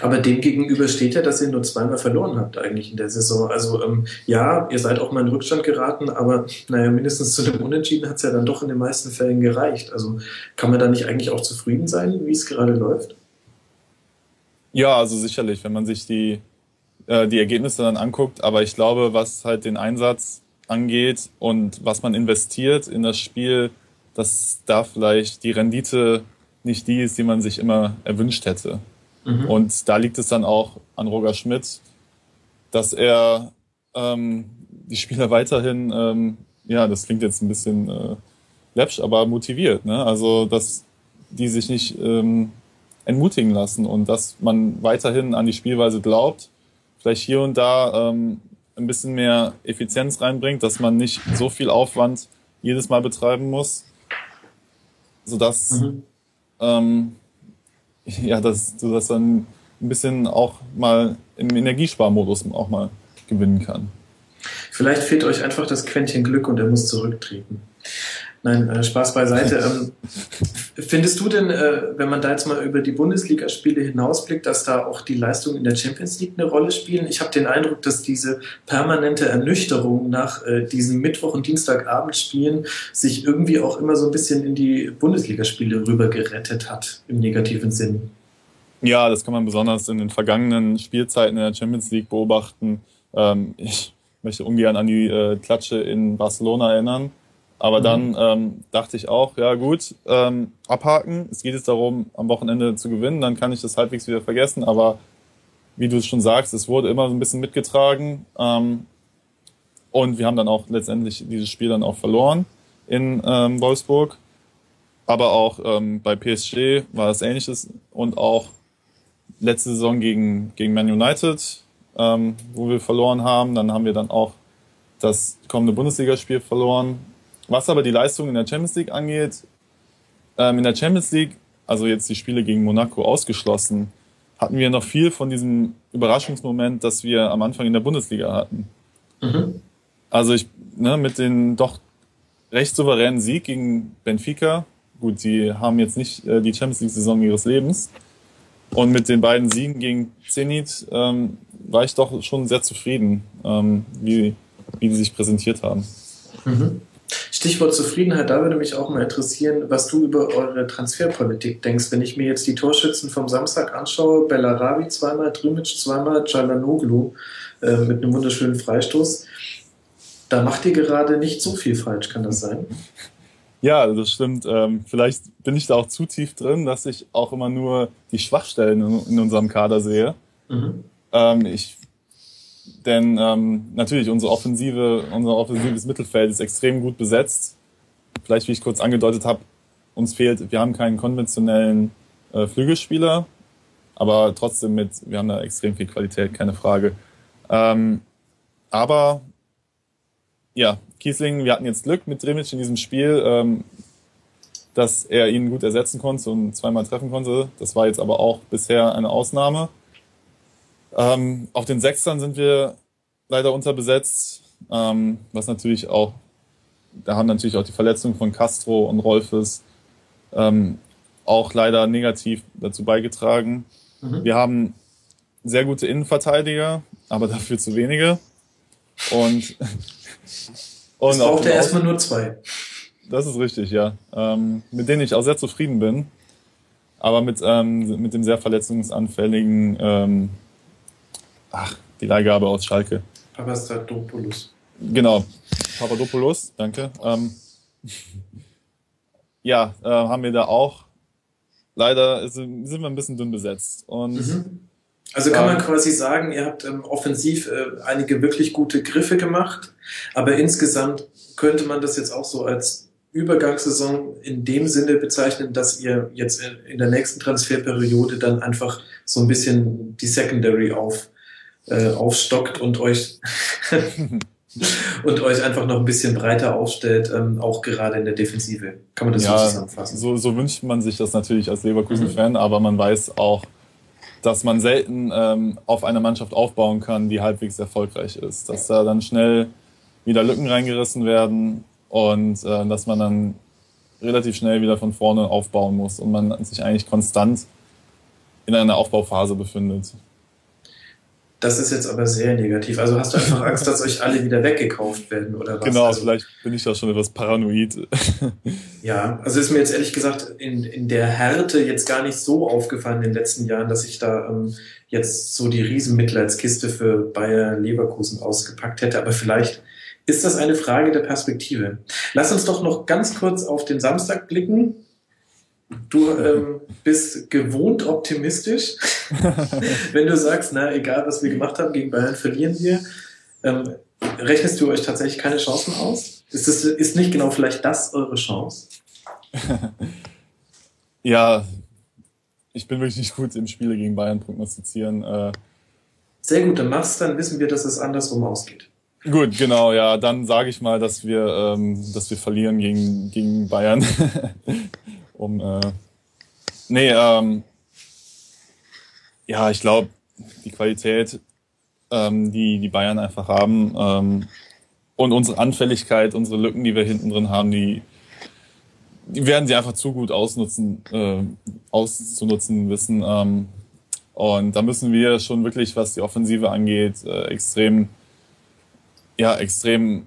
Aber dem gegenüber steht ja, dass ihr nur zweimal verloren habt eigentlich in der Saison. Also ähm, ja, ihr seid auch mal in Rückstand geraten, aber naja, mindestens zu einem Unentschieden hat es ja dann doch in den meisten Fällen gereicht. Also kann man da nicht eigentlich auch zufrieden sein, wie es gerade läuft? Ja, also sicherlich, wenn man sich die, äh, die Ergebnisse dann anguckt. Aber ich glaube, was halt den Einsatz angeht und was man investiert in das Spiel, dass da vielleicht die Rendite nicht die ist, die man sich immer erwünscht hätte. Mhm. Und da liegt es dann auch an Roger Schmidt, dass er ähm, die Spieler weiterhin, ähm, ja, das klingt jetzt ein bisschen äh, läppsch, aber motiviert. Ne? Also, dass die sich nicht ähm, entmutigen lassen und dass man weiterhin an die Spielweise glaubt, vielleicht hier und da ähm, ein bisschen mehr Effizienz reinbringt, dass man nicht so viel Aufwand jedes Mal betreiben muss, sodass mhm. ähm, (laughs) ja, dass du das dann ein bisschen auch mal im Energiesparmodus auch mal gewinnen kann. Vielleicht fehlt euch einfach das Quäntchen Glück und er muss zurücktreten. Nein, äh, Spaß beiseite. Ähm, findest du denn, äh, wenn man da jetzt mal über die Bundesligaspiele hinausblickt, dass da auch die Leistungen in der Champions League eine Rolle spielen? Ich habe den Eindruck, dass diese permanente Ernüchterung nach äh, diesen Mittwoch- und Dienstagabendspielen sich irgendwie auch immer so ein bisschen in die Bundesligaspiele rüber gerettet hat, im negativen Sinn. Ja, das kann man besonders in den vergangenen Spielzeiten in der Champions League beobachten. Ähm, ich möchte ungern an die äh, Klatsche in Barcelona erinnern aber mhm. dann ähm, dachte ich auch, ja gut, ähm, abhaken. Es geht jetzt darum, am Wochenende zu gewinnen, dann kann ich das halbwegs wieder vergessen. Aber wie du es schon sagst, es wurde immer so ein bisschen mitgetragen. Ähm, und wir haben dann auch letztendlich dieses Spiel dann auch verloren in ähm, Wolfsburg. Aber auch ähm, bei PSG war das ähnliches und auch letzte Saison gegen, gegen Man United, ähm, wo wir verloren haben. Dann haben wir dann auch das kommende Bundesligaspiel verloren was aber die Leistung in der Champions League angeht, ähm, in der Champions League, also jetzt die Spiele gegen Monaco ausgeschlossen, hatten wir noch viel von diesem Überraschungsmoment, das wir am Anfang in der Bundesliga hatten. Mhm. Also ich, ne, mit dem doch recht souveränen Sieg gegen Benfica, gut, sie haben jetzt nicht äh, die Champions League-Saison ihres Lebens, und mit den beiden Siegen gegen Zenit ähm, war ich doch schon sehr zufrieden, ähm, wie, wie die sich präsentiert haben. Mhm. Stichwort Zufriedenheit, da würde mich auch mal interessieren, was du über eure Transferpolitik denkst. Wenn ich mir jetzt die Torschützen vom Samstag anschaue, Bellarabi zweimal, Drimic zweimal, Calanoglu äh, mit einem wunderschönen Freistoß, da macht ihr gerade nicht so viel falsch, kann das sein? Ja, das stimmt. Ähm, vielleicht bin ich da auch zu tief drin, dass ich auch immer nur die Schwachstellen in, in unserem Kader sehe. Mhm. Ähm, ich denn ähm, natürlich unsere Offensive, unser offensives Mittelfeld ist extrem gut besetzt. Vielleicht, wie ich kurz angedeutet habe, uns fehlt, wir haben keinen konventionellen äh, Flügelspieler. Aber trotzdem mit, wir haben da extrem viel Qualität, keine Frage. Ähm, aber ja, Kiesling, wir hatten jetzt Glück mit Dremic in diesem Spiel, ähm, dass er ihn gut ersetzen konnte und zweimal treffen konnte. Das war jetzt aber auch bisher eine Ausnahme. Ähm, auf den Sechstern sind wir leider unterbesetzt, ähm, was natürlich auch, da haben natürlich auch die Verletzungen von Castro und Rolfes ähm, auch leider negativ dazu beigetragen. Mhm. Wir haben sehr gute Innenverteidiger, aber dafür zu wenige. Und, (laughs) und es braucht ja erstmal nur zwei. Das ist richtig, ja. Ähm, mit denen ich auch sehr zufrieden bin. Aber mit, ähm, mit dem sehr verletzungsanfälligen, ähm, ach, die Leihgabe aus Schalke. Papastatopoulos. Genau, Papadopoulos, danke. Ähm, ja, äh, haben wir da auch. Leider sind wir ein bisschen dünn besetzt. Und mhm. Also kann man quasi sagen, ihr habt ähm, offensiv äh, einige wirklich gute Griffe gemacht, aber insgesamt könnte man das jetzt auch so als Übergangssaison in dem Sinne bezeichnen, dass ihr jetzt in, in der nächsten Transferperiode dann einfach so ein bisschen die Secondary auf, äh, aufstockt und euch (laughs) und euch einfach noch ein bisschen breiter aufstellt, ähm, auch gerade in der Defensive. Kann man das ja, so zusammenfassen? So, so wünscht man sich das natürlich als Leverkusen-Fan, mhm. aber man weiß auch, dass man selten ähm, auf eine Mannschaft aufbauen kann, die halbwegs erfolgreich ist. Dass da dann schnell wieder Lücken reingerissen werden und äh, dass man dann relativ schnell wieder von vorne aufbauen muss und man sich eigentlich konstant in einer Aufbauphase befindet. Das ist jetzt aber sehr negativ. Also hast du einfach Angst, dass euch alle wieder weggekauft werden oder was? Genau, also, vielleicht bin ich da schon etwas paranoid. (laughs) ja, also ist mir jetzt ehrlich gesagt in, in der Härte jetzt gar nicht so aufgefallen in den letzten Jahren, dass ich da ähm, jetzt so die Riesenmitleidskiste für Bayer Leverkusen ausgepackt hätte. Aber vielleicht ist das eine Frage der Perspektive. Lass uns doch noch ganz kurz auf den Samstag blicken. Du ähm, bist gewohnt optimistisch, (laughs) wenn du sagst, na egal was wir gemacht haben, gegen Bayern verlieren wir. Ähm, rechnest du euch tatsächlich keine Chancen aus? Ist, das, ist nicht genau vielleicht das eure Chance? (laughs) ja, ich bin wirklich nicht gut im Spiele gegen Bayern prognostizieren. Äh, Sehr gut, dann machst dann wissen wir, dass es andersrum ausgeht. Gut, genau, ja, dann sage ich mal, dass wir, ähm, dass wir verlieren gegen, gegen Bayern. (laughs) um, äh, nee, ähm, ja, ich glaube, die Qualität, ähm, die die Bayern einfach haben ähm, und unsere Anfälligkeit, unsere Lücken, die wir hinten drin haben, die, die werden sie einfach zu gut ausnutzen, äh, auszunutzen wissen. Ähm, und da müssen wir schon wirklich, was die Offensive angeht, äh, extrem ja, extrem,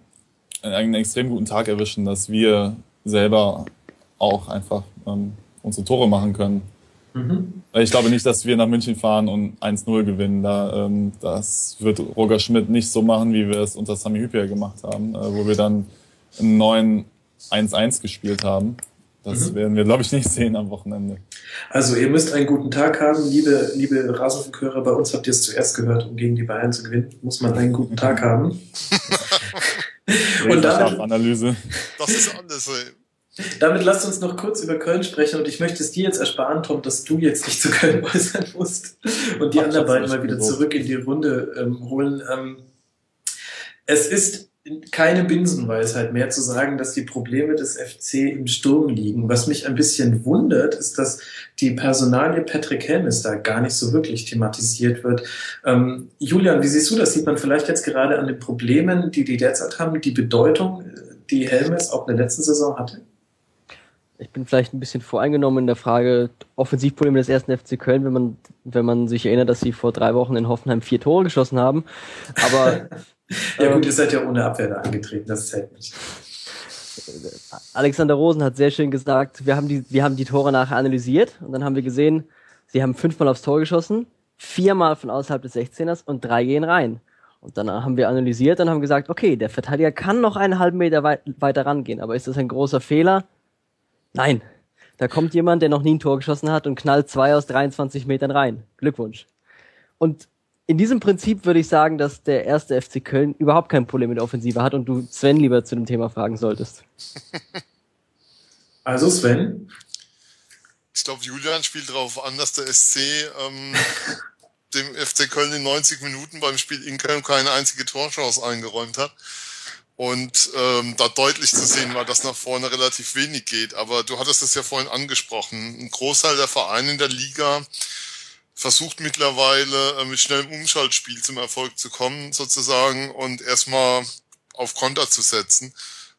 einen extrem guten Tag erwischen, dass wir selber auch einfach ähm, unsere Tore machen können. Mhm. Ich glaube nicht, dass wir nach München fahren und 1-0 gewinnen. Da, ähm, das wird Roger Schmidt nicht so machen, wie wir es unter Sami Hüppier gemacht haben, äh, wo wir dann einen neuen 1-1 gespielt haben. Das mhm. werden wir, glaube ich, nicht sehen am Wochenende. Also ihr müsst einen guten Tag haben, liebe, liebe Rasenfunkhörer. Bei uns habt ihr es zuerst gehört, um gegen die Bayern zu gewinnen, muss man einen guten Tag haben. (laughs) Und damit, Analyse. Das ist alles. Ey. Damit lasst uns noch kurz über Köln sprechen und ich möchte es dir jetzt ersparen, Tom, dass du jetzt nicht zu Köln (laughs) äußern musst und die Ach, anderen beiden mal wieder zurück in die Runde ähm, holen. Ähm, es ist keine Binsenweisheit mehr zu sagen, dass die Probleme des FC im Sturm liegen. Was mich ein bisschen wundert, ist, dass die Personalie Patrick Helmes da gar nicht so wirklich thematisiert wird. Ähm, Julian, wie siehst du das? Sieht man vielleicht jetzt gerade an den Problemen, die die derzeit haben, die Bedeutung, die Helmes auch in der letzten Saison hatte? Ich bin vielleicht ein bisschen voreingenommen in der Frage Offensivprobleme des ersten FC Köln, wenn man, wenn man sich erinnert, dass sie vor drei Wochen in Hoffenheim vier Tore geschossen haben. Aber (laughs) Ja gut, ihr seid ja ohne Abwehr da angetreten, das zählt nicht. Alexander Rosen hat sehr schön gesagt, wir haben die, wir haben die Tore nachher analysiert und dann haben wir gesehen, sie haben fünfmal aufs Tor geschossen, viermal von außerhalb des 16ers und drei gehen rein. Und dann haben wir analysiert und haben gesagt, okay, der Verteidiger kann noch einen halben Meter weit, weiter rangehen, aber ist das ein großer Fehler? Nein. Da kommt jemand, der noch nie ein Tor geschossen hat und knallt zwei aus 23 Metern rein. Glückwunsch. Und in diesem Prinzip würde ich sagen, dass der erste FC Köln überhaupt kein Problem mit der Offensive hat und du Sven lieber zu dem Thema fragen solltest. (laughs) Also Sven? ich glaube, Julian spielt darauf an, dass der SC ähm, (laughs) dem FC Köln in 90 Minuten beim Spiel in Köln keine einzige Torchance eingeräumt hat. Und ähm, da deutlich zu sehen war, dass nach vorne relativ wenig geht. Aber du hattest es ja vorhin angesprochen. Ein Großteil der Vereine in der Liga versucht mittlerweile äh, mit schnellem Umschaltspiel zum Erfolg zu kommen, sozusagen, und erstmal auf Konter zu setzen.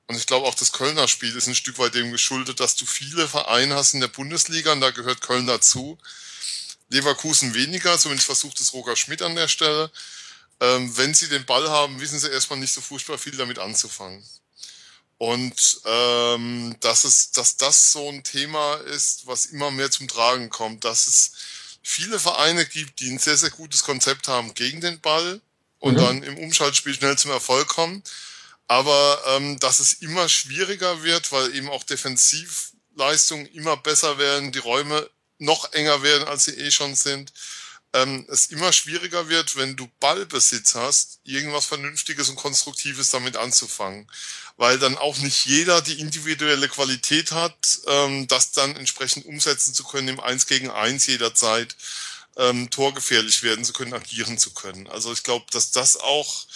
Und ich glaube auch das Kölner Spiel ist ein Stück weit dem geschuldet, dass du viele Vereine hast in der Bundesliga und da gehört Köln dazu. Leverkusen weniger, zumindest versucht es Roger Schmidt an der Stelle. Ähm, wenn sie den Ball haben, wissen sie erstmal nicht so furchtbar viel damit anzufangen. Und ähm, dass, es, dass das so ein Thema ist, was immer mehr zum Tragen kommt, dass es viele Vereine gibt, die ein sehr, sehr gutes Konzept haben gegen den Ball und mhm. dann im Umschaltspiel schnell zum Erfolg kommen aber ähm, dass es immer schwieriger wird, weil eben auch Defensivleistungen immer besser werden, die Räume noch enger werden, als sie eh schon sind. Ähm, es immer schwieriger wird, wenn du Ballbesitz hast, irgendwas Vernünftiges und Konstruktives damit anzufangen. Weil dann auch nicht jeder die individuelle Qualität hat, ähm, das dann entsprechend umsetzen zu können im Eins gegen Eins jederzeit, ähm, torgefährlich werden zu können, agieren zu können. Also ich glaube, dass das auch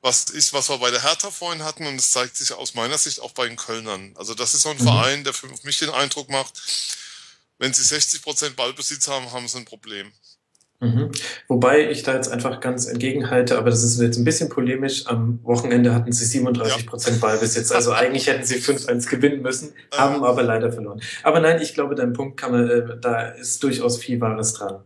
was ist, was wir bei der Hertha vorhin hatten und es zeigt sich aus meiner Sicht auch bei den Kölnern. Also das ist so ein mhm. Verein, der für mich den Eindruck macht, wenn sie 60 Prozent Ballbesitz haben, haben sie ein Problem. Mhm. Wobei ich da jetzt einfach ganz entgegenhalte, aber das ist jetzt ein bisschen polemisch. Am Wochenende hatten sie 37 Prozent ja. Ballbesitz. Also (laughs) eigentlich hätten sie 5-1 gewinnen müssen, haben aber leider verloren. Aber nein, ich glaube, dein Punkt kann man, äh, da ist durchaus viel Wahres dran.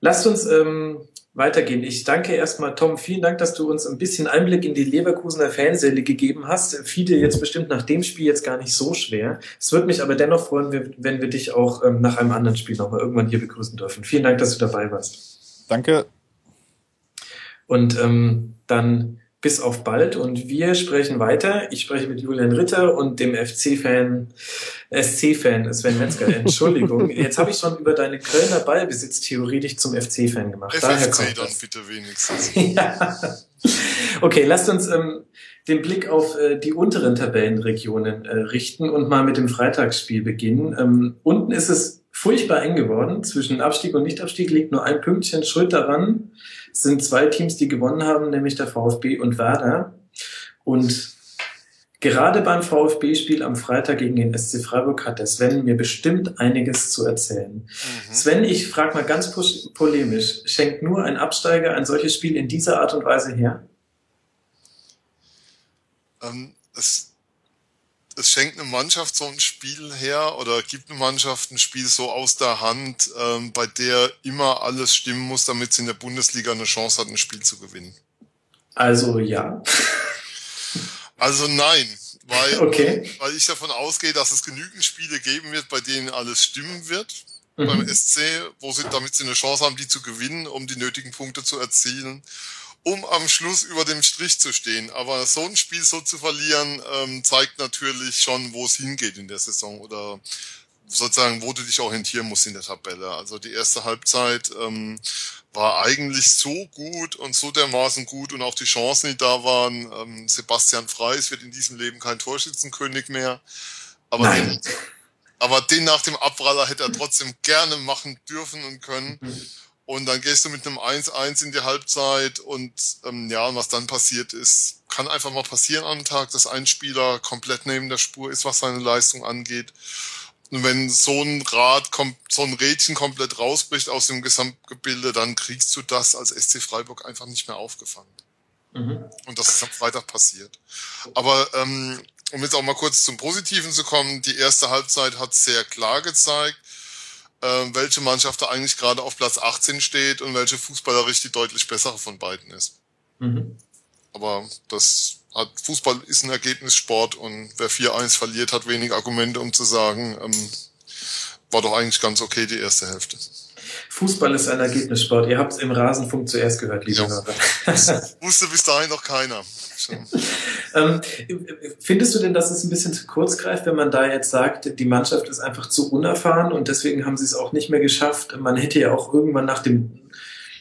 Lasst uns ähm, weitergehen. Ich danke erstmal, Tom, vielen Dank, dass du uns ein bisschen Einblick in die Leverkusener Fanseele gegeben hast. Viele jetzt bestimmt nach dem Spiel jetzt gar nicht so schwer. Es würde mich aber dennoch freuen, wenn wir dich auch ähm, nach einem anderen Spiel nochmal irgendwann hier begrüßen dürfen. Vielen Dank, dass du dabei warst. Danke. Und ähm, dann bis auf bald und wir sprechen weiter. Ich spreche mit Julian Ritter und dem FC-Fan, SC-Fan Sven Metzger. (laughs) Entschuldigung, jetzt habe ich schon über deine Kölner Ballbesitztheorie dich zum FC-Fan gemacht. FFC Daher kommt dann das. bitte wenigstens. (laughs) ja. Okay, lasst uns ähm, den Blick auf äh, die unteren Tabellenregionen äh, richten und mal mit dem Freitagsspiel beginnen. Ähm, unten ist es furchtbar eng geworden. Zwischen Abstieg und Nichtabstieg liegt nur ein Pünktchen Schuld daran. Es sind zwei Teams, die gewonnen haben, nämlich der VfB und Werder. Und gerade beim VfB-Spiel am Freitag gegen den SC Freiburg hat der Sven mir bestimmt einiges zu erzählen. Mhm. Sven, ich frage mal ganz polemisch, schenkt nur ein Absteiger ein solches Spiel in dieser Art und Weise her? Ähm, es, es schenkt eine Mannschaft so ein Spiel her oder gibt eine Mannschaft ein Spiel so aus der Hand, ähm, bei der immer alles stimmen muss, damit sie in der Bundesliga eine Chance hat, ein Spiel zu gewinnen? Also ja. Also nein, weil, (laughs) okay. weil ich davon ausgehe, dass es genügend Spiele geben wird, bei denen alles stimmen wird mhm. beim SC, wo sie, damit sie eine Chance haben, die zu gewinnen, um die nötigen Punkte zu erzielen um am Schluss über dem Strich zu stehen. Aber so ein Spiel so zu verlieren, ähm, zeigt natürlich schon, wo es hingeht in der Saison oder sozusagen, wo du dich orientieren musst in der Tabelle. Also die erste Halbzeit ähm, war eigentlich so gut und so dermaßen gut und auch die Chancen, die da waren. Ähm, Sebastian Freis wird in diesem Leben kein Torschützenkönig mehr. Aber den, aber den nach dem Abpraller hätte er trotzdem gerne machen dürfen und können. Und dann gehst du mit einem 1-1 in die Halbzeit und ähm, ja, was dann passiert ist, kann einfach mal passieren am Tag, dass ein Spieler komplett neben der Spur ist, was seine Leistung angeht. Und wenn so ein Rad, so ein Rädchen komplett rausbricht aus dem Gesamtgebilde, dann kriegst du das als SC Freiburg einfach nicht mehr aufgefangen. Mhm. Und das ist am Freitag passiert. Aber ähm, um jetzt auch mal kurz zum Positiven zu kommen, die erste Halbzeit hat sehr klar gezeigt, äh, welche Mannschaft da eigentlich gerade auf Platz 18 steht und welche fußballerisch die deutlich bessere von beiden ist. Mhm. Aber das hat, Fußball ist ein Ergebnissport und wer 4-1 verliert, hat wenig Argumente, um zu sagen, ähm, war doch eigentlich ganz okay die erste Hälfte. Fußball ist ein Ergebnissport. Ihr habt es im Rasenfunk zuerst gehört, liebe. Hörer. (laughs) Wusste bis dahin noch keiner. (laughs) ähm, findest du denn, dass es ein bisschen zu kurz greift, wenn man da jetzt sagt, die Mannschaft ist einfach zu unerfahren und deswegen haben sie es auch nicht mehr geschafft? Man hätte ja auch irgendwann nach dem,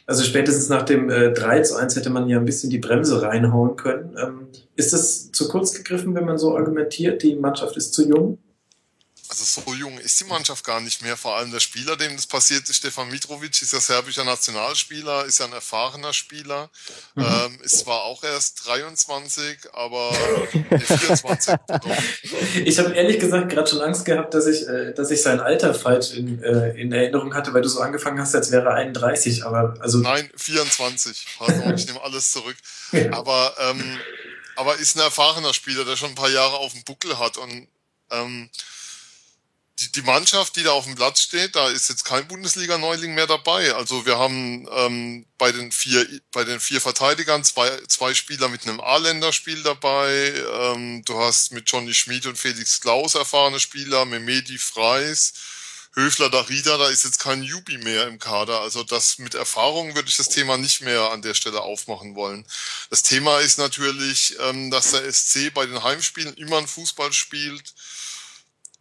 also spätestens nach dem äh, 3 zu 1 hätte man ja ein bisschen die Bremse reinhauen können. Ähm, ist das zu kurz gegriffen, wenn man so argumentiert, die Mannschaft ist zu jung? Also so jung ist die Mannschaft gar nicht mehr. Vor allem der Spieler, dem das passiert, ist Stefan Mitrovic, ist ja serbischer Nationalspieler, ist ja ein erfahrener Spieler, mhm. ähm, ist zwar auch erst 23, aber nee, 24. (laughs) ich habe ehrlich gesagt gerade schon Angst gehabt, dass ich, äh, dass ich sein Alter falsch in, äh, in Erinnerung hatte, weil du so angefangen hast, als wäre er 31, aber also. Nein, 24. Pardon, (laughs) ich nehme alles zurück. Aber, ähm, aber ist ein erfahrener Spieler, der schon ein paar Jahre auf dem Buckel hat und ähm, die, die Mannschaft, die da auf dem Platz steht, da ist jetzt kein Bundesliga-Neuling mehr dabei. Also wir haben ähm, bei den vier bei den vier Verteidigern zwei zwei Spieler mit einem A-Länderspiel dabei. Ähm, du hast mit Johnny Schmid und Felix Klaus erfahrene Spieler, Memedi Freis, Höfler Darida, da ist jetzt kein Jubi mehr im Kader. Also das mit Erfahrung würde ich das Thema nicht mehr an der Stelle aufmachen wollen. Das Thema ist natürlich, ähm, dass der SC bei den Heimspielen immer ein Fußball spielt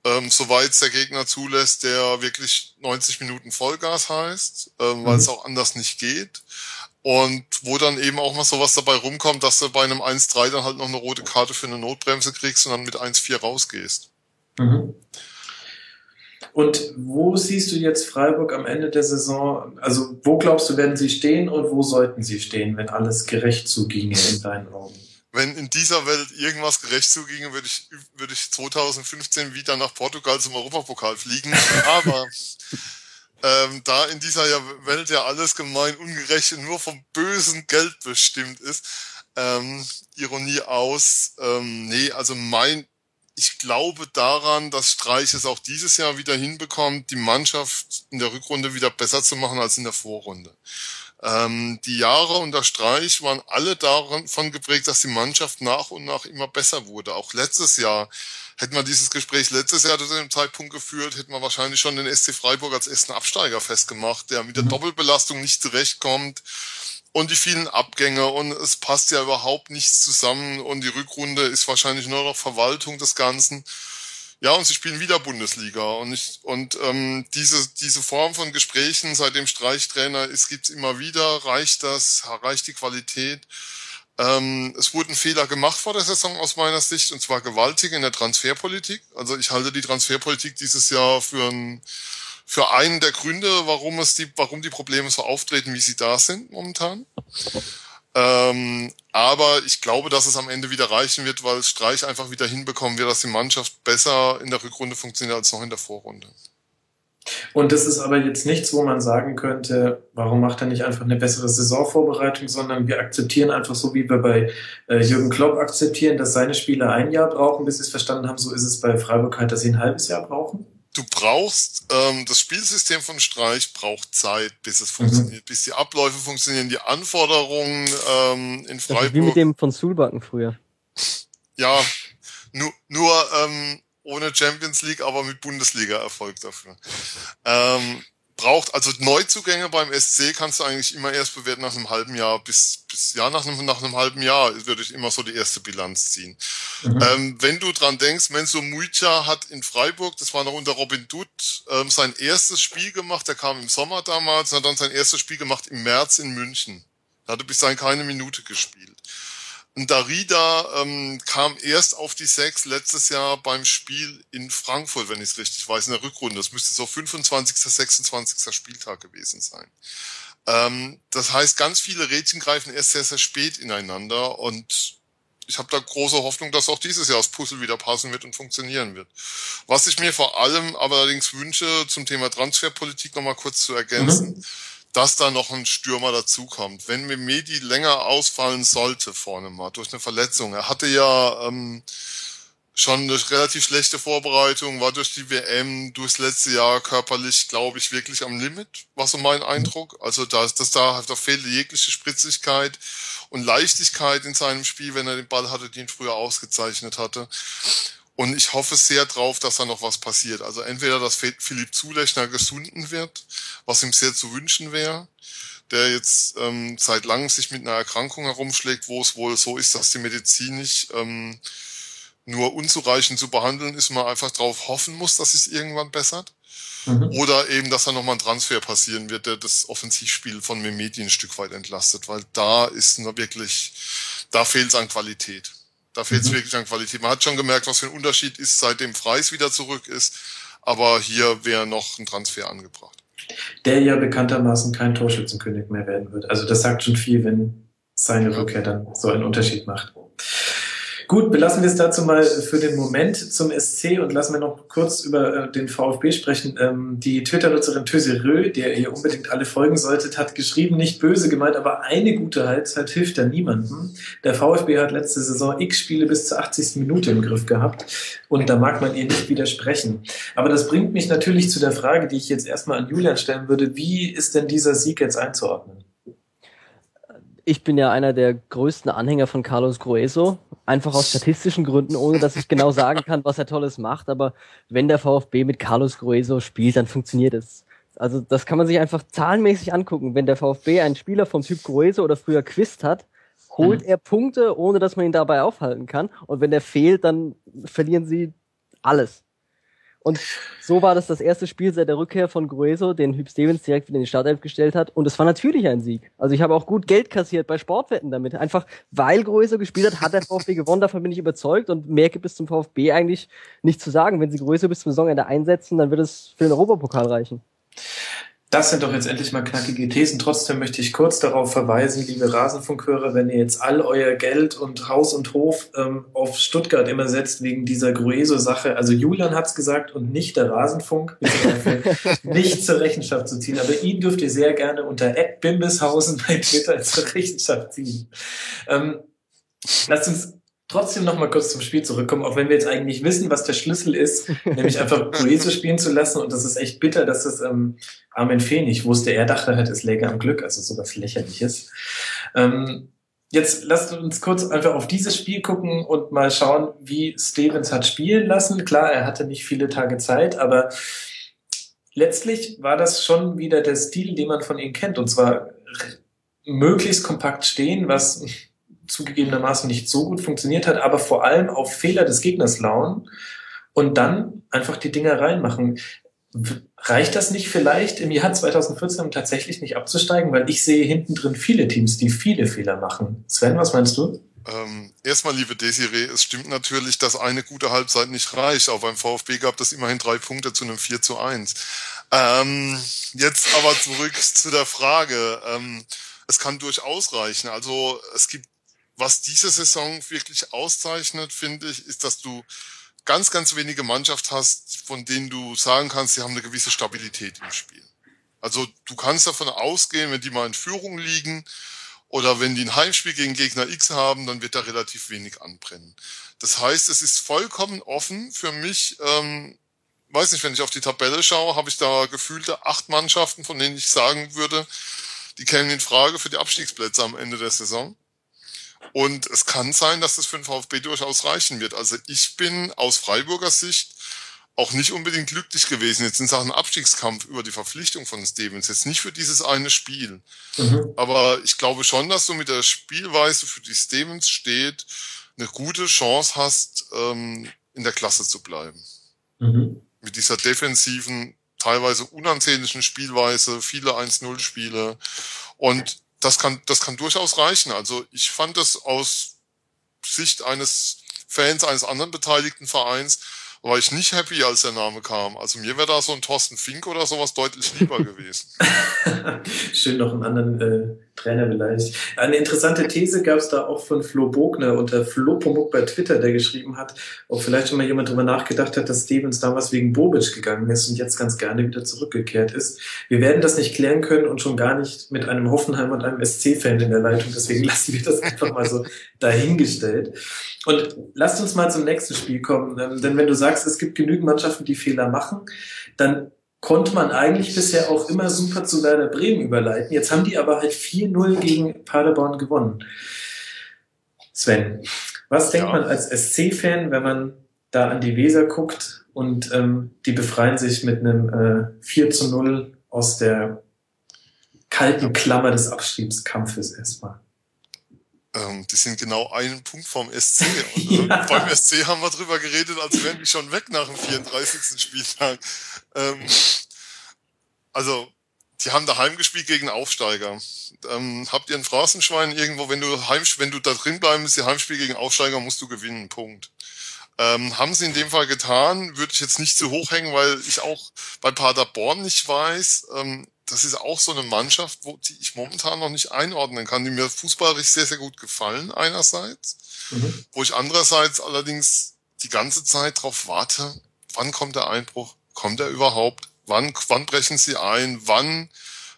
ähm, soweit es der Gegner zulässt, der wirklich 90 Minuten Vollgas heißt, ähm, weil mhm. es auch anders nicht geht. Und wo dann eben auch mal sowas dabei rumkommt, dass du bei einem 1-3 dann halt noch eine rote Karte für eine Notbremse kriegst und dann mit 1-4 rausgehst. Mhm. Und wo siehst du jetzt Freiburg am Ende der Saison? Also wo glaubst du, werden sie stehen und wo sollten sie stehen, wenn alles gerecht zuginge in deinen Augen? Wenn in dieser Welt irgendwas gerecht zuginge, würde ich, würde ich 2015 wieder nach Portugal zum Europapokal fliegen. (laughs) Aber ähm, da in dieser Welt ja alles gemein ungerecht und nur vom bösen Geld bestimmt ist, ähm, Ironie aus, ähm, nee, also mein, ich glaube daran, dass Streich es auch dieses Jahr wieder hinbekommt, die Mannschaft in der Rückrunde wieder besser zu machen als in der Vorrunde. Ähm, die Jahre unter Streich waren alle davon geprägt, dass die Mannschaft nach und nach immer besser wurde. Auch letztes Jahr hätten wir dieses Gespräch letztes Jahr zu dem Zeitpunkt geführt, hätten wir wahrscheinlich schon den SC Freiburg als ersten Absteiger festgemacht, der mit der mhm. Doppelbelastung nicht zurechtkommt und die vielen Abgänge und es passt ja überhaupt nichts zusammen und die Rückrunde ist wahrscheinlich nur noch Verwaltung des Ganzen. Ja, und sie spielen wieder Bundesliga. Und, ich, und ähm, diese, diese Form von Gesprächen, seitdem Streichtrainer ist, gibt's immer wieder. Reicht das? Reicht die Qualität? Ähm, es wurden Fehler gemacht vor der Saison aus meiner Sicht, und zwar gewaltig in der Transferpolitik. Also ich halte die Transferpolitik dieses Jahr für, ein, für einen der Gründe, warum es die, warum die Probleme so auftreten, wie sie da sind momentan. Ähm, aber ich glaube, dass es am Ende wieder reichen wird, weil Streich einfach wieder hinbekommen wird, dass die Mannschaft besser in der Rückrunde funktioniert als noch in der Vorrunde. Und das ist aber jetzt nichts, wo man sagen könnte, warum macht er nicht einfach eine bessere Saisonvorbereitung, sondern wir akzeptieren einfach so, wie wir bei äh, Jürgen Klopp akzeptieren, dass seine Spieler ein Jahr brauchen, bis sie es verstanden haben. So ist es bei Freiburg halt, dass sie ein halbes Jahr brauchen du brauchst, ähm, das Spielsystem von Streich braucht Zeit, bis es funktioniert, mhm. bis die Abläufe funktionieren, die Anforderungen ähm, in Freiburg. wie mit dem von Sulbacken früher. Ja, nur, nur ähm, ohne Champions League, aber mit Bundesliga-Erfolg dafür. Ähm, braucht, also Neuzugänge beim SC kannst du eigentlich immer erst bewerten nach einem halben Jahr bis, bis ja, nach einem, nach einem halben Jahr würde ich immer so die erste Bilanz ziehen. Mhm. Ähm, wenn du dran denkst, Menzo Muica hat in Freiburg, das war noch unter Robin Dutt, ähm, sein erstes Spiel gemacht, der kam im Sommer damals, und hat dann sein erstes Spiel gemacht im März in München. Da hatte bis dahin keine Minute gespielt. Und Darida ähm, kam erst auf die Sechs letztes Jahr beim Spiel in Frankfurt, wenn ich es richtig weiß, in der Rückrunde. Das müsste so 25., 26. Spieltag gewesen sein. Ähm, das heißt, ganz viele Rädchen greifen erst sehr, sehr spät ineinander und ich habe da große Hoffnung, dass auch dieses Jahr das Puzzle wieder passen wird und funktionieren wird. Was ich mir vor allem aber allerdings wünsche, zum Thema Transferpolitik nochmal kurz zu ergänzen. Mhm dass da noch ein Stürmer dazukommt. Wenn Medi länger ausfallen sollte vorne mal durch eine Verletzung. Er hatte ja ähm, schon eine relativ schlechte Vorbereitung, war durch die WM, durchs letzte Jahr körperlich, glaube ich, wirklich am Limit, war so mein Eindruck. Also da, ist das da, da fehlte jegliche Spritzigkeit und Leichtigkeit in seinem Spiel, wenn er den Ball hatte, den früher ausgezeichnet hatte. Und ich hoffe sehr drauf, dass da noch was passiert. Also entweder, dass Philipp Zulechner gesunden wird, was ihm sehr zu wünschen wäre, der jetzt ähm, seit langem sich mit einer Erkrankung herumschlägt, wo es wohl so ist, dass die Medizin nicht ähm, nur unzureichend zu behandeln ist, man einfach darauf hoffen muss, dass es irgendwann bessert. Mhm. Oder eben, dass da nochmal ein Transfer passieren wird, der das Offensivspiel von Memedi ein Stück weit entlastet, weil da ist nur wirklich, da fehlt es an Qualität. Da fehlt es mhm. wirklich an Qualität. Man hat schon gemerkt, was für ein Unterschied ist, seitdem Freis wieder zurück ist. aber hier wäre noch ein Transfer angebracht. Der ja bekanntermaßen kein Torschützenkönig mehr werden wird. Also das sagt schon viel, wenn seine Rückkehr dann so einen Unterschied macht. Gut, belassen wir es dazu mal für den Moment zum SC und lassen wir noch kurz über äh, den VfB sprechen. Ähm, die Twitter-Nutzerin Töserö, der ihr unbedingt alle folgen solltet, hat geschrieben, nicht böse gemeint, aber eine gute Halbzeit hilft da niemandem. Der VfB hat letzte Saison x Spiele bis zur 80. Minute im Griff gehabt und da mag man ihr nicht widersprechen. Aber das bringt mich natürlich zu der Frage, die ich jetzt erstmal an Julian stellen würde. Wie ist denn dieser Sieg jetzt einzuordnen? Ich bin ja einer der größten Anhänger von Carlos Grueso, einfach aus statistischen Gründen, ohne dass ich genau sagen kann, was er Tolles macht. Aber wenn der VfB mit Carlos Grueso spielt, dann funktioniert es. Also das kann man sich einfach zahlenmäßig angucken. Wenn der VfB einen Spieler vom Typ Grueso oder früher Quist hat, holt mhm. er Punkte, ohne dass man ihn dabei aufhalten kann. Und wenn der fehlt, dann verlieren sie alles. Und so war das das erste Spiel seit der Rückkehr von Grueso, den Hüb Stevens direkt wieder in die Startelf gestellt hat. Und es war natürlich ein Sieg. Also ich habe auch gut Geld kassiert bei Sportwetten damit. Einfach weil Grueso gespielt hat, hat der VfB gewonnen. Davon bin ich überzeugt. Und mehr gibt es zum VfB eigentlich nicht zu sagen. Wenn sie Grueso bis zum Saisonende einsetzen, dann wird es für den Europapokal reichen. Das sind doch jetzt endlich mal knackige Thesen. Trotzdem möchte ich kurz darauf verweisen, liebe Rasenfunkhörer, wenn ihr jetzt all euer Geld und Haus und Hof ähm, auf Stuttgart immer setzt wegen dieser Grueso-Sache. Also Julian hat's gesagt und nicht der Rasenfunk, (laughs) nicht zur Rechenschaft zu ziehen. Aber ihn dürft ihr sehr gerne unter Bimbishausen bei Twitter zur Rechenschaft ziehen. Ähm, lasst uns trotzdem noch mal kurz zum Spiel zurückkommen, auch wenn wir jetzt eigentlich wissen, was der Schlüssel ist, (laughs) nämlich einfach Grueso spielen zu lassen. Und das ist echt bitter, dass das ähm, Armin Fee nicht wusste. Er dachte halt, es läge am Glück, also sowas lächerliches. Ähm, jetzt lasst uns kurz einfach auf dieses Spiel gucken und mal schauen, wie Stevens hat spielen lassen. Klar, er hatte nicht viele Tage Zeit, aber letztlich war das schon wieder der Stil, den man von ihm kennt. Und zwar möglichst kompakt stehen, was zugegebenermaßen nicht so gut funktioniert hat, aber vor allem auf Fehler des Gegners lauen und dann einfach die Dinger reinmachen. Reicht das nicht vielleicht im Jahr 2014 tatsächlich nicht abzusteigen? Weil ich sehe hinten drin viele Teams, die viele Fehler machen. Sven, was meinst du? Ähm, erstmal, liebe Desiree, es stimmt natürlich, dass eine gute Halbzeit nicht reicht. Auch beim VfB gab es immerhin drei Punkte zu einem 4 zu 1. Ähm, jetzt aber zurück zu der Frage. Ähm, es kann durchaus reichen. Also es gibt was diese Saison wirklich auszeichnet, finde ich, ist, dass du ganz, ganz wenige Mannschaft hast, von denen du sagen kannst, sie haben eine gewisse Stabilität im Spiel. Also du kannst davon ausgehen, wenn die mal in Führung liegen oder wenn die ein Heimspiel gegen Gegner X haben, dann wird da relativ wenig anbrennen. Das heißt, es ist vollkommen offen für mich. Ähm, weiß nicht, wenn ich auf die Tabelle schaue, habe ich da gefühlte acht Mannschaften, von denen ich sagen würde, die kämen in Frage für die Abstiegsplätze am Ende der Saison. Und es kann sein, dass das für den VfB durchaus reichen wird. Also ich bin aus Freiburger Sicht auch nicht unbedingt glücklich gewesen jetzt in Sachen Abstiegskampf über die Verpflichtung von Stevens. Jetzt nicht für dieses eine Spiel. Mhm. Aber ich glaube schon, dass du mit der Spielweise, für die Stevens steht, eine gute Chance hast, ähm, in der Klasse zu bleiben. Mhm. Mit dieser defensiven, teilweise unansehnlichen Spielweise, viele 1-0-Spiele. Und das kann, das kann durchaus reichen. Also ich fand das aus Sicht eines Fans eines anderen beteiligten Vereins war ich nicht happy, als der Name kam. Also mir wäre da so ein Thorsten Fink oder sowas deutlich lieber (laughs) gewesen. Schön noch einen anderen äh, Trainer vielleicht. Eine interessante These gab es da auch von Flo Bogner unter Flo Pomuk bei Twitter, der geschrieben hat, ob vielleicht schon mal jemand drüber nachgedacht hat, dass Stevens damals wegen Bobic gegangen ist und jetzt ganz gerne wieder zurückgekehrt ist. Wir werden das nicht klären können und schon gar nicht mit einem Hoffenheim und einem SC-Fan in der Leitung. Deswegen (laughs) lassen wir das einfach mal so dahingestellt. Und lasst uns mal zum nächsten Spiel kommen. Denn wenn du sagst, es gibt genügend Mannschaften, die Fehler machen, dann konnte man eigentlich bisher auch immer super zu Werder Bremen überleiten. Jetzt haben die aber halt 4-0 gegen Paderborn gewonnen. Sven, was denkt ja. man als SC-Fan, wenn man da an die Weser guckt und ähm, die befreien sich mit einem äh, 4 zu 0 aus der kalten Klammer des Abstiegskampfes erstmal? Ähm, die sind genau einen Punkt vom SC. (laughs) Und, äh, ja. Beim SC haben wir drüber geredet, als wären die schon weg nach dem 34. Spieltag. Ähm, also, die haben daheim gespielt gegen Aufsteiger. Ähm, habt ihr ein Phrasenschwein irgendwo, wenn du heim, wenn du da drin bleiben musst, die Heimspiel gegen Aufsteiger musst du gewinnen, Punkt. Ähm, haben sie in dem Fall getan, würde ich jetzt nicht zu hoch hängen, weil ich auch bei Paderborn nicht weiß, ähm, das ist auch so eine Mannschaft, wo die ich momentan noch nicht einordnen kann, die mir fußballerisch sehr, sehr gut gefallen einerseits, mhm. wo ich andererseits allerdings die ganze Zeit darauf warte, wann kommt der Einbruch, kommt er überhaupt, wann, wann brechen sie ein, wann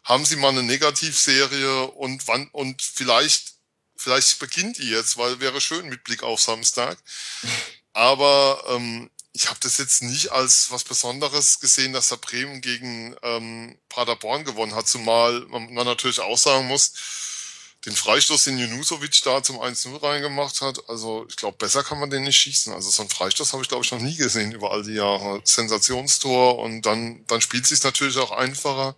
haben sie mal eine Negativserie und wann, und vielleicht, vielleicht beginnt die jetzt, weil wäre schön mit Blick auf Samstag. Aber ähm, ich habe das jetzt nicht als was Besonderes gesehen, dass der Bremen gegen ähm, Paderborn gewonnen hat, zumal man, man natürlich auch sagen muss, den Freistoß, den Junusovic da zum 1-0 reingemacht hat, also ich glaube, besser kann man den nicht schießen. Also so einen Freistoß habe ich, glaube ich, noch nie gesehen über all die Jahre. Sensationstor und dann, dann spielt sich natürlich auch einfacher.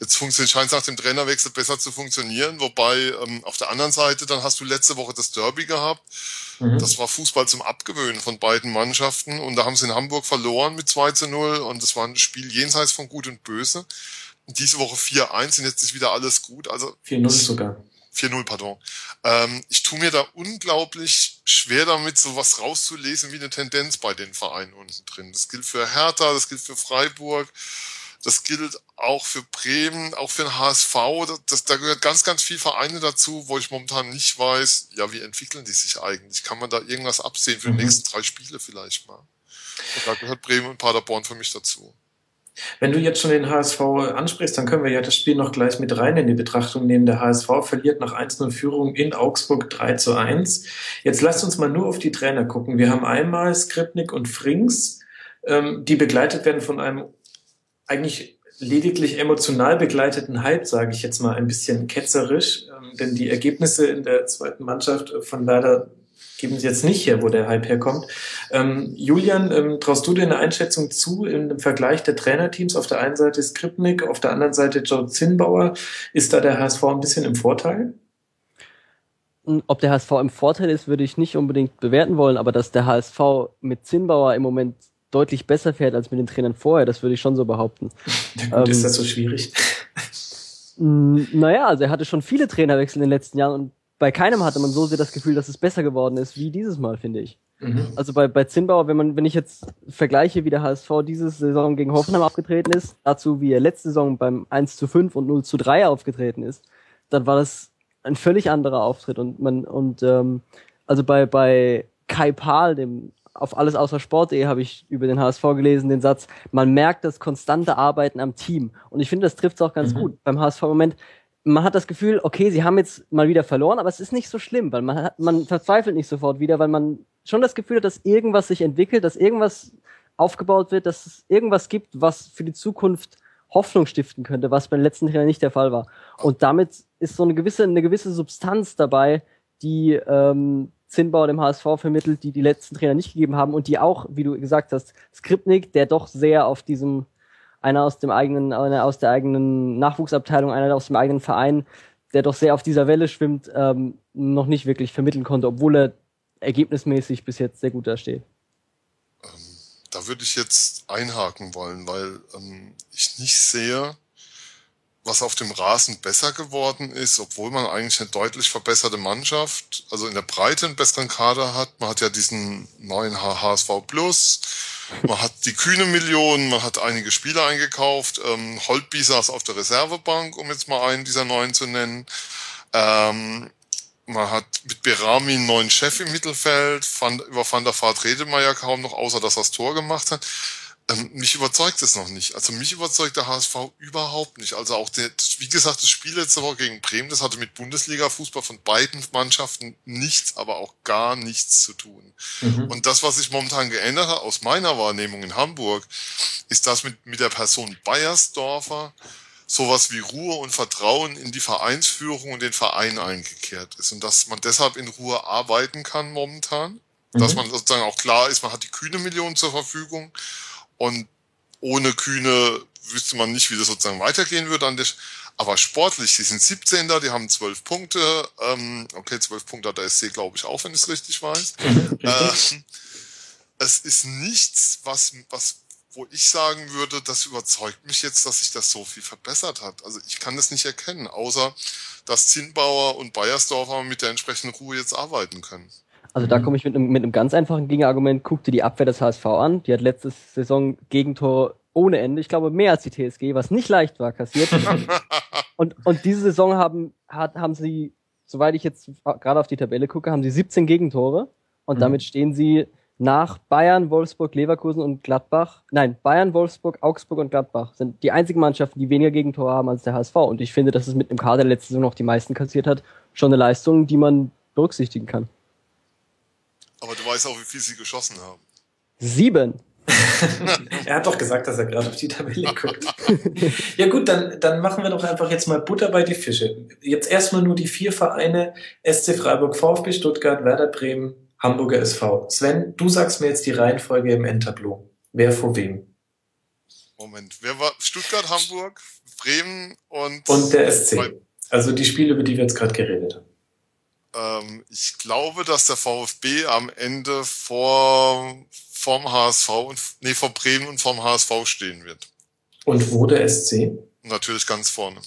Jetzt funktioniert, scheint es nach dem Trainerwechsel besser zu funktionieren, wobei ähm, auf der anderen Seite, dann hast du letzte Woche das Derby gehabt. Mhm. Das war Fußball zum Abgewöhnen von beiden Mannschaften und da haben sie in Hamburg verloren mit 2 zu 0 und das war ein Spiel jenseits von Gut und Böse. Und diese Woche 4-1 und jetzt ist wieder alles gut. Also 4-0 sogar. 4-0, pardon. Ähm, ich tue mir da unglaublich schwer damit, sowas rauszulesen wie eine Tendenz bei den Vereinen unten drin. Das gilt für Hertha, das gilt für Freiburg, das gilt auch für Bremen, auch für den HSV. Das, da gehört ganz, ganz viel Vereine dazu, wo ich momentan nicht weiß, ja, wie entwickeln die sich eigentlich? Kann man da irgendwas absehen für die mhm. nächsten drei Spiele vielleicht mal? Und da gehört Bremen und Paderborn für mich dazu. Wenn du jetzt schon den HSV ansprichst, dann können wir ja das Spiel noch gleich mit rein in die Betrachtung nehmen. Der HSV verliert nach 1-0 Führung in Augsburg 3 zu 1. Jetzt lasst uns mal nur auf die Trainer gucken. Wir haben einmal Skripnik und Frings, ähm, die begleitet werden von einem eigentlich lediglich emotional begleiteten Hype, sage ich jetzt mal ein bisschen ketzerisch. Ähm, denn die Ergebnisse in der zweiten Mannschaft von Werder geben Sie jetzt nicht her, wo der Hype herkommt. Ähm, Julian, ähm, traust du dir eine Einschätzung zu im Vergleich der Trainerteams? Auf der einen Seite Skripnik, auf der anderen Seite Joe Zinnbauer. Ist da der HSV ein bisschen im Vorteil? Ob der HSV im Vorteil ist, würde ich nicht unbedingt bewerten wollen, aber dass der HSV mit Zinnbauer im Moment deutlich besser fährt als mit den Trainern vorher, das würde ich schon so behaupten. (laughs) Ja, gut, ähm, ist das so schwierig? Naja, also er hatte schon viele Trainerwechsel in den letzten Jahren und bei keinem hatte man so sehr das Gefühl, dass es besser geworden ist wie dieses Mal, finde ich. Mhm. Also bei, bei Zinnbauer, wenn man, wenn ich jetzt vergleiche, wie der HSV diese Saison gegen Hoffenheim aufgetreten ist, dazu wie er letzte Saison beim 1 zu 5 und 0 zu 3 aufgetreten ist, dann war das ein völlig anderer Auftritt und man, und ähm, also bei, bei Kai Pahl, dem auf alles außer Sport.de habe ich über den HSV gelesen, den Satz, man merkt das konstante Arbeiten am Team. Und ich finde, das trifft es auch ganz mhm. gut. Beim HSV im Moment man hat das Gefühl, okay, sie haben jetzt mal wieder verloren, aber es ist nicht so schlimm, weil man hat, man verzweifelt nicht sofort wieder, weil man schon das Gefühl hat, dass irgendwas sich entwickelt, dass irgendwas aufgebaut wird, dass es irgendwas gibt, was für die Zukunft Hoffnung stiften könnte, was beim letzten Trainer nicht der Fall war. Und damit ist so eine gewisse, eine gewisse Substanz dabei, die ähm, Zinnbauer dem HSV vermittelt, die die letzten Trainer nicht gegeben haben und die auch, wie du gesagt hast, Skripnik, der doch sehr auf diesem einer aus dem eigenen, einer aus der eigenen Nachwuchsabteilung, einer aus dem eigenen Verein, der doch sehr auf dieser Welle schwimmt, ähm, noch nicht wirklich vermitteln konnte, obwohl er ergebnismäßig bis jetzt sehr gut dasteht. Ähm, da würde ich jetzt einhaken wollen, weil ähm, ich nicht sehe, was auf dem Rasen besser geworden ist, obwohl man eigentlich eine deutlich verbesserte Mannschaft, also in der Breite einen besseren Kader hat. Man hat ja diesen neuen HSV Plus, man hat die kühne Million, man hat einige Spieler eingekauft. Ähm, Holtby saß auf der Reservebank, um jetzt mal einen dieser neuen zu nennen. Ähm, man hat mit Berami einen neuen Chef im Mittelfeld. Van, über Van der Vaart redet man ja kaum noch, außer dass er das Tor gemacht hat. Ähm, mich überzeugt es noch nicht. Also mich überzeugt der HSV überhaupt nicht. Also auch der, wie gesagt, das Spiel letzte Woche gegen Bremen, das hatte mit Bundesliga-Fußball von beiden Mannschaften nichts, aber auch gar nichts zu tun. Mhm. Und das, was sich momentan geändert hat, aus meiner Wahrnehmung in Hamburg, ist das mit, mit der Person Bayersdorfer sowas wie Ruhe und Vertrauen in die Vereinsführung und den Verein eingekehrt ist. Und dass man deshalb in Ruhe arbeiten kann momentan. Mhm. Dass man sozusagen auch klar ist, man hat die kühne Million zur Verfügung und ohne Kühne wüsste man nicht, wie das sozusagen weitergehen würde. An der, aber sportlich, sie sind 17. da, die haben 12 Punkte. Ähm, okay, 12 Punkte hat der SC, glaube ich, auch, wenn ich es richtig weiß. (laughs) Äh, es ist nichts, was, was, wo ich sagen würde, das überzeugt mich jetzt, dass sich das so viel verbessert hat. Also ich kann das nicht erkennen, außer dass Zinnbauer und Bayersdorfer mit der entsprechenden Ruhe jetzt arbeiten können. Also da komme ich mit einem, mit einem ganz einfachen Gegenargument. Guck dir die Abwehr des HSV an. Die hat letzte Saison Gegentor ohne Ende. Ich glaube, mehr als die TSG, was nicht leicht war, kassiert. (laughs) und, und diese Saison haben, hat, haben sie, soweit ich jetzt gerade auf die Tabelle gucke, haben sie 17 Gegentore. Und mhm. damit stehen sie nach Bayern, Wolfsburg, Leverkusen und Gladbach. Nein, Bayern, Wolfsburg, Augsburg und Gladbach sind die einzigen Mannschaften, die weniger Gegentore haben als der HSV. Und ich finde, dass es mit einem Kader der letzte Saison noch die meisten kassiert hat, schon eine Leistung, die man berücksichtigen kann. Aber du weißt auch, wie viel sie geschossen haben. Sieben. (laughs) er hat doch gesagt, dass er gerade auf die Tabelle guckt. (laughs) ja gut, dann, dann machen wir doch einfach jetzt mal Butter bei die Fische. Jetzt erstmal nur die vier Vereine, SC Freiburg, VfB Stuttgart, Werder Bremen, Hamburger SV. Sven, du sagst mir jetzt die Reihenfolge im Endtableau. Wer vor wem? Moment, wer war Stuttgart, Hamburg, Bremen und... Und der SC. Also die Spiele, über die wir jetzt gerade geredet haben. Ähm, ich glaube, dass der VfB am Ende vor vom HSV und nee, vor Bremen und vom HSV stehen wird. Und wo der SC? Natürlich ganz vorne.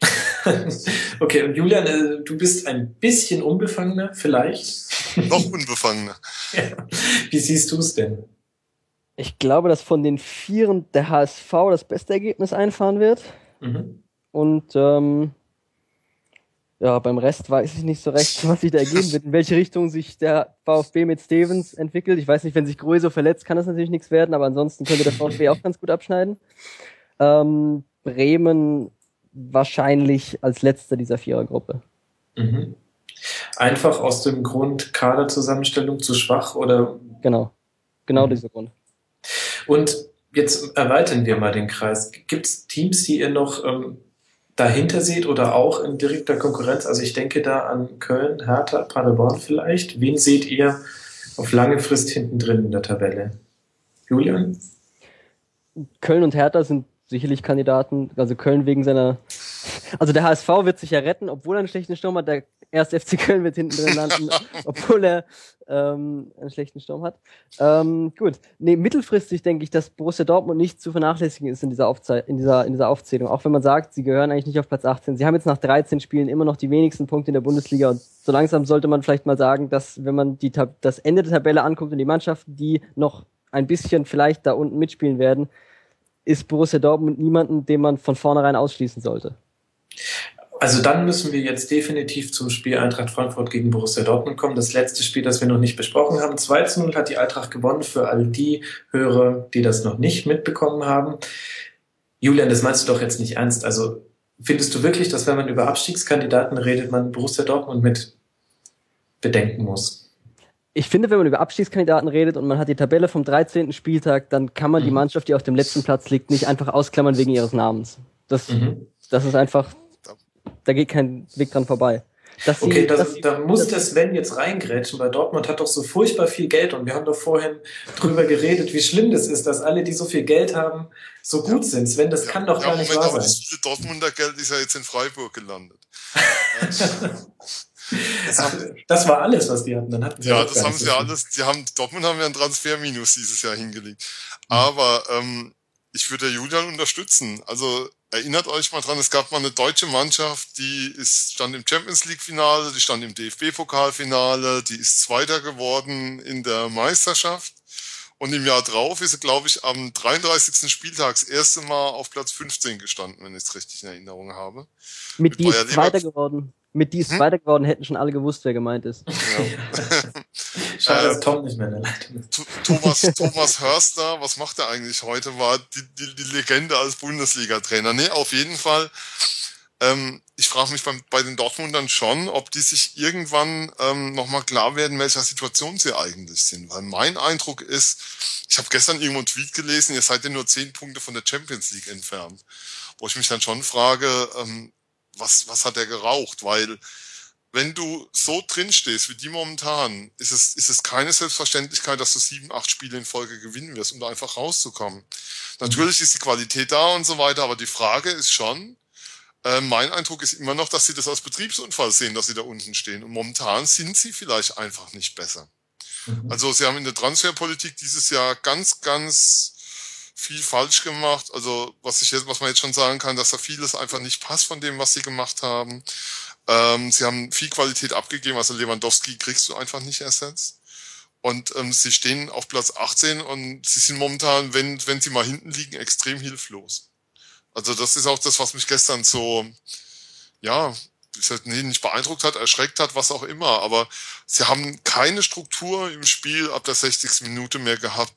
(laughs) okay, und Julian, äh, du bist ein bisschen unbefangener, vielleicht? Noch unbefangener. (laughs) ja. Wie siehst du es denn? Ich glaube, dass von den Vieren der HSV das beste Ergebnis einfahren wird. Mhm. Und ähm, ja, beim Rest weiß ich nicht so recht, (laughs) was sich da ergeben wird, in welche Richtung sich der VfB mit Stevens entwickelt. Ich weiß nicht, wenn sich Größe verletzt, kann das natürlich nichts werden, aber ansonsten könnte der VfB auch ganz gut abschneiden. Ähm, Bremen wahrscheinlich als letzter dieser Vierergruppe. Mhm. Einfach aus dem Grund Kaderzusammenstellung zu schwach oder? Genau, genau mhm. dieser Grund. Und jetzt erweitern wir mal den Kreis. Gibt es Teams, die ihr noch ähm, dahinter seht oder auch in direkter Konkurrenz? Also ich denke da an Köln, Hertha, Paderborn vielleicht. Wen seht ihr auf lange Frist hinten drin in der Tabelle? Julian? Köln und Hertha sind sicherlich Kandidaten. Also Köln wegen seiner. (laughs) Also der HSV wird sich ja retten, obwohl er einen schlechten Sturm hat. Der erste FC Köln wird hinten drin landen, (laughs) obwohl er ähm, einen schlechten Sturm hat. Ähm, gut. Nee, mittelfristig denke ich, dass Borussia Dortmund nicht zu vernachlässigen ist in dieser, Aufze in, dieser, in dieser Aufzählung. Auch wenn man sagt, sie gehören eigentlich nicht auf Platz 18. Sie haben jetzt nach 13 Spielen immer noch die wenigsten Punkte in der Bundesliga und so langsam sollte man vielleicht mal sagen, dass wenn man die das Ende der Tabelle anguckt und die Mannschaften, die noch ein bisschen vielleicht da unten mitspielen werden, ist Borussia Dortmund niemanden, den man von vornherein ausschließen sollte. Also dann müssen wir jetzt definitiv zum Spiel Eintracht Frankfurt gegen Borussia Dortmund kommen. Das letzte Spiel, das wir noch nicht besprochen haben. 2 zu 0 hat die Eintracht gewonnen für all die Hörer, die das noch nicht mitbekommen haben. Julian, das meinst du doch jetzt nicht ernst. Also findest du wirklich, dass wenn man über Abstiegskandidaten redet, man Borussia Dortmund mit bedenken muss? Ich finde, wenn man über Abstiegskandidaten redet und man hat die Tabelle vom 13. Spieltag, dann kann man mhm. die Mannschaft, die auf dem letzten Platz liegt, nicht einfach ausklammern wegen ihres Namens. Das, mhm. das ist einfach da geht kein Weg dran vorbei. Dass okay, das, dass da muss der Sven jetzt reingrätschen, weil Dortmund hat doch so furchtbar viel Geld und wir haben doch vorhin drüber geredet, wie schlimm das ist, dass alle, die so viel Geld haben, so gut sind. Sven, das ja, kann doch ja, gar nicht Moment, wahr sein. Das Dortmunder Geld ist ja jetzt in Freiburg gelandet. (laughs) Ach, das war alles, was die hatten. Dann hatten sie ja, das haben sie ja alles. Die haben, Dortmund haben ja ein Transferminus dieses Jahr hingelegt. Aber ähm, ich würde Julian unterstützen. Also erinnert euch mal dran, es gab mal eine deutsche Mannschaft, die ist, stand im Champions League Finale, die stand im DFB-Pokalfinale, die ist Zweiter geworden in der Meisterschaft. Und im Jahr drauf ist sie, glaube ich, am 33. Spieltag das erste Mal auf Platz 15 gestanden, wenn ich es richtig in Erinnerung habe. Mit, Mit die ist Zweiter geworden. Mit die ist hm? Zweiter geworden, hätten schon alle gewusst, wer gemeint ist. Ja. (laughs) (laughs) Schade, dass Tom nicht mehr in der Leitung ist. Thomas, (laughs) Thomas Hörster, was macht er eigentlich heute? War die, die, die Legende als Bundesliga-Trainer. Nee, auf jeden Fall. Ähm, ich frage mich beim, bei den Dortmundern schon, ob die sich irgendwann ähm, nochmal klar werden, welcher Situation sie eigentlich sind. Weil mein Eindruck ist, ich habe gestern irgendwo einen Tweet gelesen, ihr seid ja nur zehn Punkte von der Champions League entfernt. Wo ich mich dann schon frage, ähm, was, was hat er geraucht? Weil wenn du so drin stehst wie die momentan, ist es, ist es keine Selbstverständlichkeit, dass du sieben, acht Spiele in Folge gewinnen wirst, um da einfach rauszukommen. Natürlich ist die Qualität da und so weiter, aber die Frage ist schon, äh, mein Eindruck ist immer noch, dass sie das als Betriebsunfall sehen, dass sie da unten stehen. Und momentan sind sie vielleicht einfach nicht besser. Mhm. Also sie haben in der Transferpolitik dieses Jahr ganz, ganz viel falsch gemacht. Also was ich jetzt, was man jetzt schon sagen kann, dass da vieles einfach nicht passt von dem, was sie gemacht haben. Ähm, sie haben viel Qualität abgegeben, also Lewandowski kriegst du einfach nicht ersetzt. Und ähm, sie stehen auf Platz 18 und sie sind momentan, wenn, wenn sie mal hinten liegen, extrem hilflos. Also das ist auch das, was mich gestern so, ja, nicht beeindruckt hat, erschreckt hat, was auch immer. Aber sie haben keine Struktur im Spiel ab der 60. Minute mehr gehabt,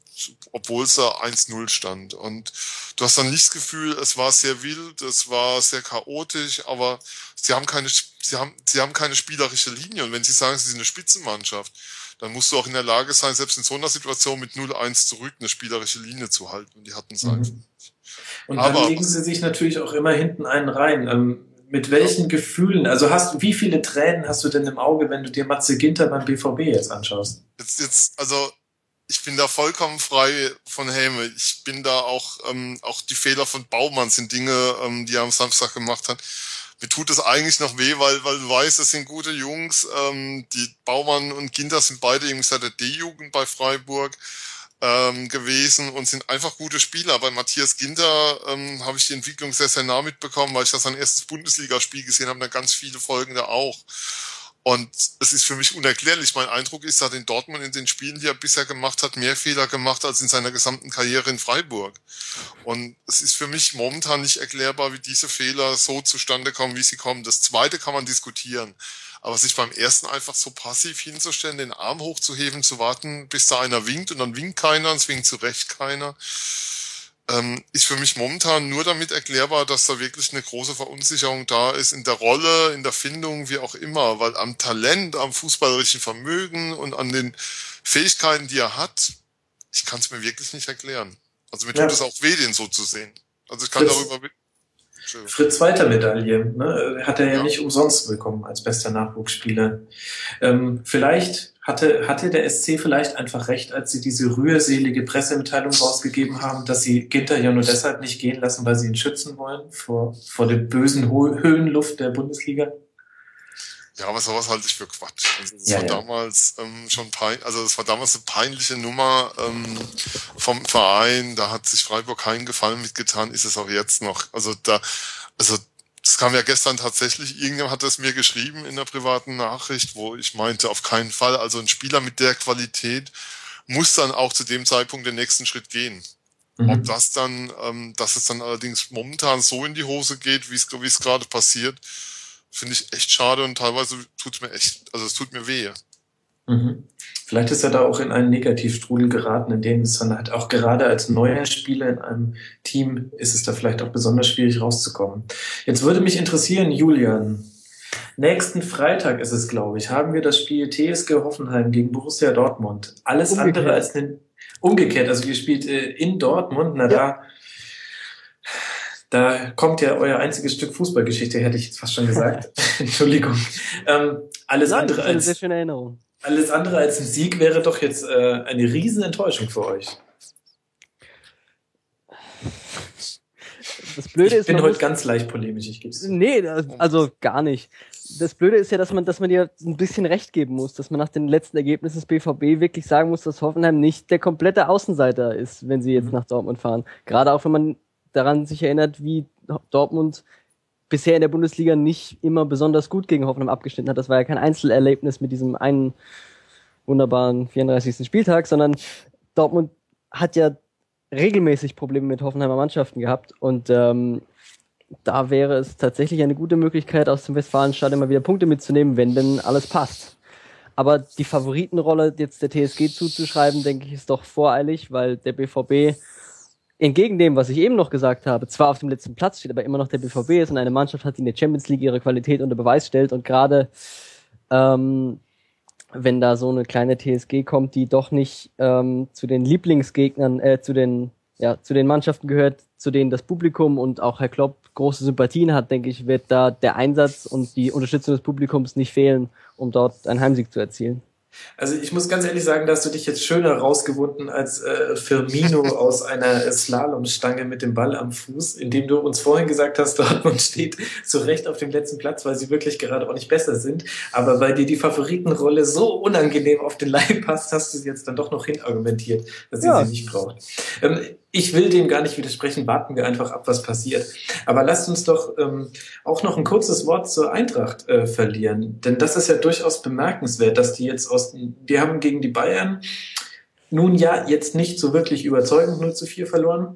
obwohl es da 1-0 stand. Und du hast dann nicht das Gefühl, es war sehr wild, es war sehr chaotisch, aber sie haben keine, sie haben, sie haben keine spielerische Linie. Und wenn sie sagen, sie sind eine Spitzenmannschaft, dann musst du auch in der Lage sein, selbst in so einer Situation mit 0-1 zurück eine spielerische Linie zu halten. Und die hatten es mhm. einfach nicht. Und dann Aber, legen sie sich natürlich auch immer hinten einen rein. Ähm, mit welchen Gefühlen, also hast wie viele Tränen hast du denn im Auge, wenn du dir Matze Ginter beim BVB jetzt anschaust? Jetzt, jetzt, also ich bin da vollkommen frei von Häme. Ich bin da auch, ähm, auch die Fehler von Baumann sind Dinge, ähm, die er am Samstag gemacht hat. Mir tut es eigentlich noch weh, weil, weil du weißt, das sind gute Jungs. Ähm, die Baumann und Ginter sind beide irgendwie seit der D-Jugend bei Freiburg ähm, gewesen und sind einfach gute Spieler. Bei Matthias Ginter ähm, habe ich die Entwicklung sehr, sehr nah mitbekommen, weil ich das sein erstes Bundesligaspiel gesehen habe, dann ganz viele Folgen da auch. Und es ist für mich unerklärlich. Mein Eindruck ist, dass in Dortmund in den Spielen, die er bisher gemacht hat, mehr Fehler gemacht als in seiner gesamten Karriere in Freiburg. Und es ist für mich momentan nicht erklärbar, wie diese Fehler so zustande kommen, wie sie kommen. Das zweite kann man diskutieren. Aber sich beim ersten einfach so passiv hinzustellen, den Arm hochzuheben, zu warten, bis da einer winkt und dann winkt keiner und es winkt zurecht keiner, ähm, ist für mich momentan nur damit erklärbar, dass da wirklich eine große Verunsicherung da ist in der Rolle, in der Findung, wie auch immer, weil am Talent, am fußballerischen Vermögen und an den Fähigkeiten, die er hat, ich kann es mir wirklich nicht erklären. Also mir tut es auch weh, den so zu sehen. Also ich kann das darüber Fritz Walter Medaille, ne? hat er ja, ja, nicht umsonst bekommen als bester Nachwuchsspieler. Ähm, vielleicht hatte, hatte der SC vielleicht einfach recht, als sie diese rührselige Pressemitteilung rausgegeben haben, dass sie Ginter ja nur deshalb nicht gehen lassen, weil sie ihn schützen wollen vor, vor der bösen Höhenluft der Bundesliga? Ja, aber sowas halte ich für Quatsch. Also das ja, war ja. damals ähm, schon pein, also das war damals eine peinliche Nummer ähm, vom Verein. Da hat sich Freiburg keinen Gefallen mitgetan, ist es auch jetzt noch. Also da, also das kam ja gestern tatsächlich, irgendjemand hat es mir geschrieben in der privaten Nachricht, wo ich meinte, auf keinen Fall, also ein Spieler mit der Qualität muss dann auch zu dem Zeitpunkt den nächsten Schritt gehen. Mhm. Ob das dann, ähm, dass es dann allerdings momentan so in die Hose geht, wie es wie es gerade passiert, finde ich echt schade und teilweise tut es mir echt, also es tut mir weh. Mhm. Vielleicht ist er da auch in einen Negativstrudel geraten, in dem es dann halt auch gerade als neuer Spieler in einem Team ist es da vielleicht auch besonders schwierig rauszukommen. Jetzt würde mich interessieren, Julian, nächsten Freitag ist es, glaube ich, haben wir das Spiel TSG Hoffenheim gegen Borussia Dortmund. Alles umgekehrt. andere als eine, umgekehrt, also ihr spielt äh, in Dortmund, na ja. da da kommt ja euer einziges Stück Fußballgeschichte, hätte ich jetzt fast schon gesagt. (laughs) (laughs) Entschuldigung. Ähm, alles Nein, andere als sehr schöne Erinnerung. Alles andere als ein Sieg wäre doch jetzt äh, eine Riesenenttäuschung für euch. Das Blöde ich ist, bin heute ganz leicht polemisch, ich gebe es. Nee, also gar nicht. Das Blöde ist ja, dass man, dass man dir ein bisschen recht geben muss, dass man nach den letzten Ergebnissen des BVB wirklich sagen muss, dass Hoffenheim nicht der komplette Außenseiter ist, wenn sie jetzt mhm. nach Dortmund fahren. Gerade auch wenn man daran sich erinnert, wie Dortmund bisher in der Bundesliga nicht immer besonders gut gegen Hoffenheim abgeschnitten hat. Das war ja kein Einzelerlebnis mit diesem einen wunderbaren 34. Spieltag, sondern Dortmund hat ja regelmäßig Probleme mit Hoffenheimer Mannschaften gehabt und ähm, da wäre es tatsächlich eine gute Möglichkeit, aus dem Westfalenstadion mal wieder Punkte mitzunehmen, wenn denn alles passt. Aber die Favoritenrolle jetzt der TSG zuzuschreiben, denke ich, ist doch voreilig, weil der BVB entgegen dem, was ich eben noch gesagt habe, zwar auf dem letzten Platz steht, aber immer noch der BVB ist und eine Mannschaft hat, die in der Champions League ihre Qualität unter Beweis stellt und gerade ähm, wenn da so eine kleine TSG kommt, die doch nicht ähm, zu den Lieblingsgegnern, äh, zu den ja, zu den Mannschaften gehört, zu denen das Publikum und auch Herr Klopp große Sympathien hat, denke ich, wird da der Einsatz und die Unterstützung des Publikums nicht fehlen, um dort einen Heimsieg zu erzielen. Also ich muss ganz ehrlich sagen, dass du dich jetzt schöner rausgewunden als äh, Firmino (laughs) aus einer Slalomstange mit dem Ball am Fuß, indem du uns vorhin gesagt hast, (laughs) Dortmund steht zu Recht auf dem letzten Platz, weil sie wirklich gerade auch nicht besser sind. Aber weil dir die Favoritenrolle so unangenehm auf den Leib passt, hast du sie jetzt dann doch noch hinargumentiert, dass sie ja. sie nicht braucht. Ähm, ich will dem gar nicht widersprechen, warten wir einfach ab, was passiert. Aber lasst uns doch ähm, auch noch ein kurzes Wort zur Eintracht äh, verlieren. Denn das ist ja durchaus bemerkenswert, dass die jetzt aus, die haben gegen die Bayern nun ja jetzt nicht so wirklich überzeugend 0 zu 4 verloren.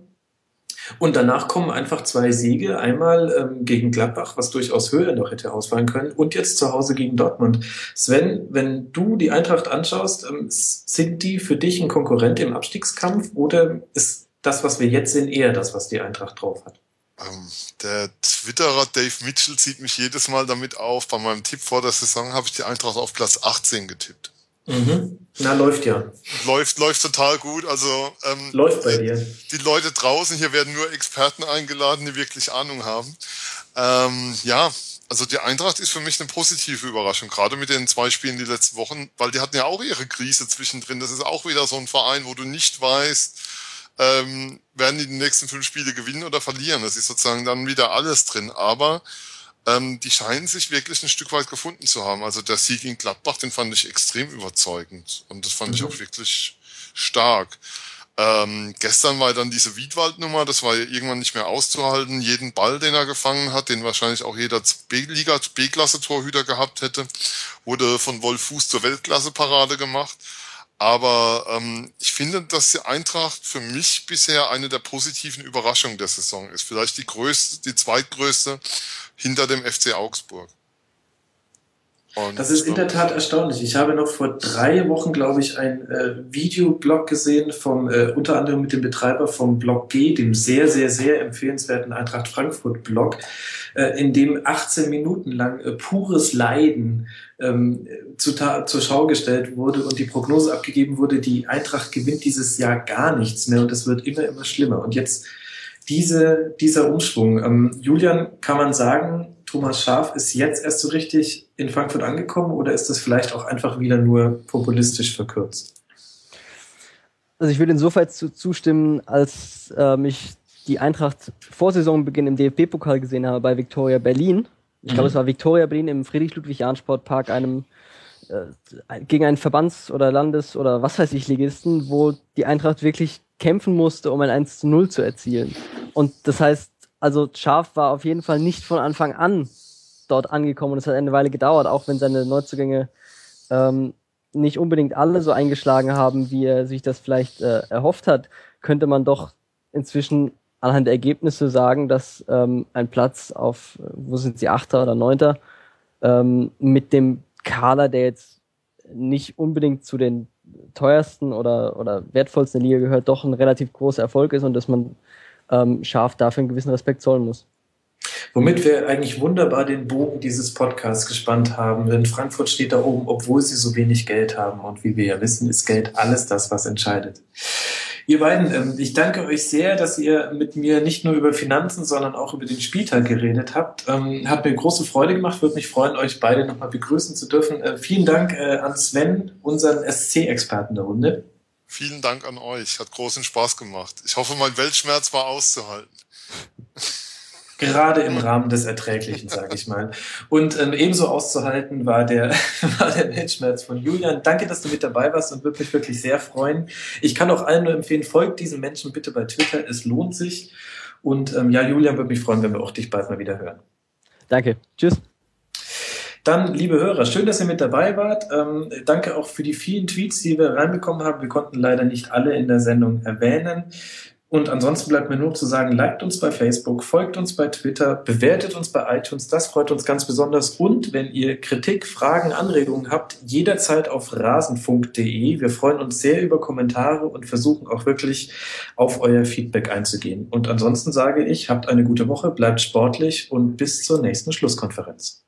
Und danach kommen einfach zwei Siege, einmal ähm, gegen Gladbach, was durchaus höher noch hätte ausfallen können, und jetzt zu Hause gegen Dortmund. Sven, wenn du die Eintracht anschaust, ähm, sind die für dich ein Konkurrent im Abstiegskampf oder ist das, was wir jetzt sehen, eher das, was die Eintracht drauf hat. Ähm, der Twitterer Dave Mitchell zieht mich jedes Mal damit auf. Bei meinem Tipp vor der Saison habe ich die Eintracht auf Platz 18 getippt. Mhm. Na, läuft ja. Läuft, läuft total gut. Also ähm, läuft bei dir. Die Leute draußen, hier werden nur Experten eingeladen, die wirklich Ahnung haben. Ähm, ja, also die Eintracht ist für mich eine positive Überraschung, gerade mit den zwei Spielen die letzten Wochen, weil die hatten ja auch ihre Krise zwischendrin. Das ist auch wieder so ein Verein, wo du nicht weißt, ähm, werden die die nächsten fünf Spiele gewinnen oder verlieren. Das ist sozusagen dann wieder alles drin. Aber ähm, die scheinen sich wirklich ein Stück weit gefunden zu haben. Also der Sieg in Gladbach, den fand ich extrem überzeugend. Und das fand mhm. ich auch wirklich stark. Ähm, gestern war dann diese Wiedwald-Nummer, das war ja irgendwann nicht mehr auszuhalten. Jeden Ball, den er gefangen hat, den wahrscheinlich auch jeder B-Liga, B-Klasse-Torhüter gehabt hätte, wurde von Wolf Fuß zur Weltklasse-Parade gemacht. Aber ähm, ich finde, dass die Eintracht für mich bisher eine der positiven Überraschungen der Saison ist. Vielleicht die größte, die zweitgrößte hinter dem FC Augsburg. Und das ist in der Tat erstaunlich. Ich habe noch vor drei Wochen, glaube ich, ein äh, Videoblog gesehen vom äh, unter anderem mit dem Betreiber vom Blog G, dem sehr, sehr, sehr empfehlenswerten Eintracht Frankfurt Blog, äh, in dem 18 Minuten lang äh, pures Leiden ähm, zu, zur Schau gestellt wurde und die Prognose abgegeben wurde, die Eintracht gewinnt dieses Jahr gar nichts mehr und es wird immer, immer schlimmer. Und jetzt diese, dieser Umschwung. Ähm, Julian, kann man sagen, Thomas Schaf ist jetzt erst so richtig in Frankfurt angekommen oder ist das vielleicht auch einfach wieder nur populistisch verkürzt? Also ich würde insofern zu, zustimmen, als äh, mich die Eintracht vor Saisonbeginn im DFB-Pokal gesehen habe bei Viktoria Berlin. Ich glaube, mhm. es war Viktoria Berlin im Friedrich-Ludwig-Jahn-Sportpark, einem äh, gegen einen Verbands- oder Landes- oder was weiß ich Ligisten, wo die Eintracht wirklich kämpfen musste, um ein 1 zu 0 zu erzielen. Und das heißt, also Schaf war auf jeden Fall nicht von Anfang an dort angekommen und es hat eine Weile gedauert, auch wenn seine Neuzugänge ähm, nicht unbedingt alle so eingeschlagen haben, wie er sich das vielleicht äh, erhofft hat, könnte man doch inzwischen anhand der Ergebnisse sagen, dass ähm, ein Platz auf, wo sind sie, Achter oder Neunter, ähm, mit dem Kader, der jetzt nicht unbedingt zu den teuersten oder, oder wertvollsten Liga gehört, doch ein relativ großer Erfolg ist und dass man ähm, scharf dafür einen gewissen Respekt zollen muss. Womit wir eigentlich wunderbar den Bogen dieses Podcasts gespannt haben, denn Frankfurt steht da oben, obwohl sie so wenig Geld haben. Und wie wir ja wissen, ist Geld alles das, was entscheidet. Ihr beiden, ähm, ich danke euch sehr, dass ihr mit mir nicht nur über Finanzen, sondern auch über den Spieltag geredet habt. Ähm, hat mir große Freude gemacht, würde mich freuen, euch beide nochmal begrüßen zu dürfen. Äh, vielen Dank äh, an Sven, unseren SC-Experten der Runde. Vielen Dank an euch. Hat großen Spaß gemacht. Ich hoffe, mein Weltschmerz war auszuhalten. Gerade im Rahmen des Erträglichen, sage ich mal. Und ähm, ebenso auszuhalten war der, (laughs) war der Weltschmerz von Julian. Danke, dass du mit dabei warst und würde mich wirklich sehr freuen. Ich kann auch allen nur empfehlen, folgt diesen Menschen bitte bei Twitter. Es lohnt sich. Und ähm, ja, Julian würde mich freuen, wenn wir auch dich bald mal wieder hören. Danke. Tschüss. Dann, liebe Hörer, schön, dass ihr mit dabei wart. Ähm, danke auch für die vielen Tweets, die wir reinbekommen haben. Wir konnten leider nicht alle in der Sendung erwähnen. Und ansonsten bleibt mir nur zu sagen, liked uns bei Facebook, folgt uns bei Twitter, bewertet uns bei iTunes, das freut uns ganz besonders. Und wenn ihr Kritik, Fragen, Anregungen habt, jederzeit auf rasenfunk.de. Wir freuen uns sehr über Kommentare und versuchen auch wirklich auf euer Feedback einzugehen. Und ansonsten sage ich, habt eine gute Woche, bleibt sportlich und bis zur nächsten Schlusskonferenz.